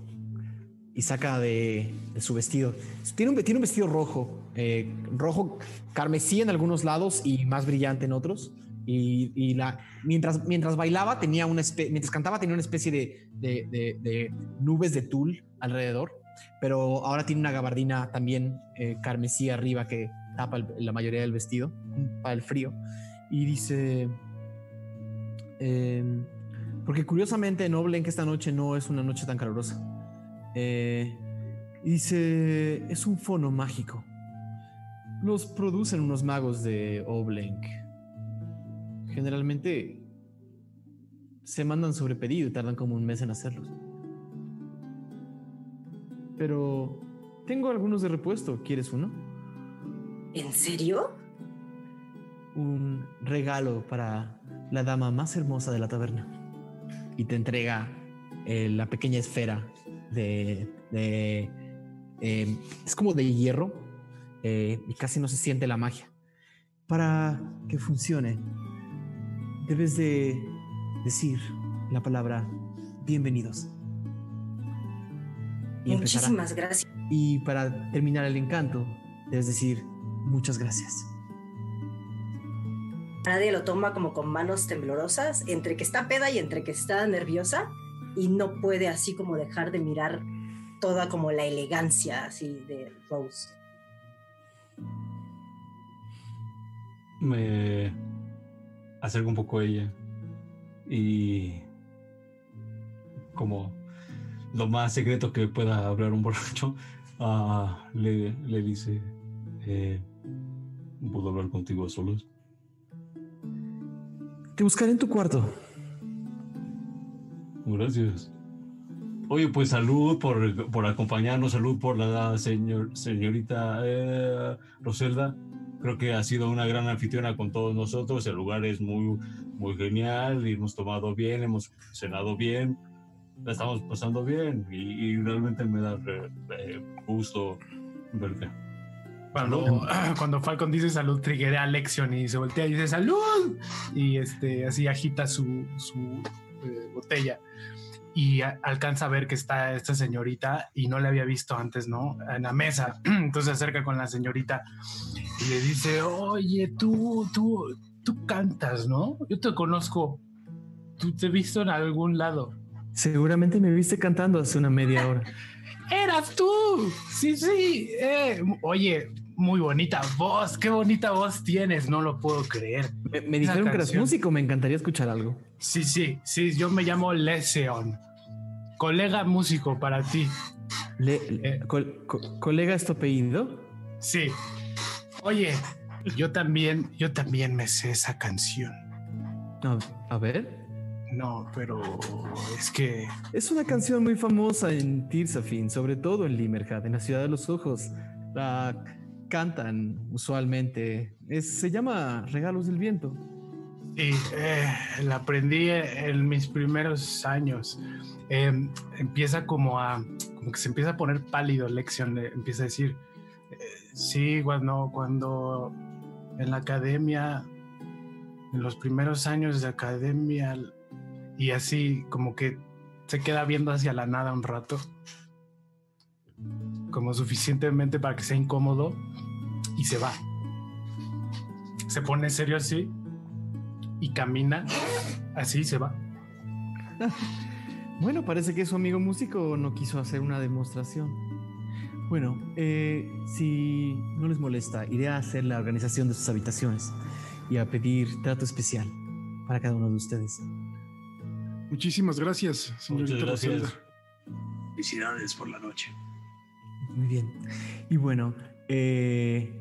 Y saca de, su vestido. Tiene un, tiene un vestido rojo. eh, rojo carmesí en algunos lados y más brillante en otros. Y, mientras, mientras bailaba, tenía una espe- mientras cantaba, tenía una especie de nubes de tul alrededor. Pero ahora tiene una gabardina también eh, carmesí arriba que tapa el- la mayoría del vestido para el frío. Y dice. em, porque curiosamente en Oblen que esta noche no es una noche tan calurosa. Eh, dice, es un fono mágico. Los producen unos magos de Oblenk. Generalmente se mandan sobre pedido y tardan como un mes en hacerlos. Pero tengo algunos de repuesto. ¿Quieres uno? ¿En serio? Un regalo para la dama más hermosa de la taberna. Y te entrega eh, la pequeña esfera de... de, eh, es como de hierro eh, y casi no se siente la magia. Para que funcione, debes de decir la palabra bienvenidos. Y empezará. Muchísimas gracias. Y para terminar el encanto, debes decir muchas gracias. Nadie lo toma como con manos temblorosas, entre que está peda y entre que está nerviosa, y no puede así como dejar de mirar toda como la elegancia así de Rose. Me acerco un poco a ella y como lo más secreto que pueda hablar un borracho, ah, le, le dice, eh, ¿puedo hablar contigo a solos? Te buscaré en tu cuarto. Gracias. Oye, pues salud por, por acompañarnos, salud por la señor, señorita eh, Roselda. Creo que ha sido una gran anfitriona con todos nosotros. El lugar es muy, muy genial y hemos tomado bien, hemos cenado bien, la estamos pasando bien y, y realmente me da re- re- gusto verte. Cuando, *clears throat* cuando Falcon dice salud, triguea a Lexion y se voltea y dice salud. Y este, así agita su, su eh, botella. Y a- alcanza a ver que está esta señorita y no la había visto antes, ¿no? En la mesa. *clears throat* Entonces se acerca con la señorita y le dice, oye, tú, tú, tú cantas, ¿no? Yo te conozco. Tú te he visto en algún lado. Seguramente me viste cantando hace una media hora. *laughs* ¡Eras tú! Sí, sí. eh, oye, muy bonita voz. Qué bonita voz tienes. No lo puedo creer. Me, dijeron que eras músico, me encantaría escuchar algo. Sí, sí, sí. Yo me llamo Leseon. Colega músico para ti. Le- col- co- ¿Colega es tu apellido? Sí. Oye, yo también, yo también me sé esa canción. A, a ver. No, pero es que Es una canción muy famosa en Tirsafin, sobre todo en Limerhat, en la ciudad de los ojos. La cantan usualmente. Es- se llama Regalos del Viento. Sí, eh, la aprendí en mis primeros años. Eh, empieza como a, como que se empieza a poner pálido Lexion, le empieza a decir, eh, sí, cuando, cuando en la academia, en los primeros años de academia, y así como que se queda viendo hacia la nada un rato, como suficientemente para que sea incómodo, y se va. Se pone serio así y camina así se va. *laughs* Bueno, parece que su amigo músico no quiso hacer una demostración. Bueno, eh, si no les molesta, iré a hacer la organización de sus habitaciones y a pedir trato especial para cada uno de ustedes. Muchísimas gracias, señorita Muchas gracias. Felicidades por la noche. Muy bien. Y bueno, eh,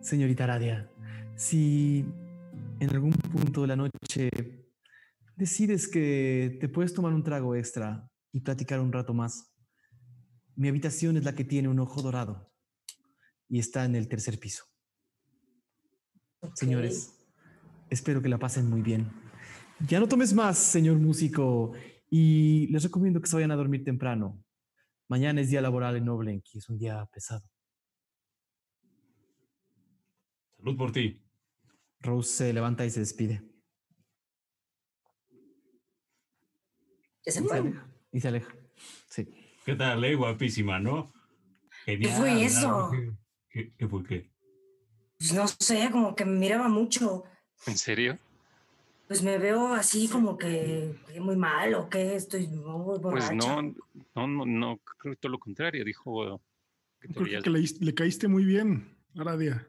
señorita Aradia, si en algún punto de la noche decides que te puedes tomar un trago extra y platicar un rato más, mi habitación es la que tiene un ojo dorado y está en el tercer piso. Señores, espero que la pasen muy bien. Ya no tomes más, señor músico, y les recomiendo que se vayan a dormir temprano. Mañana es día laboral en Noblen, que es un día pesado. Salud por ti. Rose se levanta y se despide. Ya se Y se fue. aleja. Y se aleja. Sí. ¿Qué tal, eh? Guapísima, ¿no? Genial. fue eso? ¿Qué, qué, qué fue qué? Pues no sé, como que me miraba mucho. ¿En serio? Pues me veo así como que, que muy mal o que estoy muy Pues borracha. no, no, no, no, creo que todo lo contrario. Dijo que Creo veías que le, le caíste muy bien, Aradia.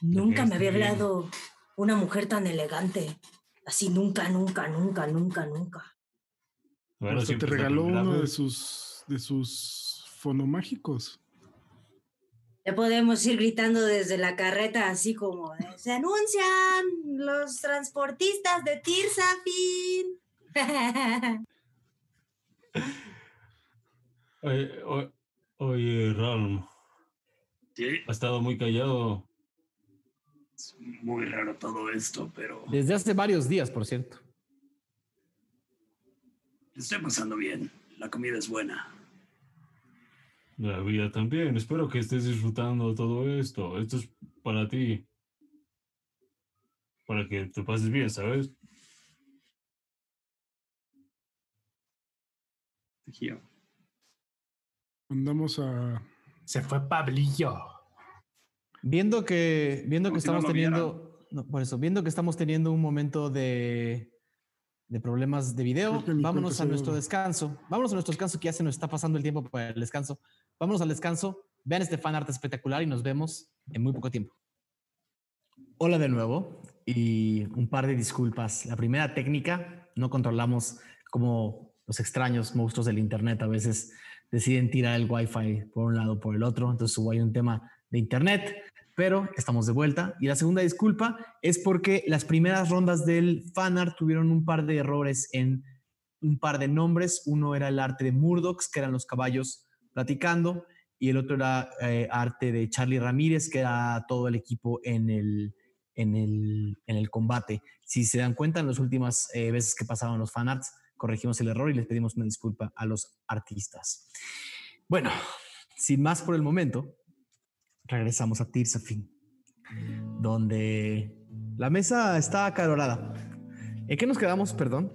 Nunca me había Este, hablado una mujer tan elegante. Así nunca, nunca, nunca, nunca, nunca. Bueno, Hasta te regaló uno de sus, de sus fonomágicos. Ya podemos ir gritando desde la carreta así como de, se anuncian los transportistas de Tirsafin. *laughs* Oye, o- oye, Ralm, Sí, ha estado muy callado. es muy raro todo esto, pero Desde hace varios días, por cierto. estoy pasando bien. La comida es buena. La vida también. Espero que estés disfrutando todo esto. Esto es para ti. Para que te pases bien, ¿sabes? Gio. Mandamos a. Se fue Pablillo. Viendo que, viendo que si estamos teniendo, no, por eso, viendo que estamos teniendo un momento de, de problemas de video, vámonos a nuestro descanso. Vámonos a nuestro descanso, que ya se nos está pasando el tiempo para el descanso. Vámonos al descanso, vean este fan art espectacular y nos vemos en muy poco tiempo. Hola de nuevo y un par de disculpas. La primera técnica, no controlamos como los extraños monstruos del Internet a veces deciden tirar el Wi-Fi por un lado o por el otro, entonces hubo ahí un tema de Internet, pero estamos de vuelta. Y la segunda disculpa es porque las primeras rondas del fanart tuvieron un par de errores en un par de nombres. Uno era el arte de Murdox, que eran los caballos platicando, y el otro era eh, arte de Charlie Ramírez, que era todo el equipo en el, en el, en el combate. Si se dan cuenta, en las últimas eh, veces que pasaban los fanarts, corregimos el error y les pedimos una disculpa a los artistas. Bueno, sin más por el momento, regresamos a Tirsafin, donde la mesa está acalorada. ¿En qué nos quedamos, perdón?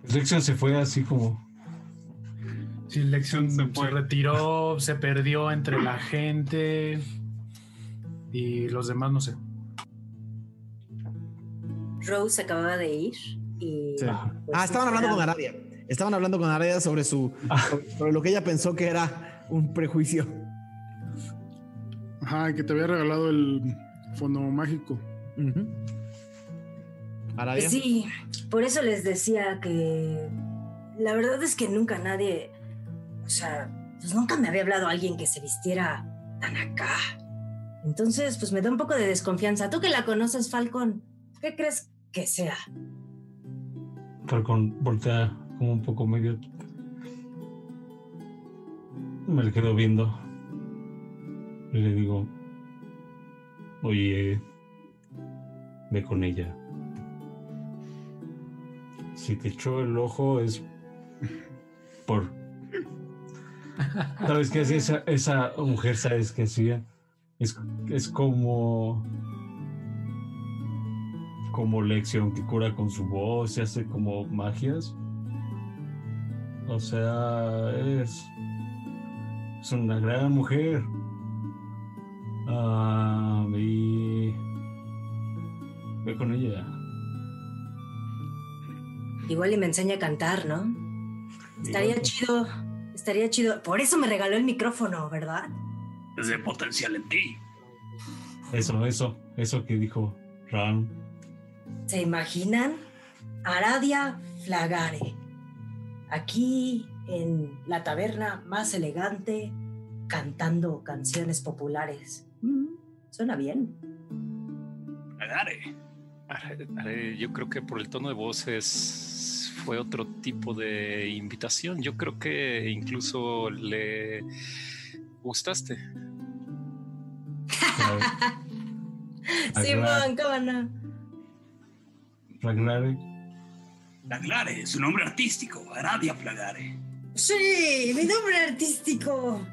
Pues se fue así como. Sí, Lexion Se se, retiró, se perdió entre la gente y los demás no sé. Rose acababa de ir y... Sí. pues, Ah, estaban hablando con Aradia. Estaban hablando con Aradia sobre su sobre, sobre lo que ella pensó que era un prejuicio. Ajá, que te había regalado el. Ujú. Aradia. Pues sí, por eso les decía que la verdad es que nunca nadie, o sea, pues nunca me había hablado alguien que se vistiera tan acá. Entonces, pues me da un poco de desconfianza. Tú que la conoces, Falcon, ¿qué crees que sea? Falcon voltea como un poco medio. Me le quedo viendo. Y le digo. Oye. Ve con ella. Si te echó el ojo es. Por. ¿Sabes qué hacía esa, esa mujer? ¿Sabes qué hacía? Es, es como. Como lección que cura con su voz y hace como magias. O sea, es. Es una gran mujer. Ah, y. Ve con ella. Igual y me enseña a cantar, ¿no? Estaría Igual. chido Estaría chido. Por eso me regaló el micrófono, ¿verdad? Es de potencial en ti. Eso, eso, eso que dijo Ram. ¿Se imaginan? Aradia Flagare. Aquí en la taberna más elegante, cantando canciones populares. Mm, suena bien. Flagare. Are- Yo creo que por el tono de voz es, fue otro tipo de invitación. Yo creo que incluso le gustaste. *laughs* Simón, cómo no. Ragnare. Flagare, su nombre artístico, Aradia Flagare. Sí, mi nombre artístico.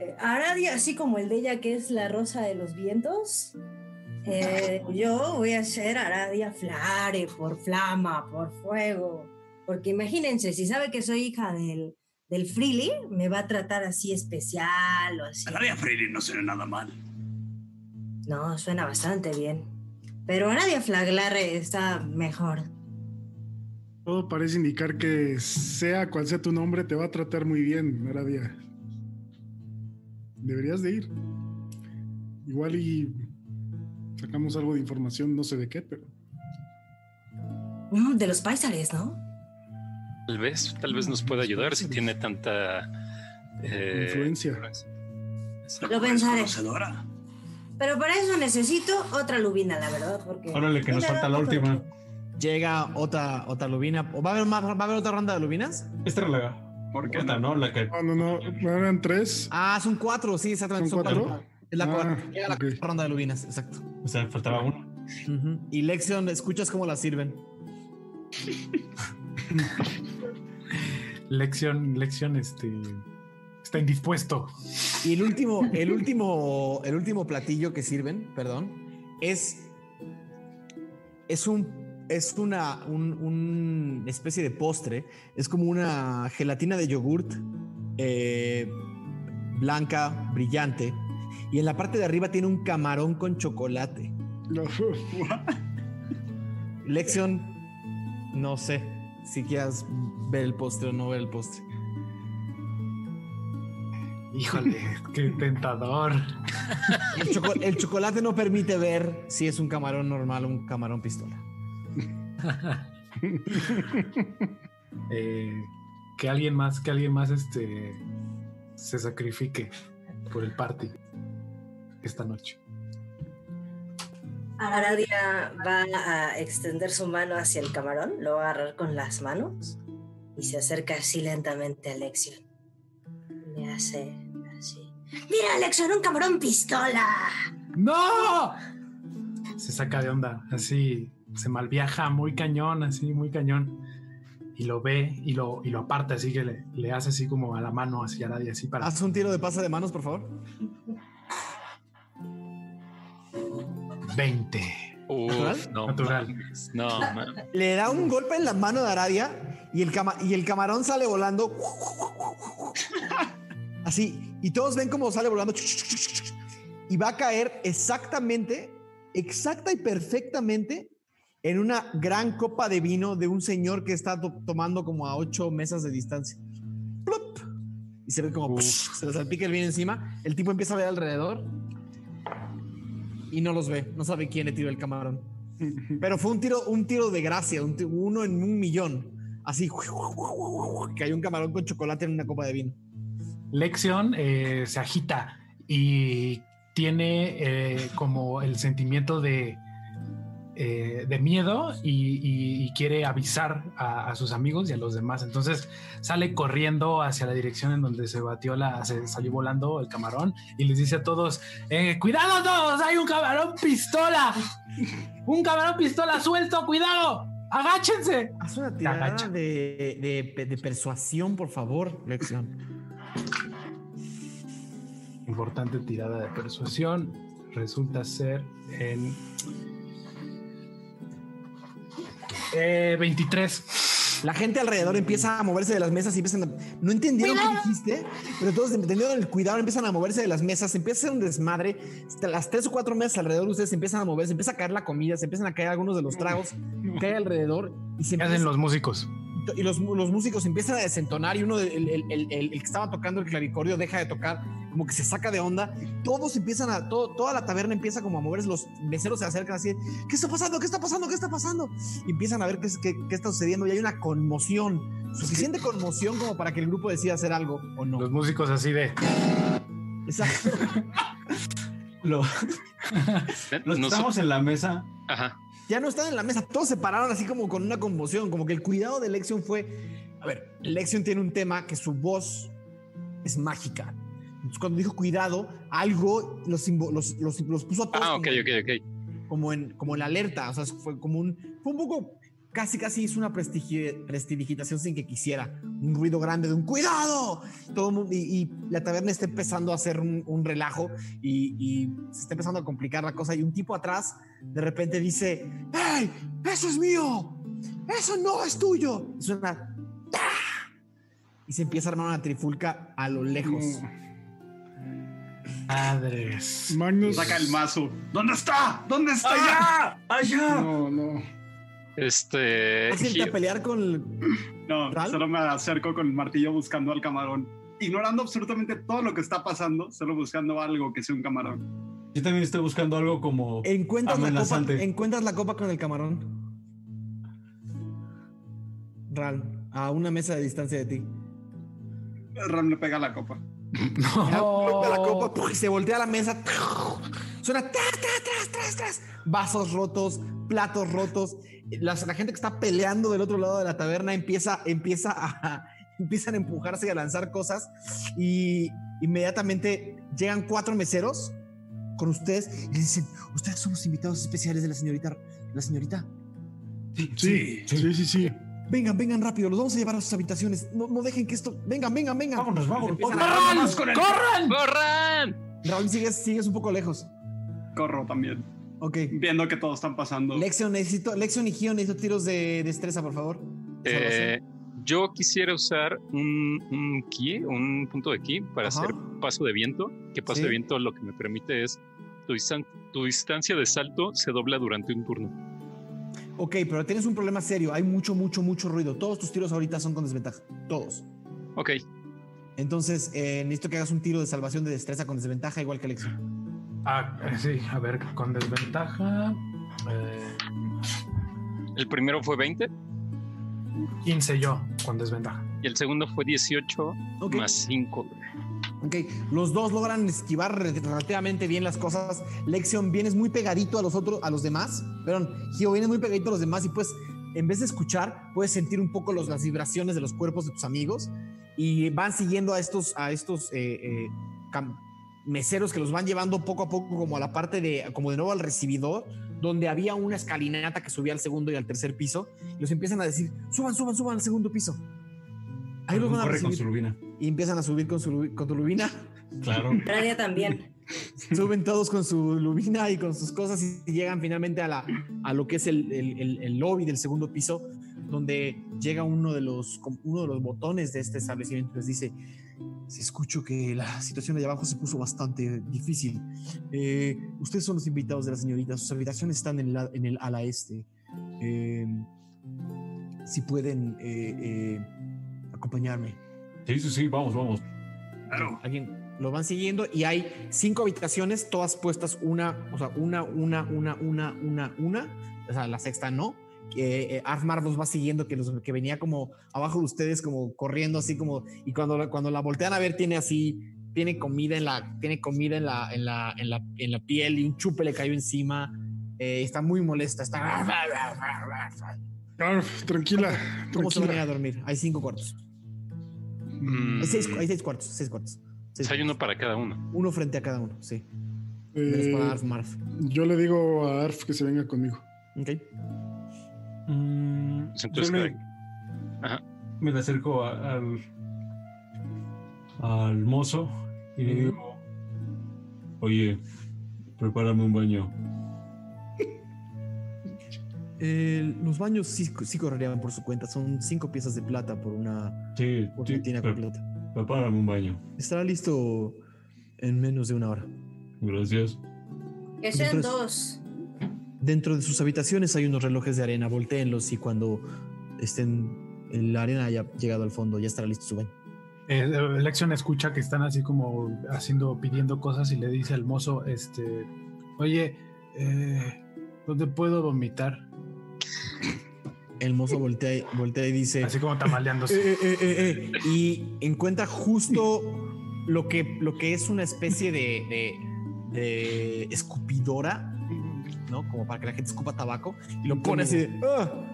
Eh, Aradia, así como el de ella que es la rosa de los vientos. Eh, yo voy a ser Aradia Flare por flama, por fuego. Porque imagínense, si sabe que soy hija del, del Freely, me va a tratar así especial o así. Aradia Freire no suena nada mal. No, suena bastante bien. Pero Aradia Flaglare está mejor. Todo parece indicar que sea cual sea tu nombre, te va a tratar muy bien, Aradia. Deberías de ir. Igual y sacamos algo de información, no sé de qué, pero Mm, de los paisares, ¿no? Tal vez, tal vez nos pueda ayudar si tiene tanta eh, influencia. Lo pensaré. Conocedora. Pero para eso necesito otra lubina, la verdad, porque... Órale, que nos falta la última. Llega otra, otra lubina. ¿O ¿Va a, haber más- ¿Va a haber otra ronda de lubinas? Esta era la. ¿Por qué no? ¿no? La que. No, no, eran tres. Ah, son cuatro, sí, exactamente. ¿Son Son cuatro. cuatro? Es la Ah, cuarta. Llega la ronda de lubinas, exacto. O sea, faltaba uno. Y Lexion, escuchas cómo la sirven. *laughs* Lección, lección, este. Está indispuesto. Y el último, el último, el último platillo que sirven, perdón, es. Es un. Es una un, un especie de postre. Es como una gelatina de yogurt eh, blanca, brillante. Y en la parte de arriba tiene un camarón con chocolate. *laughs* No, Lexion, no sé si quieras ver el postre o no ver el postre. Híjole, qué tentador. El, choco- el chocolate no permite ver si es un camarón normal o un camarón pistola. *laughs* Eh, que alguien más, que alguien más este se sacrifique por el party esta noche. Aradia va a extender su mano hacia el camarón, lo va a agarrar con las manos y se acerca así lentamente a Lexion. Le hace así. ¡Mira, Lexion, un camarón pistola! ¡No! Se saca de onda, así se malviaja muy cañón, así muy cañón. Y lo ve y lo, y lo aparta, así que le, le hace así como a la mano hacia nadie, así para. Haz un tiro de pase de manos, por favor. 20. Uf, ¿Natural? no, Natural. mames, no, man. Le da un golpe en la mano de Aradia y el, cama- y el camarón sale volando. Así. Y todos ven cómo sale volando. Y va a caer exactamente, exacta y perfectamente en una gran copa de vino de un señor que está to- tomando como a ocho mesas de distancia. ¡Plup! Y se ve como se le salpica el vino encima. El tipo empieza a ver alrededor y no los ve. No sabe quién le tiró el camarón. *laughs* Pero fue un tiro, un tiro de gracia, un uno en un millón. Así *laughs* cayó un camarón con chocolate en una copa de vino. Lexion eh, se agita y tiene eh, como el sentimiento de, eh, de miedo y, y- y quiere avisar a, a sus amigos y a los demás. Entonces sale corriendo hacia la dirección en donde se batió la, se salió volando el camarón y les dice a todos: eh, ¡Cuidado todos! ¡Hay un camarón pistola! ¡Un camarón pistola suelto! ¡Cuidado! ¡Agáchense! Haz una tirada de, de- de persuasión, por favor, Lección. Importante tirada de persuasión. Resulta ser en. Eh, 23. La gente alrededor empieza a moverse de las mesas y empiezan a... No entendieron qué dijiste, pero todos entendieron el cuidado, empiezan a moverse de las mesas, empieza a ser un desmadre. Las tres o cuatro mesas alrededor de ustedes empiezan a moverse, empieza a caer la comida, se empiezan a caer algunos de los tragos, cae alrededor y se ¿Qué hacen los músicos? Y los, los, músicos empiezan a desentonar y uno, de, el, el, el, el, que estaba tocando el clavicordio deja de tocar, como que se saca de onda. Todos empiezan a, todo, toda la taberna empieza como a moverse, los meseros se acercan así, ¿qué está pasando? ¿Qué está pasando? ¿Qué está pasando? Y empiezan a ver qué, qué, qué está sucediendo y hay una conmoción, suficiente conmoción como para que el grupo decida hacer algo o no. Los músicos así de... Exacto. Lo, *laughs* estamos en la mesa. Ajá. Ya no están en la mesa, todos se pararon así como con una conmoción, como que el cuidado de Lexion fue, a ver, Lexion tiene un tema que su voz es mágica. Entonces, cuando dijo cuidado, algo los, los, los, los puso a todos ah, okay, como, okay, okay. como, en, como en alerta, o sea, fue como un, fue un poco, casi casi hizo una prestidigitación sin que quisiera, un ruido grande de un cuidado, todo mundo, y, y, la taberna está empezando a hacer un, un relajo y, y, se está empezando a complicar la cosa y un tipo atrás de repente dice, ¡Hey! ¡Eso es mío! ¡Eso no es tuyo! Y suena, ¡Ah! y se empieza a armar una trifulca a lo lejos. Madres. Magnus saca el mazo. ¿Dónde está? ¿Dónde está? ¡Allá! ¡Allá! No, no. Este. ¿Vas a pelear con el... No, ¿Ral? solo me acerco con el martillo buscando al camarón. Ignorando absolutamente todo lo que está pasando, solo buscando algo que sea un camarón. Yo también estoy buscando algo como. ¿Encuentras, la copa, ¿encuentras la copa con el camarón? Ral, a una mesa de distancia de ti. Ral le pega la copa. *laughs* No. La copa, se voltea a la mesa. Suena tras, tras, tras, tras, Vasos rotos, platos rotos. La, la, gente que está peleando del otro lado de la taberna empieza, empieza a, *laughs* empiezan a empujarse y a lanzar cosas. Y inmediatamente llegan cuatro meseros con ustedes y dicen: Ustedes son los invitados especiales de la señorita. ¿La señorita? Sí, sí, sí, sí. sí, sí. Vengan, vengan rápido, los vamos a llevar a sus habitaciones. No, no dejen que esto. Vengan, vengan, vengan. Vámonos, vámonos. ¡Corran! ¡Corran! ¡Corran! Raúl, sigues, sigues un poco lejos. Corro también. Ok. Viendo que todos están pasando. Lexion, necesito, Lexion y Gio, necesito tiros de destreza, por favor. Eh, yo quisiera usar un, un ki, un punto de ki, para Ajá. hacer paso de viento. Que paso ¿Sí? de viento lo que me permite es tu, distan tu distancia de salto se dobla durante un turno. Ok, pero tienes un problema serio. Hay mucho, mucho, mucho ruido. Todos tus tiros ahorita son con desventaja. Todos. Ok. Entonces, eh, necesito que hagas un tiro de salvación de destreza con desventaja, igual que Alexio. Ah, sí, a ver, con desventaja. Eh... El primero fue 20. 15 yo, con desventaja. Y el segundo fue 18 okay. más 5. Ok, los dos logran esquivar relativamente bien las cosas. Lexion, vienes muy pegadito a los otros, a los demás. Perdón, Gio, vienes muy pegadito a los demás y pues, en vez de escuchar, puedes sentir un poco las vibraciones de los cuerpos de tus amigos y van siguiendo a estos, a estos eh, eh, meseros que los van llevando poco a poco como a la parte de, como de nuevo al recibidor, donde había una escalinata que subía al segundo y al tercer piso. Y los empiezan a decir, suban, suban, suban al segundo piso. Ahí los van a recibir. con su lubina. Y empiezan a subir con, su, con tu lubina. *laughs* Claro. Nadia también. *laughs* Suben todos con su lubina y con sus cosas y llegan finalmente a, la, a lo que es el, el, el lobby del segundo piso, donde llega uno de los, uno de los botones de este establecimiento y les dice, si escucho que la situación de abajo se puso bastante difícil. Eh, ustedes son los invitados de la señorita, sus habitaciones están en, la, en el ala este. Eh, si pueden eh, acompañarme. Sí, sí, sí, vamos, vamos. Claro. Alguien lo van siguiendo y hay cinco habitaciones, todas puestas una, o sea, una, una, una, una, una, una. O sea, la sexta no. Que eh, Armar los va siguiendo, que, los, que venía como abajo de ustedes, como corriendo así como. Y cuando, cuando la voltean a ver, tiene así, tiene comida en la, tiene comida en la, en la, en la, en la piel y un chupe le cayó encima. Eh, está muy molesta, está. Arf, tranquila. ¿Cómo tranquila. se van a dormir? Hay cinco cuartos. Mm. Hay, seis, hay seis cuartos, seis cuartos. Seis hay uno para cada uno. Uno frente a cada uno, sí. Eh, para Arf, Marf. Yo le digo a Arf que se venga conmigo. Ok. Mm, Entonces, me, Ajá. me le acerco a, al, al mozo y le digo, oye, prepárame un baño. Eh, los baños sí, sí, correrían por su cuenta. Son cinco piezas de plata por una, sí, por sí, pre completa. Prepárame un baño. Estará listo en menos de una hora. Gracias. Que sean dos. Dentro de sus habitaciones hay unos relojes de arena. Voltéenlos y cuando estén la arena haya llegado al fondo, ya estará listo su baño. Eh, Lexion escucha que están así como haciendo, pidiendo cosas y le dice al mozo, este, oye, eh, ¿dónde puedo vomitar? El mozo voltea, voltea y dice... Así como tamaleándose. "Eh, eh, eh, eh", y encuentra justo lo que, lo que es una especie de, de, de escupidora, ¿no? Como para que la gente escupa tabaco. Y lo pone así de... "Ah".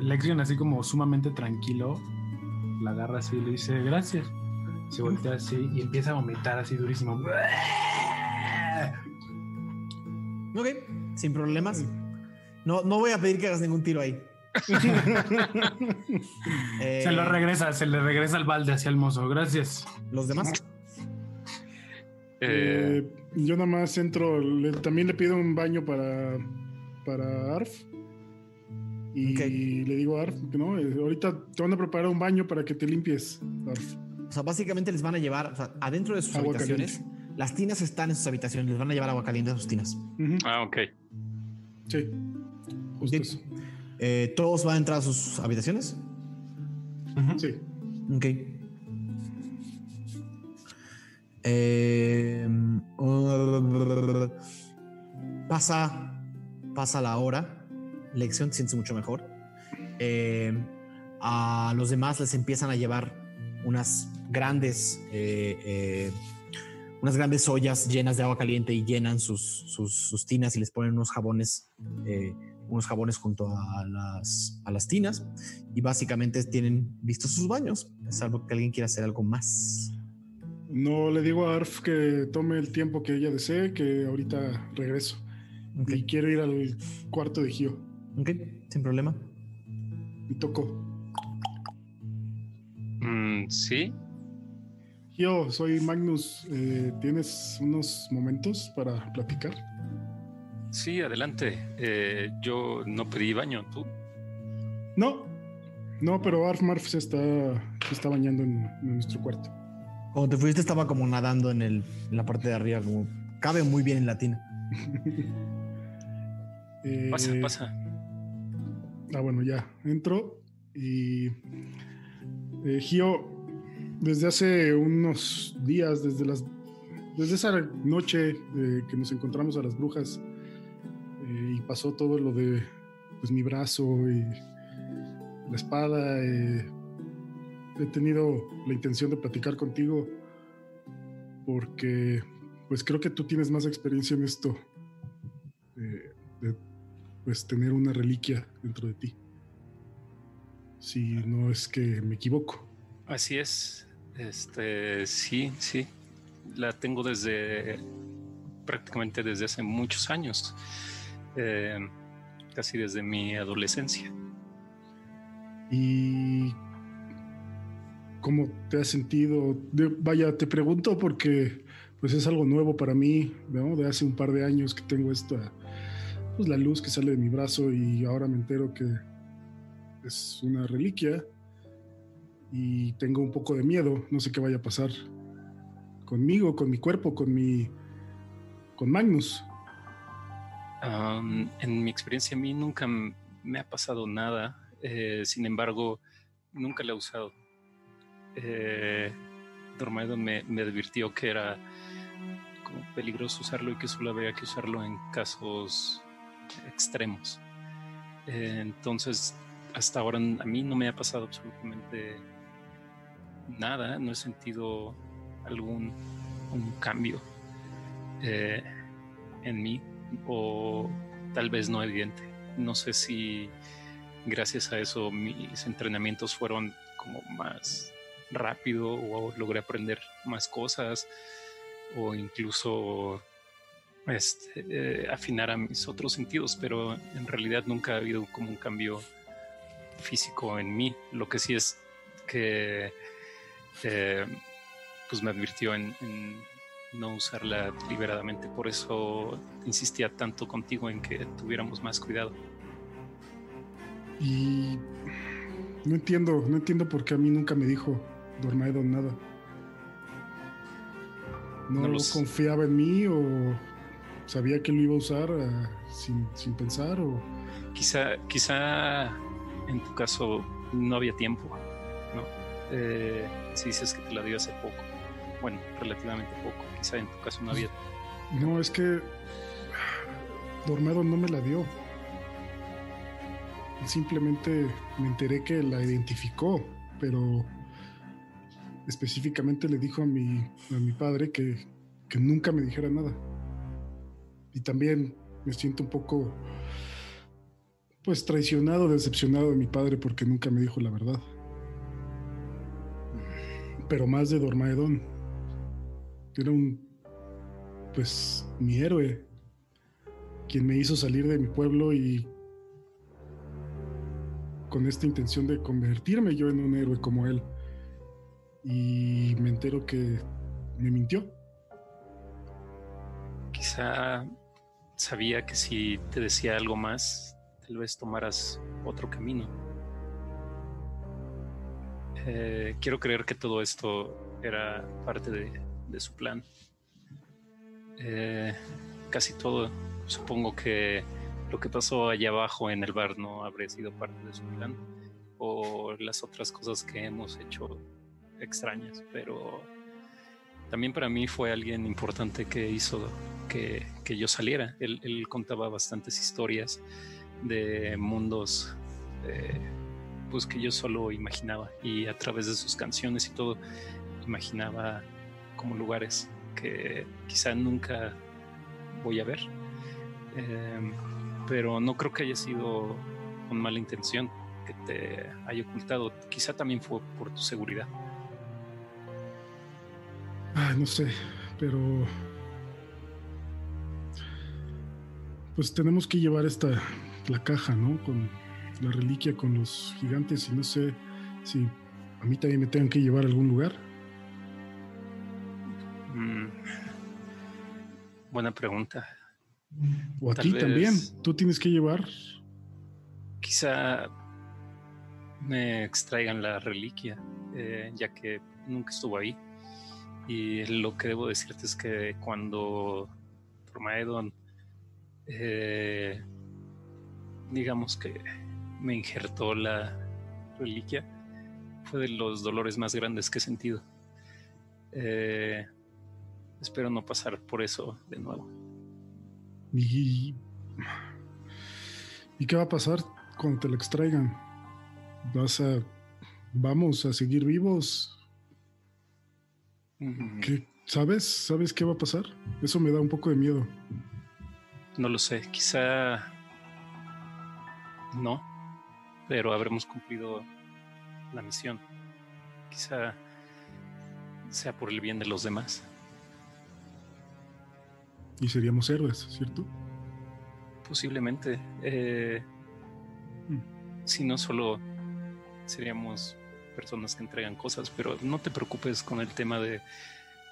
Lexion así como sumamente tranquilo, la agarra así y le dice, gracias. Se voltea así y empieza a vomitar así durísimo. Ok, sin problemas. No, no voy a pedir que hagas ningún tiro ahí. Eh, *laughs* Se lo regresa, se le regresa el balde hacia el mozo. Gracias. ¿Los demás? Eh, Eh, yo nada más entro, le- también le pido un baño para, para Arf. Y le digo a Arf, que no, Eh, ahorita te van a preparar un baño para que te limpies, Arf. O sea, básicamente les van a llevar, o sea, adentro de sus Agua habitaciones, las tinas están en sus habitaciones, les van a llevar agua caliente a sus tinas. Ah, ok. Sí, justo Ok. eso. Eh, ¿Todos van a entrar a sus habitaciones? Sí. Ok. Eh, uh, pasa, pasa la hora. Lección te sientes mucho mejor. Eh, a los demás les empiezan a llevar unas grandes, eh, eh, unas grandes ollas llenas de agua caliente y llenan sus, sus, sus tinas y les ponen unos jabones, eh, unos jabones junto a las, a las tinas y básicamente tienen listos sus baños, salvo que alguien quiera hacer algo más. No le digo a Arf que tome el tiempo que ella desee, que ahorita regreso. Y quiero ir al cuarto de Gio. ok, sin problema. Y toco. Mm, sí, Gio, soy Magnus. Eh, ¿Tienes unos momentos para platicar? Sí, adelante. Eh, yo no pedí baño, tú. No, no, pero Arf Marf se está, se está bañando en, en nuestro cuarto. Cuando te fuiste estaba como nadando en, el, en la parte de arriba, como cabe muy bien en la tina. *laughs* Eh, Pasa, pasa. Ah, bueno, ya entro y eh, Gio, desde hace unos días, desde las, desde esa noche eh, que nos encontramos a las brujas y pasó todo lo de pues mi brazo y la espada, eh, he tenido la intención de platicar contigo porque pues creo que tú tienes más experiencia en esto. eh, de pues tener una reliquia dentro de ti. Si no es que me equivoco. Así es. Este, sí, sí. La tengo desde prácticamente desde hace muchos años. Eh, casi desde mi adolescencia. ¿Y cómo te has sentido? Vaya, te pregunto porque pues es algo nuevo para mí. De hace un par de años que tengo esta, pues la luz que sale de mi brazo y ahora me entero que es una reliquia y tengo un poco de miedo, no sé qué vaya a pasar conmigo, con mi cuerpo, con mi, con Magnus. Um, en mi experiencia a mí nunca me ha pasado nada. eh, sin embargo, nunca la he usado. Eh, Dormaido me, me advirtió que era como peligroso usarlo y que solo había que usarlo en casos extremos. Eh, entonces, hasta ahora a mí no me ha pasado absolutamente nada. No he sentido algún un cambio eh, en mí o tal vez no evidente. No sé si gracias a eso mis entrenamientos fueron como más rápido o logré aprender más cosas o incluso este, eh, afinar a mis otros sentidos, pero en realidad nunca ha habido como un cambio físico en mí. Lo que sí es que eh, pues me advirtió en, en no usarla deliberadamente. Por eso insistía tanto contigo en que tuviéramos más cuidado. Y no entiendo, no entiendo por qué a mí nunca me dijo Dormaedo nada. No, confiaba en mí o sabía que lo iba a usar ah, sin, sin pensar o... Quizá, quizá en tu caso no había tiempo, ¿no? Eh, si dices que te la dio hace poco, bueno, relativamente poco, quizá en tu caso no había. No, es que Dormado no me la dio. Simplemente me enteré que la identificó, pero específicamente le dijo a mi, a mi padre que, que nunca me dijera nada. Y también me siento un poco, pues, traicionado, decepcionado de mi padre porque nunca me dijo la verdad. Pero más de Dormaedon. Era un, pues, mi héroe, quien me hizo salir de mi pueblo y con esta intención de convertirme yo en un héroe como él. Y me entero que me mintió. Quizá sabía que si te decía algo más, tal vez tomaras otro camino. Eh, quiero creer que todo esto era parte de, su plan. Eh, casi todo. Supongo que lo que pasó allá abajo en el bar no habría sido parte de su plan o las otras cosas que hemos hecho extrañas, pero también para mí fue alguien importante que hizo que, yo saliera. Él, contaba bastantes historias de mundos eh, pues que yo solo imaginaba y a través de sus canciones y todo imaginaba como lugares que quizá nunca voy a ver. Em, pero no creo que haya sido con mala intención que te haya ocultado. Quizá también fue por tu seguridad. Ah, no sé, pero pues tenemos que llevar esta la caja, ¿no? Con la reliquia con los gigantes y no sé si a mí también me tengan que llevar a algún lugar. Buena pregunta. O a ti también. Tú tienes que llevar. Quizá me extraigan la reliquia, eh, ya que nunca estuvo ahí. Y lo que debo decirte es que cuando Tormaedon, eh, digamos que me injertó la reliquia, fue de los dolores más grandes que he sentido. Eh, espero no pasar por eso de nuevo. ¿Y, ¿Y qué va a pasar cuando te la extraigan? ¿Vas a... vamos a seguir vivos? ¿Qué, ¿Sabes? ¿Sabes qué va a pasar? Eso me da un poco de miedo. No lo sé, quizá no, pero habremos cumplido la misión. Quizá sea por el bien de los demás. Y seríamos héroes, ¿cierto? Posiblemente. Eh, mm. Si no solo seríamos personas que entregan cosas, pero no te preocupes con el tema de,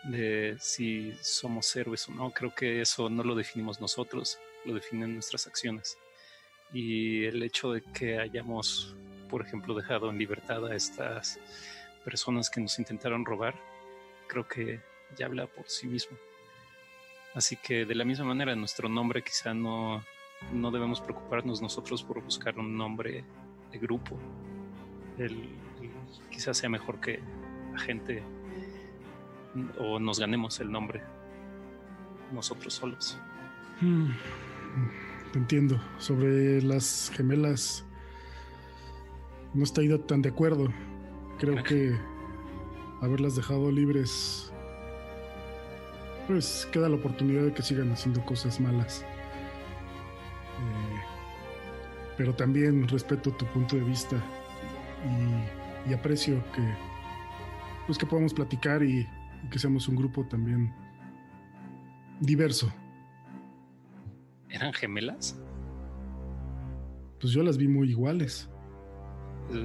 de si somos héroes o no. Creo que eso no lo definimos nosotros, lo definen nuestras acciones. Y el hecho de que hayamos, por ejemplo, dejado en libertad a estas personas que nos intentaron robar, creo que ya habla por sí mismo. Así que de la misma manera, nuestro nombre quizá no, no debemos preocuparnos nosotros por buscar un nombre de grupo. El, quizás sea mejor que la gente o nos ganemos el nombre nosotros solos. Hmm, entiendo. Sobre las gemelas no estoy tan de acuerdo. Creo que haberlas dejado libres pues queda la oportunidad de que sigan haciendo cosas malas. Eh, pero también respeto tu punto de vista y, aprecio que pues que podamos platicar y, que seamos un grupo también diverso. ¿Eran gemelas? Pues yo las vi muy iguales.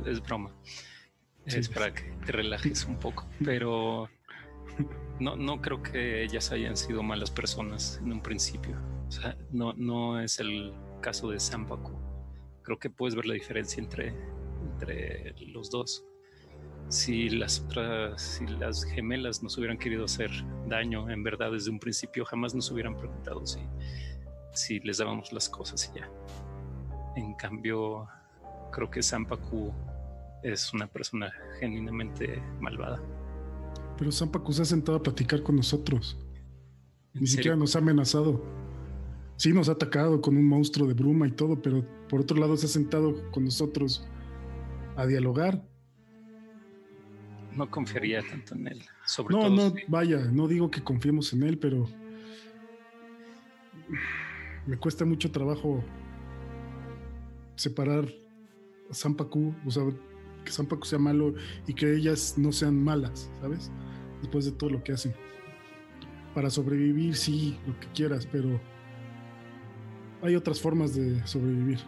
Es, broma. es para que te relajes un poco. Pero *laughs* no, no creo que ellas hayan sido malas personas en un principio. No, no es el caso de Sampaku. Creo que puedes ver la diferencia entre, entre los dos. Si las otras, si las gemelas nos hubieran querido hacer daño, en verdad desde un principio jamás nos hubieran preguntado si, si les dábamos las cosas y ya. En cambio, creo que Sampaku es una persona genuinamente malvada. Pero Sampaku se ha sentado a platicar con nosotros. Ni siquiera nos ha amenazado. Sí, nos ha atacado con un monstruo de bruma y todo, pero por otro lado se ha sentado con nosotros a dialogar. No confiaría tanto en él. Sobre no, todo no, si- vaya, no digo que confiemos en él, pero me cuesta mucho trabajo separar a Sampaku, o sea, que Sampaku sea malo y que ellas no sean malas, ¿sabes? Después de todo lo que hacen. Para sobrevivir, sí, lo que quieras, pero hay otras formas de sobrevivir.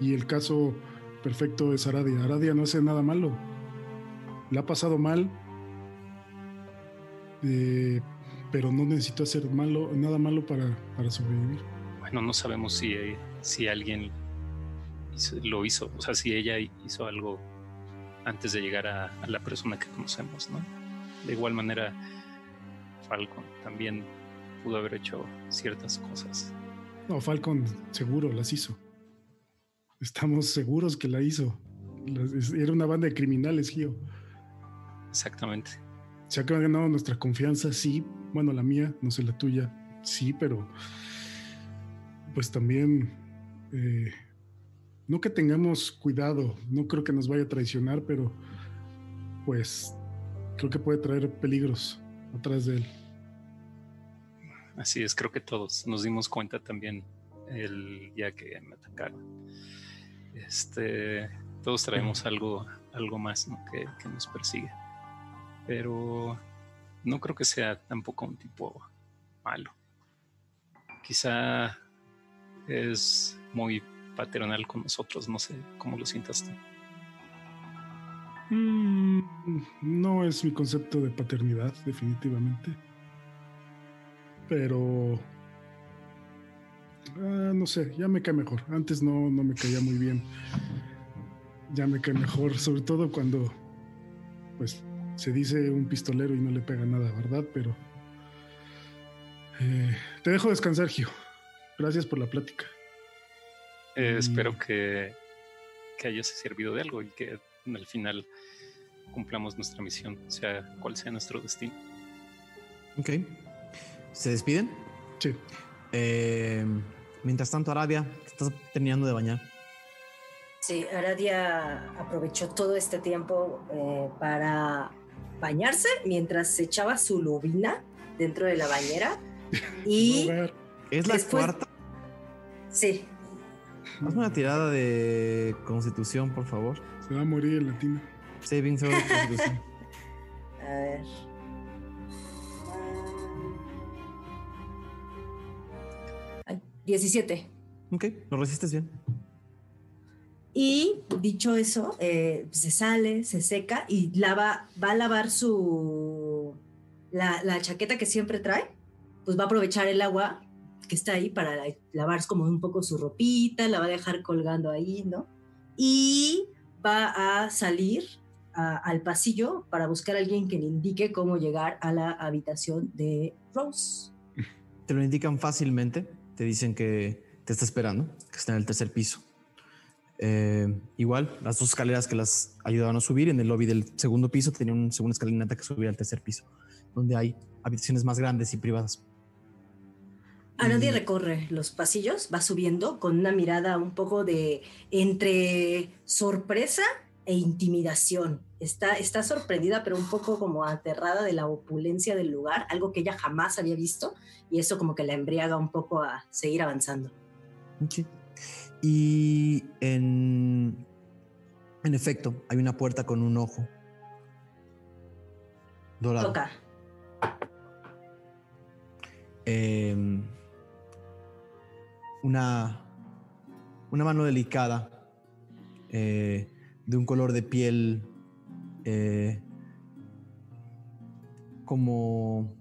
Y el caso perfecto es Aradia. Aradia no hace nada malo. Le ha pasado mal, eh, pero no necesito hacer malo, nada malo para, para sobrevivir. Bueno, no sabemos si, si alguien lo hizo, o sea, si ella hizo algo antes de llegar a, a la persona que conocemos, ¿no? De igual manera, Falcon también pudo haber hecho ciertas cosas. No, Falcon seguro las hizo. Estamos seguros que la hizo. Era una banda de criminales, Gio. Exactamente. Se ha ganado nuestra confianza, sí. Bueno, la mía, no sé la tuya, sí, pero pues también eh, no que tengamos cuidado, no creo que nos vaya a traicionar, pero pues creo que puede traer peligros atrás de él. Así es, creo que todos nos dimos cuenta también el día que me atacaron. Este, todos traemos algo, algo más ¿no? que, que nos persigue. Pero no creo que sea tampoco un tipo malo. Quizá es muy paternal con nosotros, no sé cómo lo sientas tú. Mm, no es mi concepto de paternidad, definitivamente. Pero... ah, no sé, ya me cae mejor. Antes no, no me caía muy bien. Ya me cae mejor, sobre todo cuando, pues, se dice un pistolero y no le pega nada, ¿verdad? Pero... eh, te dejo descansar, Gio. Gracias por la plática. Eh, Mm. Espero que, que haya servido de algo y que al final cumplamos nuestra misión, sea cual sea nuestro destino. Ok. ¿Se despiden? Sí. Eh, mientras tanto, Arabia, te estás terminando de bañar. Sí, Aradia aprovechó todo este tiempo eh, para bañarse mientras se echaba su lubina dentro de la bañera. *laughs* Y Es la Después- cuarta. sí, Hazme una tirada de constitución, por favor. se va a morir el latino. Saving throw de constitución. *laughs* a ver. Ay, 17. ok, lo resistes bien. Y dicho eso, eh, se sale, se seca y lava, va a lavar su. La, la chaqueta que siempre trae, pues va a aprovechar el agua que está ahí para la- lavar como un poco su ropita, la va a dejar colgando ahí, ¿no? Y va a salir al pasillo para buscar a alguien que le indique cómo llegar a la habitación de Rose. Te lo indican fácilmente. Te dicen que te está esperando, que está en el tercer piso. Eh, igual, las dos escaleras que las ayudaban a subir en el lobby del segundo piso tenían una segunda escalinata que subía al tercer piso, donde hay habitaciones más grandes y privadas. A nadie Y- recorre los pasillos, va subiendo con una mirada un poco de entre sorpresa e intimidación. Está, está sorprendida, pero un poco como aterrada de la opulencia del lugar, algo que ella jamás había visto, y eso como que la embriaga un poco a seguir avanzando. Y en, en efecto, hay una puerta con un ojo dorado. Toca. Eh, una, una mano delicada eh, de un color de piel eh, como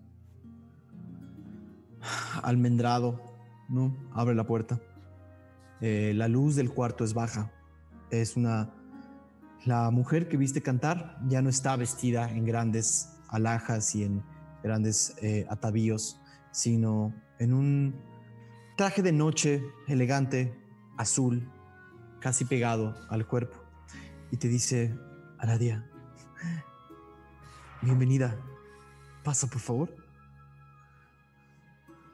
almendrado, ¿no? Abre la puerta. Eh, la luz del cuarto es baja. Es una... La mujer que viste cantar ya no está vestida en grandes alhajas y en grandes atavíos, sino en un traje de noche elegante, azul, casi pegado al cuerpo. Y te dice, Aradia, bienvenida. Pasa, por favor.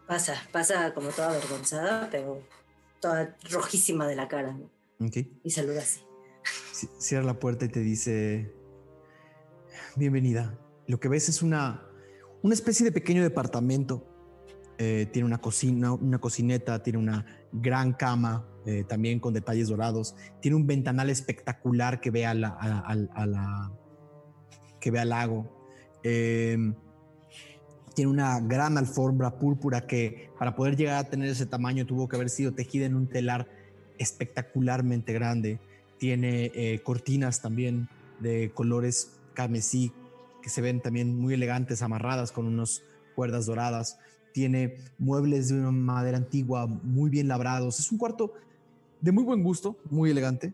Pasa, pasa como toda avergonzada, pero toda rojísima de la cara. Y saluda así. Cierra la puerta y te dice, bienvenida. Lo que ves es una, una especie de pequeño departamento. Eh, tiene una cocina, una cocineta, tiene una gran cama, eh, también con detalles dorados. Tiene un ventanal espectacular que ve a la, que ve al lago. Em, tiene una gran alfombra púrpura que para poder llegar a tener ese tamaño tuvo que haber sido tejida en un telar espectacularmente grande. Tiene eh, cortinas también de colores carmesí que se ven también muy elegantes, amarradas con unas cuerdas doradas. Tiene muebles de una madera antigua muy bien labrados. Es un cuarto de muy buen gusto, muy elegante.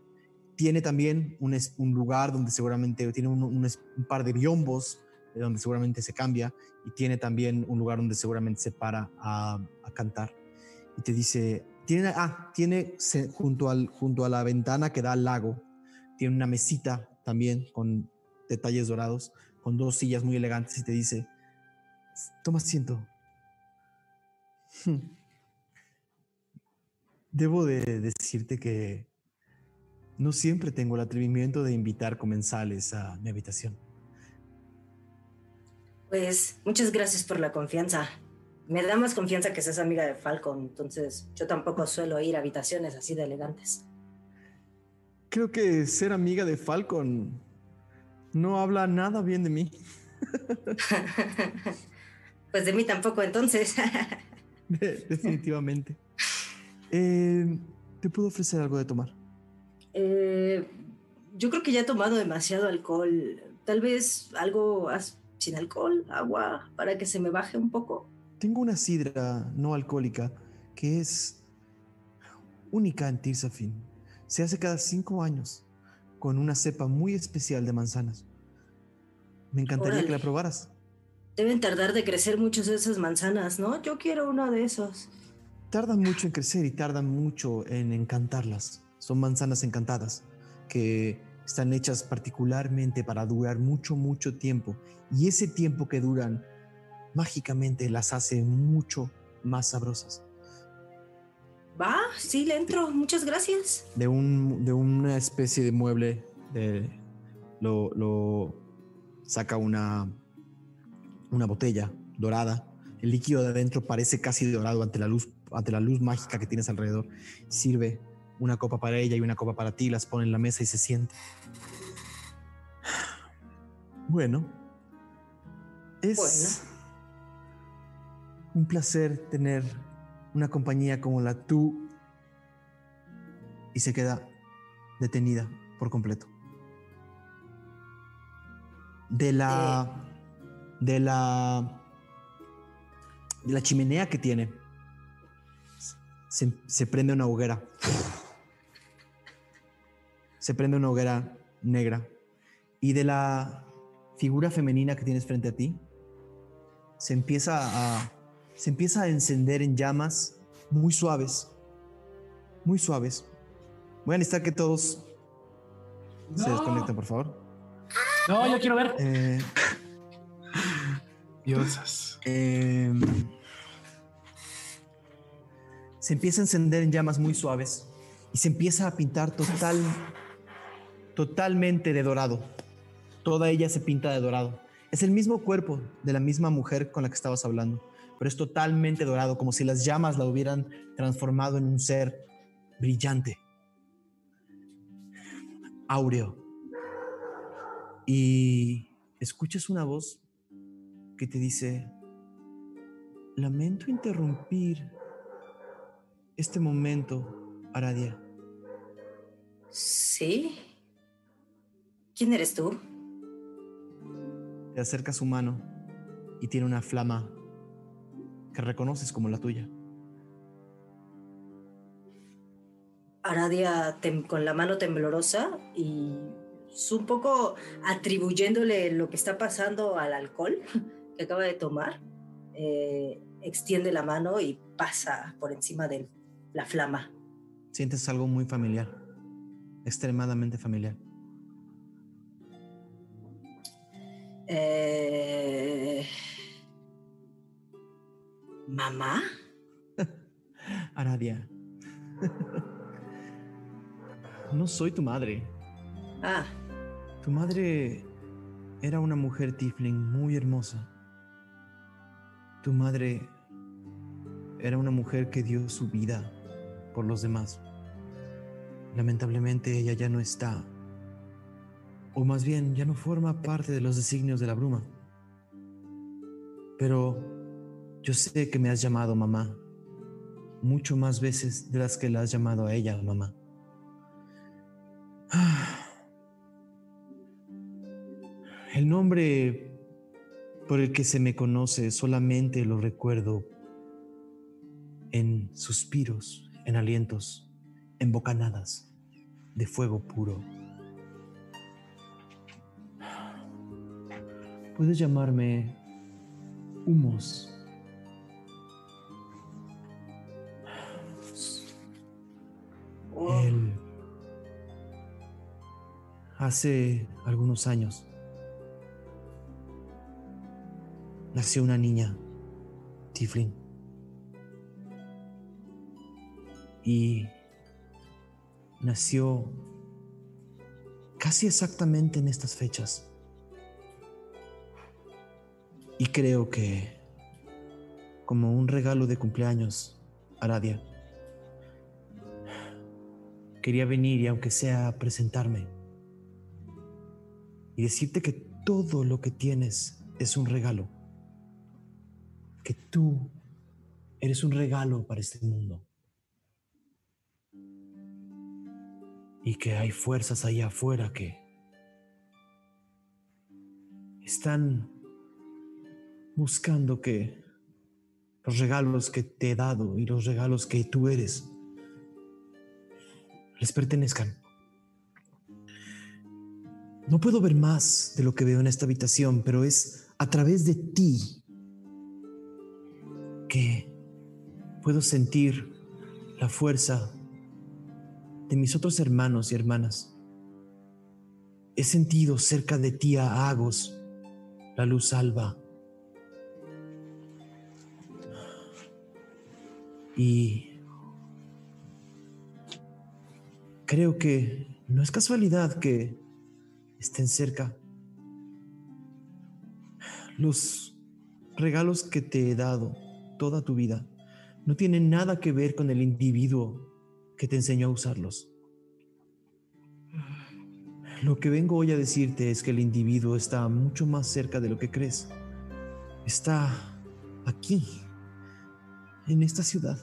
Tiene también un, lugar donde seguramente tiene un, par de biombos donde seguramente se cambia y tiene también un lugar donde seguramente se para a, cantar. Y te dice, tiene, ah, tiene junto, al, junto a la ventana que da al lago, tiene una mesita también con detalles dorados, con dos sillas muy elegantes y te dice, toma asiento. *laughs* Debo de decirte que no siempre tengo el atrevimiento de invitar comensales a mi habitación. Pues muchas gracias por la confianza. Me da más confianza que seas amiga de Falcon, entonces yo tampoco suelo ir a habitaciones así de elegantes. Creo que ser amiga de Falcon no habla nada bien de mí. *laughs* pues de mí tampoco entonces. *laughs* *laughs* definitivamente. Eh, ¿Te puedo ofrecer algo de tomar? Eh, yo creo que ya he tomado demasiado alcohol. Tal vez algo sin alcohol, agua, para que se me baje un poco. Tengo una sidra no alcohólica que es única en Tirsafin. Se hace cada cinco años con una cepa muy especial de manzanas. Me encantaría que la probaras. Deben tardar de crecer muchas de esas manzanas, ¿no? Yo quiero una de esas. Tardan mucho en crecer y tardan mucho en encantarlas. Son manzanas encantadas que están hechas particularmente para durar mucho, mucho tiempo. Y ese tiempo que duran, mágicamente las hace mucho más sabrosas. Va, sí, le entro. Muchas gracias. De, un, de una especie de mueble, de, lo, lo saca una, una botella dorada. El líquido de adentro parece casi dorado ante la luz, ante la luz mágica que tienes alrededor. Sirve una copa para ella y una copa para ti, las pone en la mesa y se siente. Bueno, es un placer tener una compañía como la tú y se queda detenida por completo. De la de la de la chimenea que tiene se, se prende una hoguera se prende una hoguera negra y de la figura femenina que tienes frente a ti se empieza a, se empieza a encender en llamas muy suaves, muy suaves. Voy a necesitar que todos se desconecten, por favor. No, yo quiero ver. Eh, Diosas. Em, se empieza a encender en llamas muy suaves y se empieza a pintar total, totalmente de dorado. Toda ella se pinta de dorado. Es el mismo cuerpo de la misma mujer con la que estabas hablando, pero es totalmente dorado, como si las llamas la hubieran transformado en un ser brillante, áureo. Y escuchas una voz que te dice, lamento interrumpir este momento, Aradia. Sí. ¿Quién eres tú? Te acerca su mano y tiene una flama que reconoces como la tuya. Aradia con la mano temblorosa y un poco atribuyéndole lo que está pasando al alcohol que acaba de tomar, eh, extiende la mano y pasa por encima de la flama. Sientes algo muy familiar. extremadamente familiar. Eh, ¿Mamá? *laughs* Aradia. *laughs* no soy tu madre. Ah. Tu madre era una mujer tiefling muy hermosa. Tu madre era una mujer que dio su vida por los demás. Lamentablemente ella ya no está, o más bien ya no forma parte de los designios de la bruma. Pero yo sé que me has llamado mamá, mucho más veces de las que la has llamado a ella mamá. El nombre por el que se me conoce solamente lo recuerdo en suspiros, en alientos, en bocanadas de fuego puro. Puedes llamarme humos. Él, hace algunos años nació una niña, Tiflin. Y nació casi exactamente en estas fechas. Y creo que, como un regalo de cumpleaños, Aradia, quería venir y aunque sea presentarme y decirte que todo lo que tienes es un regalo, que tú eres un regalo para este mundo. y que hay fuerzas allá afuera que están buscando que los regalos que te he dado y los regalos que tú eres les pertenezcan. No puedo ver más de lo que veo en esta habitación, pero es a través de ti que puedo sentir la fuerza de mis otros hermanos y hermanas. He sentido cerca de ti a Agos, la luz alba. Y creo que no es casualidad que estén cerca. Los regalos que te he dado toda tu vida no tienen nada que ver con el individuo que te enseñó a usarlos. Lo que vengo hoy a decirte es que el individuo está mucho más cerca de lo que crees. Está aquí, en esta ciudad.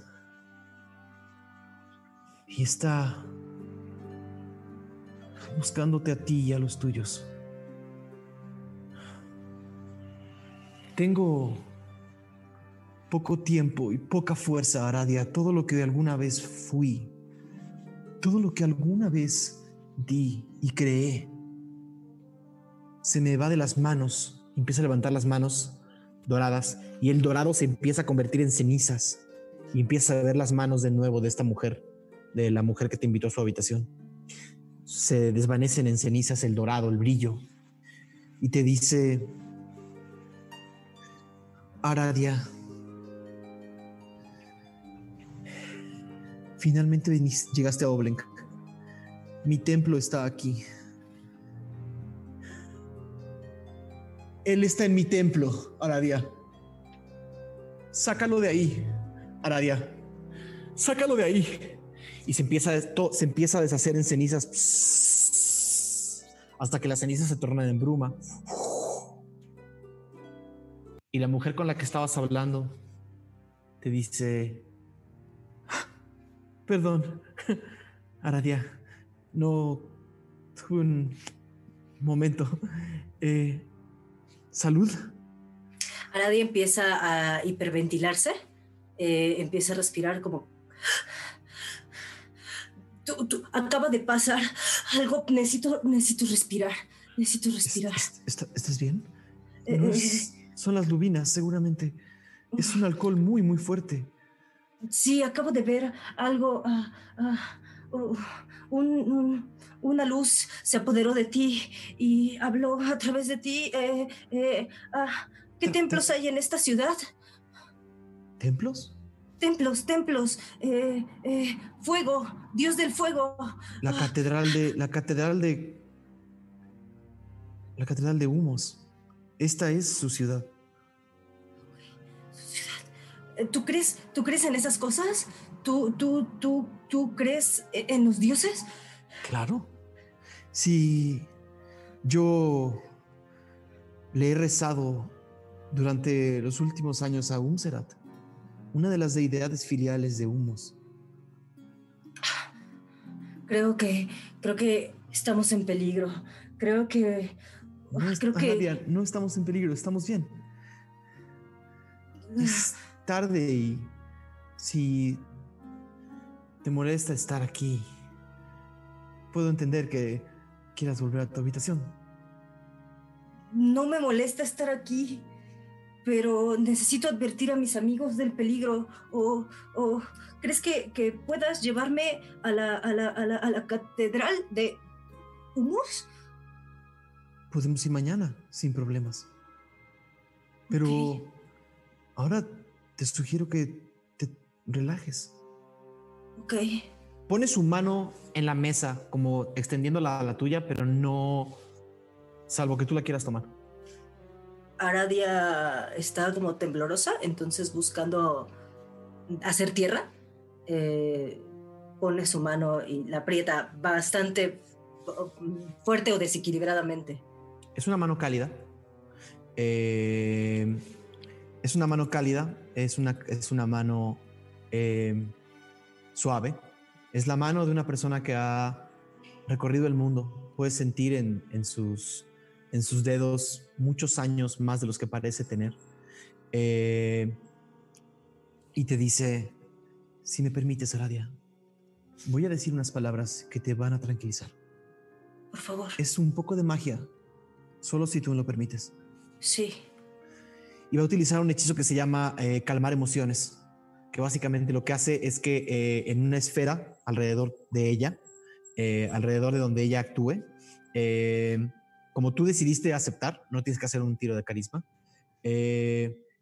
Y está buscándote a ti y a los tuyos. Tengo poco tiempo y poca fuerza, Aradia, todo lo que alguna vez fui todo lo que alguna vez di y creé se me va de las manos, empieza a levantar las manos doradas y el dorado se empieza a convertir en cenizas y empieza a ver las manos de nuevo de esta mujer, de la mujer que te invitó a su habitación. Se desvanecen en cenizas el dorado, el brillo y te dice, Aradia, Finalmente llegaste a Oblenk. Mi templo está aquí. Él está en mi templo, Aradia. Sácalo de ahí, Aradia. Sácalo de ahí. Y se empieza, se empieza a deshacer en cenizas hasta que las cenizas se tornan en bruma. Y la mujer con la que estabas hablando te dice, Perdón, *laughs* Aradia, no tuve un momento. Eh, ¿Salud? Aradia empieza a hiperventilarse, eh, empieza a respirar como... *sighs* Tú, acaba de pasar algo, necesito, necesito respirar, necesito respirar. ¿Estás bien? Eh, son las lubinas, seguramente. Es un alcohol muy, muy fuerte. Sí, acabo de ver algo. Ah, ah, una luz se apoderó de ti y habló a través de ti. Eh, eh, ah, ¿Qué templos hay en esta ciudad? ¿Templos? Templos, templos, eh, fuego, Dios del fuego. La catedral de, la catedral de, la catedral de Humos. Esta es su ciudad. ¿Tú crees, tú crees en esas cosas? ¿Tú, tú, tú, tú crees en los dioses? Claro. Si yo le he rezado durante los últimos años a Umserat, una de las deidades filiales de Humos. Creo que, creo que estamos en peligro. Creo que, no, creo que no estamos en peligro, estamos bien. Es tarde y si te molesta estar aquí, puedo entender que quieras volver a tu habitación. No me molesta estar aquí, pero necesito advertir a mis amigos del peligro. ¿O, crees que, puedas llevarme a la, a, la, catedral de Humus? Podemos ir mañana, sin problemas. Pero ahora te sugiero que te relajes. Ok. Pone su mano en la mesa, como extendiéndola a la tuya, pero no. Salvo que tú la quieras tomar. Aradia está como temblorosa, entonces buscando hacer tierra. Eh, pone su mano y la aprieta bastante fuerte o desequilibradamente. Es una mano cálida. Eh, es una mano cálida, es una, es una mano eh, suave. Es la mano de una persona que ha recorrido el mundo. Puedes sentir en, sus, en sus dedos muchos años más de los que parece tener. Eh, y te dice, si me permites, Aradia, voy a decir unas palabras que te van a tranquilizar. Por favor. Es un poco de magia, solo si tú me lo permites. Sí. Y va a utilizar un hechizo que se llama eh, calmar emociones que básicamente lo que hace es que eh, en una esfera alrededor de ella, eh, alrededor de donde ella actúe, eh, como tú decidiste aceptar, no tienes que hacer un tiro de carisma,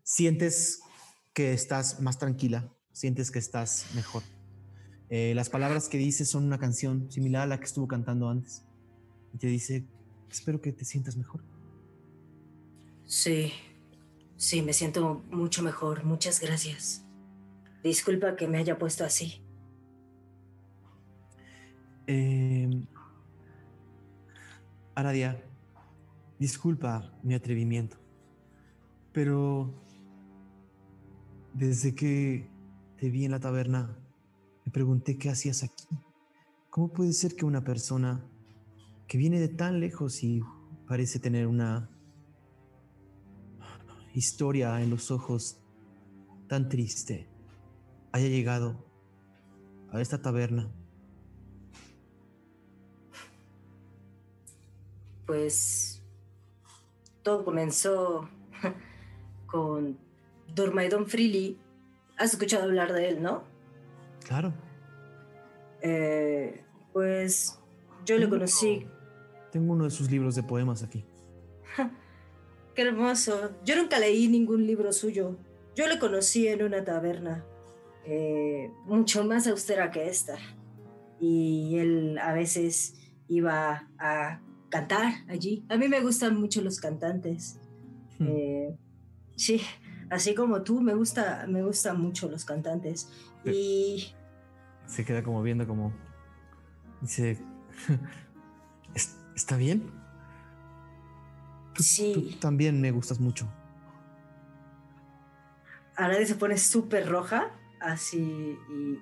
sientes que estás más tranquila, sientes que estás mejor. las palabras que dice son una canción similar a la que estuvo cantando antes. Y te dice, espero que te sientas mejor. Sí, sí, me siento mucho mejor. Muchas gracias. Disculpa que me haya puesto así. Eh, Aradia, disculpa mi atrevimiento, pero desde que te vi en la taberna, me pregunté qué hacías aquí. ¿Cómo puede ser que una persona que viene de tan lejos y parece tener una historia en los ojos tan triste haya llegado a esta taberna? Pues todo comenzó *laughs* con Dormaidon Freely. Has escuchado hablar de él, ¿no? Claro. Eh, pues yo le conocí. Tengo uno de sus libros de poemas aquí. *laughs* Qué hermoso. Yo nunca leí ningún libro suyo. Yo le conocí en una taberna. Eh, mucho más austera que esta. Y él a veces iba a cantar allí. A mí me gustan mucho los cantantes. Hmm. Eh, sí, así como tú, me gusta, me gustan mucho los cantantes. Y se queda como viendo como dice, *laughs* ¿está bien? Sí. Tú también me gustas mucho. Ahora se pone súper roja así y,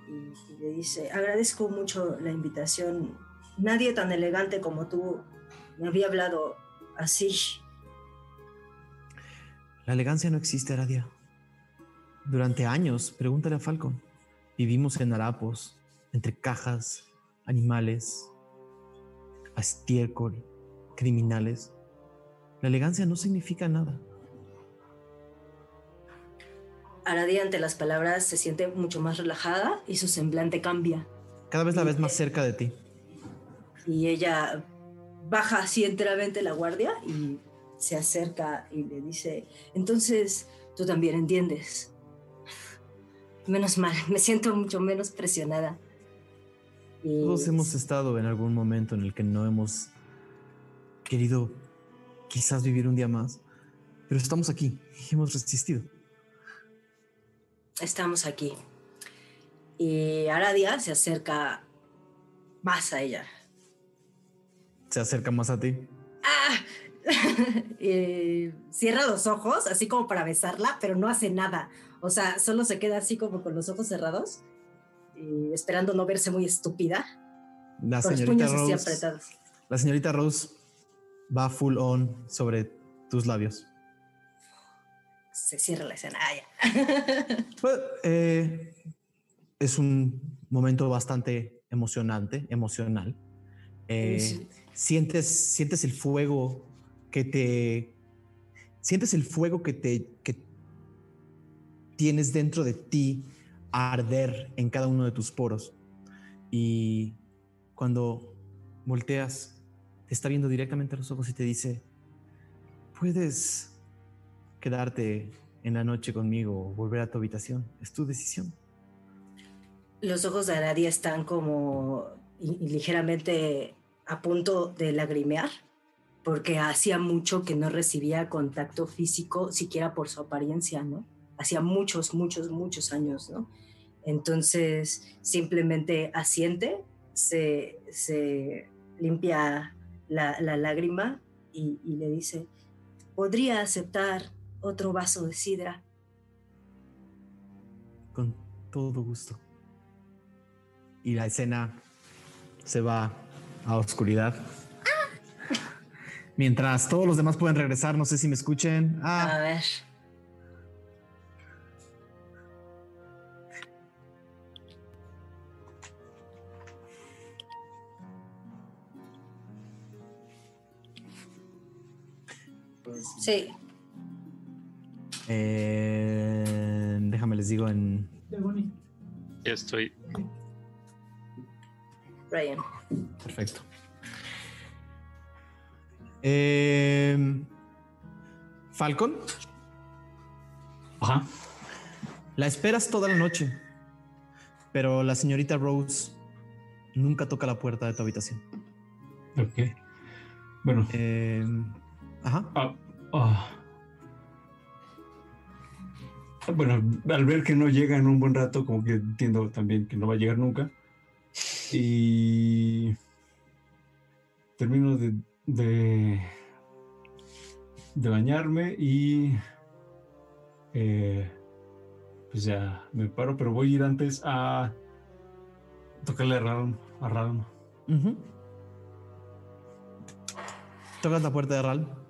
le dice, agradezco mucho la invitación. Nadie tan elegante como tú me había hablado así. La elegancia no existe, Aradia. Durante años, pregúntale a Falcon, vivimos en harapos, entre cajas, animales, estiércol, criminales. La elegancia no significa nada. Aradia ante las palabras se siente mucho más relajada y su semblante cambia. Cada vez la ves más cerca de ti. Y ella baja así enteramente la guardia y se acerca y le dice, entonces tú también entiendes. Menos mal, me siento mucho menos presionada. Todos hemos estado en algún momento en el que no hemos querido quizás vivir un día más, pero estamos aquí y hemos resistido. Estamos aquí. Y Aradia se acerca más a ella. Se acerca más a ti. ¡Ah! *laughs* cierra los ojos, así como para besarla, pero no hace nada. O sea, solo se queda así como con los ojos cerrados, esperando no verse muy estúpida. La señorita Rose, La señorita Rose va full on sobre tus labios. Se cierra la escena. Ah, *laughs* pues, eh, es un momento bastante emocionante, emocional. Eh, sientes, sientes el fuego que te... Sientes el fuego que te... Que tienes dentro de ti arder en cada uno de tus poros. Y cuando volteas, te está viendo directamente a los ojos y te dice, puedes quedarte en la noche conmigo o volver a tu habitación. Es tu decisión. Los ojos de Aradia están como ligeramente a punto de lagrimear porque hacía mucho que no recibía contacto físico, siquiera por su apariencia, ¿no? Hacía muchos, muchos, muchos años, ¿no? Entonces simplemente asiente, se, se limpia la, la lágrima y, y, le dice, ¿podría aceptar otro vaso de sidra? Con todo gusto. Y la escena se va a oscuridad. Mientras todos los demás pueden regresar, no sé si me escuchen. Ah. A ver. Sí. Eh, déjame les digo en. Ya estoy. Brian. Perfecto. Eh, Falcon. Ajá. La esperas toda la noche, pero la señorita Rose nunca toca la puerta de tu habitación. Ok. Bueno. Eh, ajá. Ah, ah. Bueno, al ver que no llega en un buen rato, como que entiendo también que no va a llegar nunca. Y termino de de, bañarme y eh, pues ya me paro, pero voy a ir antes a tocarle a Ralm. A Ralm. Tocas la puerta de Ralm.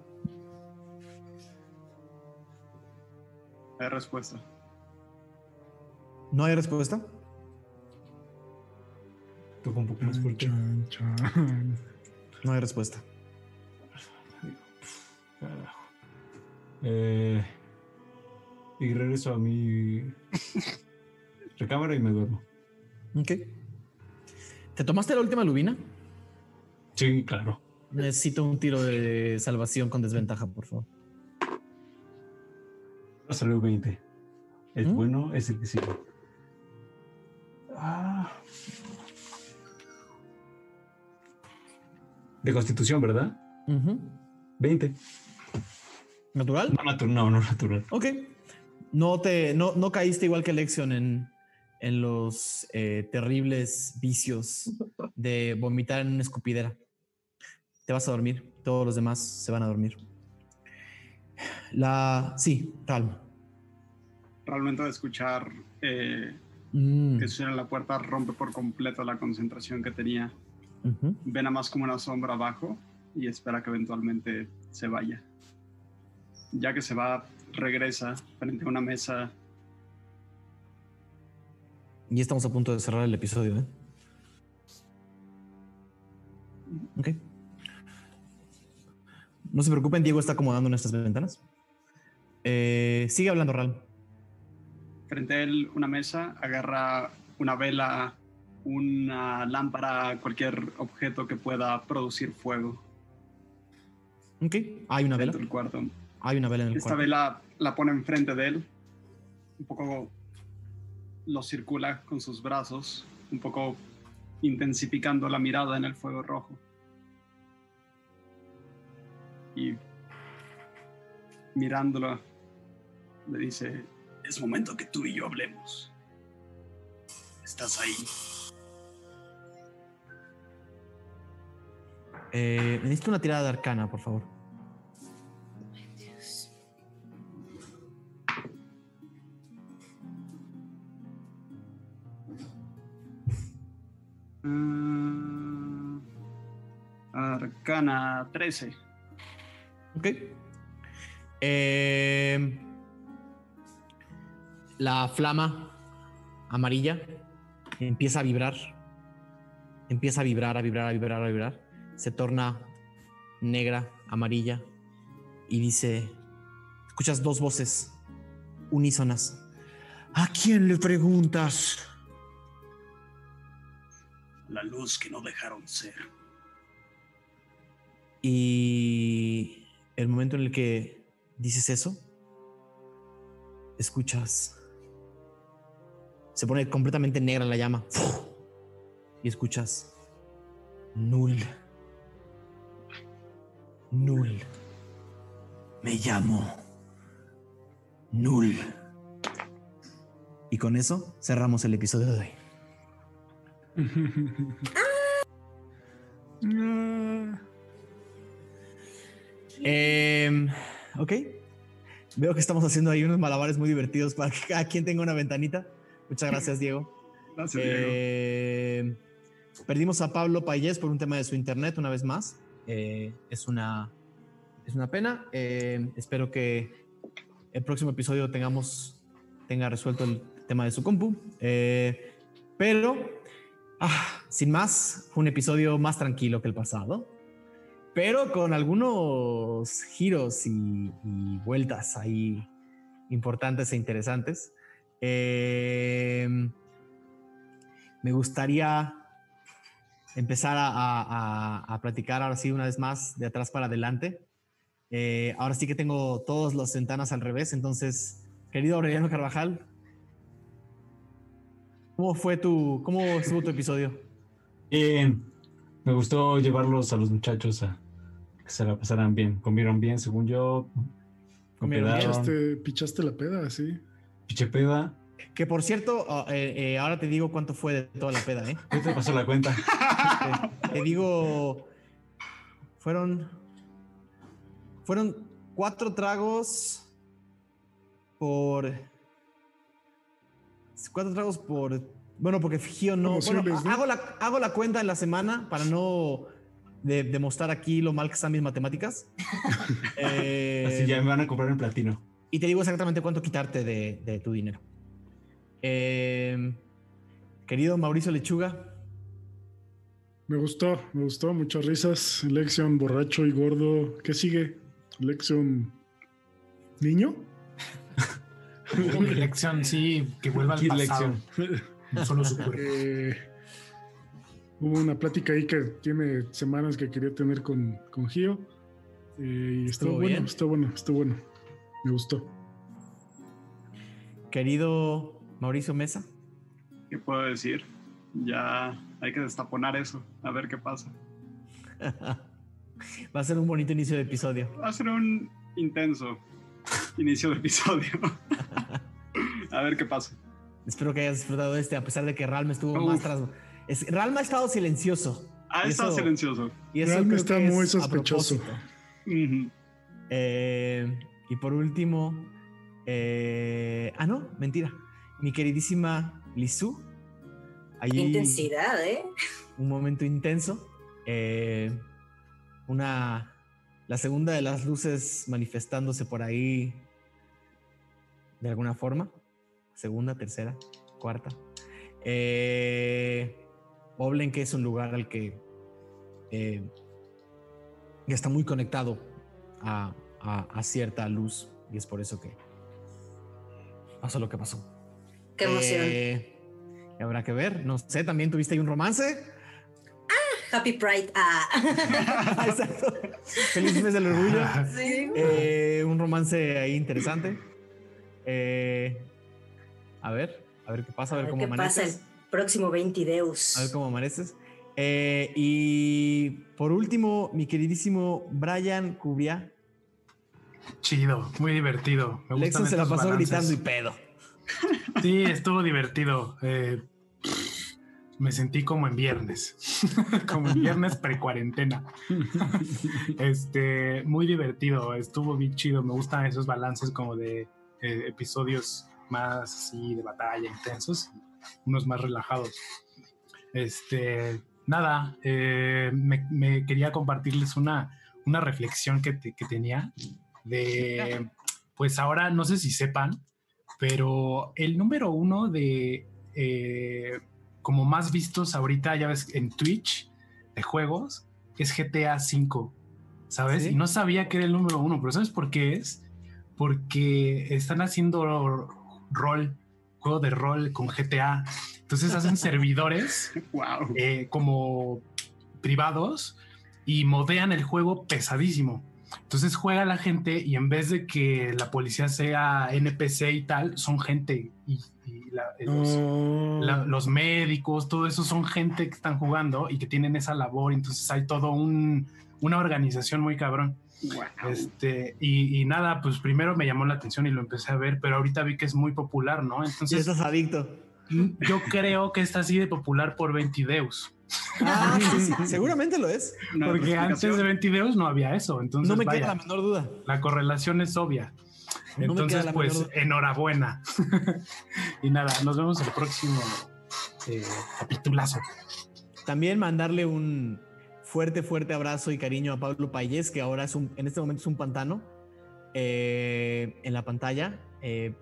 Hay respuesta. ¿No hay respuesta? Toca un poco más fuerte. No hay respuesta. Eh, y regreso a mi *laughs* recámara y me duermo. Ok. ¿Te tomaste la última lubina? Sí, claro. Necesito un tiro de salvación con desventaja, por favor. Salió 20. Es ¿Mm? bueno, es el que sigue. Ah. De constitución, ¿verdad? 20. ¿Natural? No, no, natural. Ok. No, te, no, no caíste igual que Lexion en, en los eh, terribles vicios de vomitar en una escupidera. Te vas a dormir. Todos los demás se van a dormir. La. Sí, Ralm. Realmente de escuchar eh, mm. que suena la puerta rompe por completo la concentración que tenía. Ve nada más como una sombra abajo y espera que eventualmente se vaya. Ya que se va, regresa frente a una mesa. Y estamos a punto de cerrar el episodio, ¿eh? Ok. No se preocupen, Diego está acomodando nuestras ventanas. Eh, sigue hablando, Ral. Frente a él, una mesa, agarra una vela una lámpara, cualquier objeto que pueda producir fuego. Ok, hay una vela. Del cuarto. Hay una vela en el Esta cuarto. vela la pone enfrente de él. Un poco lo circula con sus brazos, un poco intensificando la mirada en el fuego rojo. Y mirándolo, le dice, Es momento que tú y yo hablemos. ¿Estás ahí? Eh, necesito una tirada de arcana, por favor. "Mm, Arcana 13. Ok. Eh, la flama amarilla empieza a vibrar. Empieza a vibrar, a vibrar, a vibrar, a vibrar. Se torna negra, amarilla. Y dice: Escuchas dos voces unísonas. ¿A quién le preguntas? La luz que no dejaron ser. Y el momento en el que dices eso, escuchas. Se pone completamente negra la llama. Y escuchas. Null. Null. Me llamo. Null. Y con eso cerramos el episodio de hoy. Em, ok. Veo que estamos haciendo ahí unos malabares muy divertidos para que cada quien tenga una ventanita. Muchas gracias, Diego. *laughs* Gracias, Diego. Eh, perdimos a Pablo Payés por un tema de su internet una vez más. Eh, es, una, es una pena. Eh, espero que el próximo episodio tengamos tenga resuelto el tema de su compu. Eh, pero, ah, sin más, fue un episodio más tranquilo que el pasado pero con algunos giros y, y vueltas ahí importantes e interesantes. Eh, me gustaría empezar a, a- platicar ahora sí una vez más de atrás para adelante. Eh, ahora sí que tengo todas las ventanas al revés, entonces, querido Aureliano Carvajal, ¿cómo fue tu, cómo estuvo tu episodio? Eh, me gustó llevarlos a los muchachos a que se la pasaran bien. Comieron bien, según yo. Comieron pichaste, pichaste la peda, sí. Pichepeda. Que por cierto, ah, eh, eh, ahora te digo cuánto fue de toda la peda, ¿eh? *laughs* ¿Qué te pasó la cuenta? Te, te digo, fueron, fueron cuatro tragos por, cuatro tragos por, bueno, porque Gio no, bueno, ¿no? hago la, hago la cuenta en la semana para no de- demostrar aquí lo mal que están mis matemáticas. *laughs* Eh, Así ya me van a comprar en platino. Y te digo exactamente cuánto quitarte de, de tu dinero. Eh, querido Mauricio Lechuga, Me gustó, me gustó, muchas risas. Lexion borracho y gordo. ¿Qué sigue? Lexion niño. *laughs* Lección, sí, que vuelva al pasado. Lexion. No solo su cuerpo. Eh, hubo una plática ahí que tiene semanas que quería tener con, con Gio. Eh, y estuvo Estuvo bueno, bien. estuvo bueno, estuvo bueno. Me gustó. querido Mauricio Mesa. ¿Qué puedo decir? Ya hay que destaponar eso, a ver qué pasa. *laughs* Va a ser un bonito inicio de episodio. Va a ser un intenso inicio de episodio. *laughs* a ver qué pasa. Espero que hayas disfrutado de este, a pesar de que Ralma estuvo Uf. más tras. es- Ralma ha estado silencioso. Ha Y estado eso- silencioso. Y eso Ralma está muy sospechoso. Eh, y por último, eh, ah, no, mentira. Mi queridísima Lizu. Allí intensidad, ¿eh? un momento intenso. eh, una. La segunda de las luces manifestándose por ahí de alguna forma. Segunda, tercera, cuarta. Eh, Oblen, que es un lugar al que eh, está muy conectado a, a- a cierta luz y es por eso que pasó lo que pasó. Qué emoción. Eh, Habrá que ver. No sé, también tuviste ahí un romance. Ah, Happy Pride. Ah. *laughs* Exacto. Feliz mes del orgullo. Sí. Eh, un romance ahí interesante. Eh, a ver, a ver qué pasa, a ver cómo ¿Qué pasa el próximo 20 Deus? A ver cómo amaneces. Eh, y por último, mi queridísimo Brian Cubria. Chido, muy divertido. Me se la pasó balances. gritando y pedo. *laughs* Sí, estuvo divertido. Eh, me sentí como en viernes, *laughs* como en viernes pre-cuarentena. *laughs* Este, muy divertido, estuvo bien chido. Me gustan esos balances como de eh, episodios más así de batalla intensos, unos más relajados. Este, nada, eh, me, me quería compartirles una, una reflexión que, te- que tenía de, pues ahora no sé si sepan, pero el número uno de eh, como más vistos ahorita, ya ves, en Twitch de juegos, es GTA V, ¿sabes? ¿Sí? Y no sabía que era el número uno, pero ¿sabes por qué es? Porque están haciendo rol, juego de rol con GTA. Entonces hacen *laughs* servidores Wow. eh, como privados y modean el juego pesadísimo. Entonces juega la gente y en vez de que la policía sea NPC y tal, son gente y, y la- los, No. la- los médicos, todo eso son gente que están jugando y que tienen esa labor. Entonces hay todo un, una organización muy cabrón. Wow. Este, y, y nada, pues primero me llamó la atención y lo empecé a ver, pero ahorita vi que es muy popular, ¿no? Ya Entonces estás adicto. yo creo que está así de popular por Ventideus. Ah, sí, sí, seguramente lo es. Una Porque antes de explicación. Ventideus no había eso. Entonces, No me vaya, queda la menor duda. la correlación es obvia. No Entonces, pues, enhorabuena. *laughs* y nada, nos vemos el próximo eh, capitulazo. También mandarle un fuerte, fuerte abrazo y cariño a Pablo Payés, que ahora es un, en este momento es un pantano eh, en la pantalla. Eh,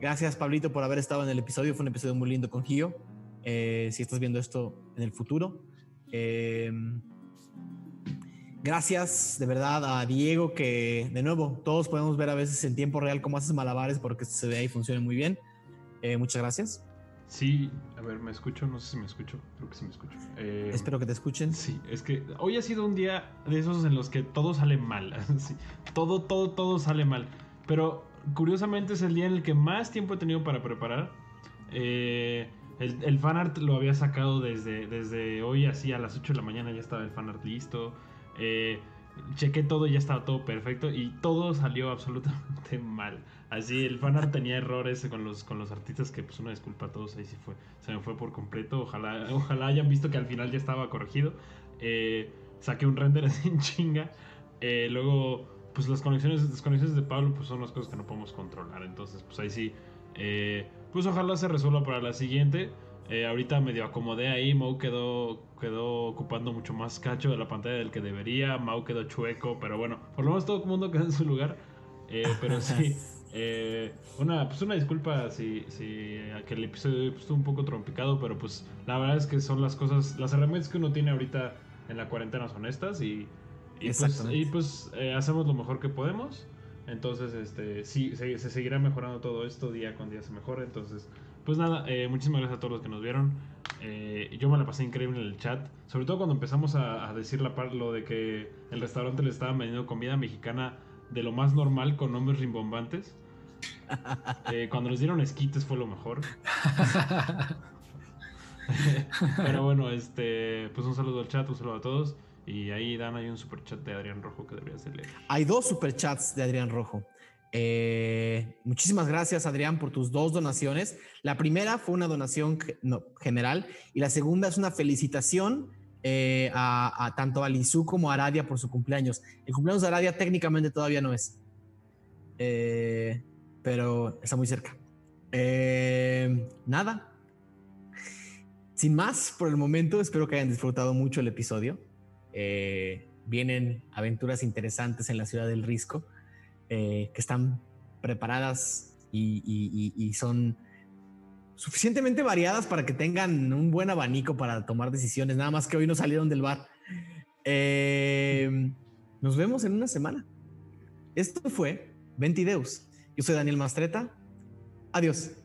gracias, Pablito, por haber estado en el episodio. Fue un episodio muy lindo con Gio. Eh, si estás viendo esto en el futuro. Eh, gracias de verdad a Diego, que de nuevo, todos podemos ver a veces en tiempo real cómo haces malabares porque se ve y funciona muy bien. Eh, muchas gracias. Sí, a ver, ¿me escucho? No sé si me escucho. Creo que sí me escucho. Eh, Espero que te escuchen. Sí, es que hoy ha sido un día de esos en los que todo sale mal. *laughs* sí, todo, todo, todo sale mal. Pero curiosamente es el día en el que más tiempo he tenido para preparar. Eh, el, el fanart lo había sacado desde, desde hoy, así a las 8 de la mañana ya estaba el fanart listo. Eh, chequé todo y ya estaba todo perfecto. Y todo salió absolutamente *laughs* mal. Así, el fanart tenía errores con los, con los artistas que, pues, una disculpa a todos, ahí sí fue. Se me fue por completo. Ojalá, ojalá hayan visto que al final ya estaba corregido. Eh, saqué un render *laughs* así en chinga. Eh, luego, pues las conexiones, desconexiones de Pablo, pues son las cosas que no podemos controlar. Entonces, pues ahí sí. eh, pues ojalá se resuelva para la siguiente. Eh, ahorita medio acomodé ahí. Mau quedó, quedó ocupando mucho más cacho de la pantalla del que debería. Mau quedó chueco. Pero bueno, por lo menos todo el mundo quedó en su lugar. Eh, pero sí. *laughs* Eh, una, pues una disculpa si, si que el episodio pues, estuvo un poco trompicado, pero pues la verdad es que son las cosas, las herramientas que uno tiene ahorita en la cuarentena son estas y, y pues, y, pues, eh, hacemos lo mejor que podemos. Entonces, este, sí, se, se seguirá mejorando todo esto, día con día se mejora. Entonces, pues nada, eh, muchísimas gracias a todos los que nos vieron. Eh, yo me la pasé increíble en el chat, sobre todo cuando empezamos a, a decir la par- lo de que el restaurante le estaba vendiendo comida mexicana de lo más normal con nombres rimbombantes. *laughs* Eh, cuando nos dieron esquites fue lo mejor. *laughs* *laughs* Pero bueno, este, pues un saludo al chat, un saludo a todos. Y ahí Dan hay un super chat de Adrián Rojo que deberías de leer. Hay dos superchats de Adrián Rojo. Eh, muchísimas gracias, Adrián, por tus dos donaciones. La primera fue una donación general y la segunda es una felicitación eh, a, tanto a Lizu como a Aradia por su cumpleaños. El cumpleaños de Aradia técnicamente todavía no es, Eh, pero está muy cerca. Eh, nada. Sin más por el momento, espero que hayan disfrutado mucho el episodio. Eh, vienen aventuras interesantes en la ciudad del Risco eh, que están preparadas y, son suficientemente variadas para que tengan un buen abanico para tomar decisiones. Nada más que hoy no salieron del bar. Eh, nos vemos en una semana. Esto fue Ventideus. Yo soy Daniel Mastreta. Adiós.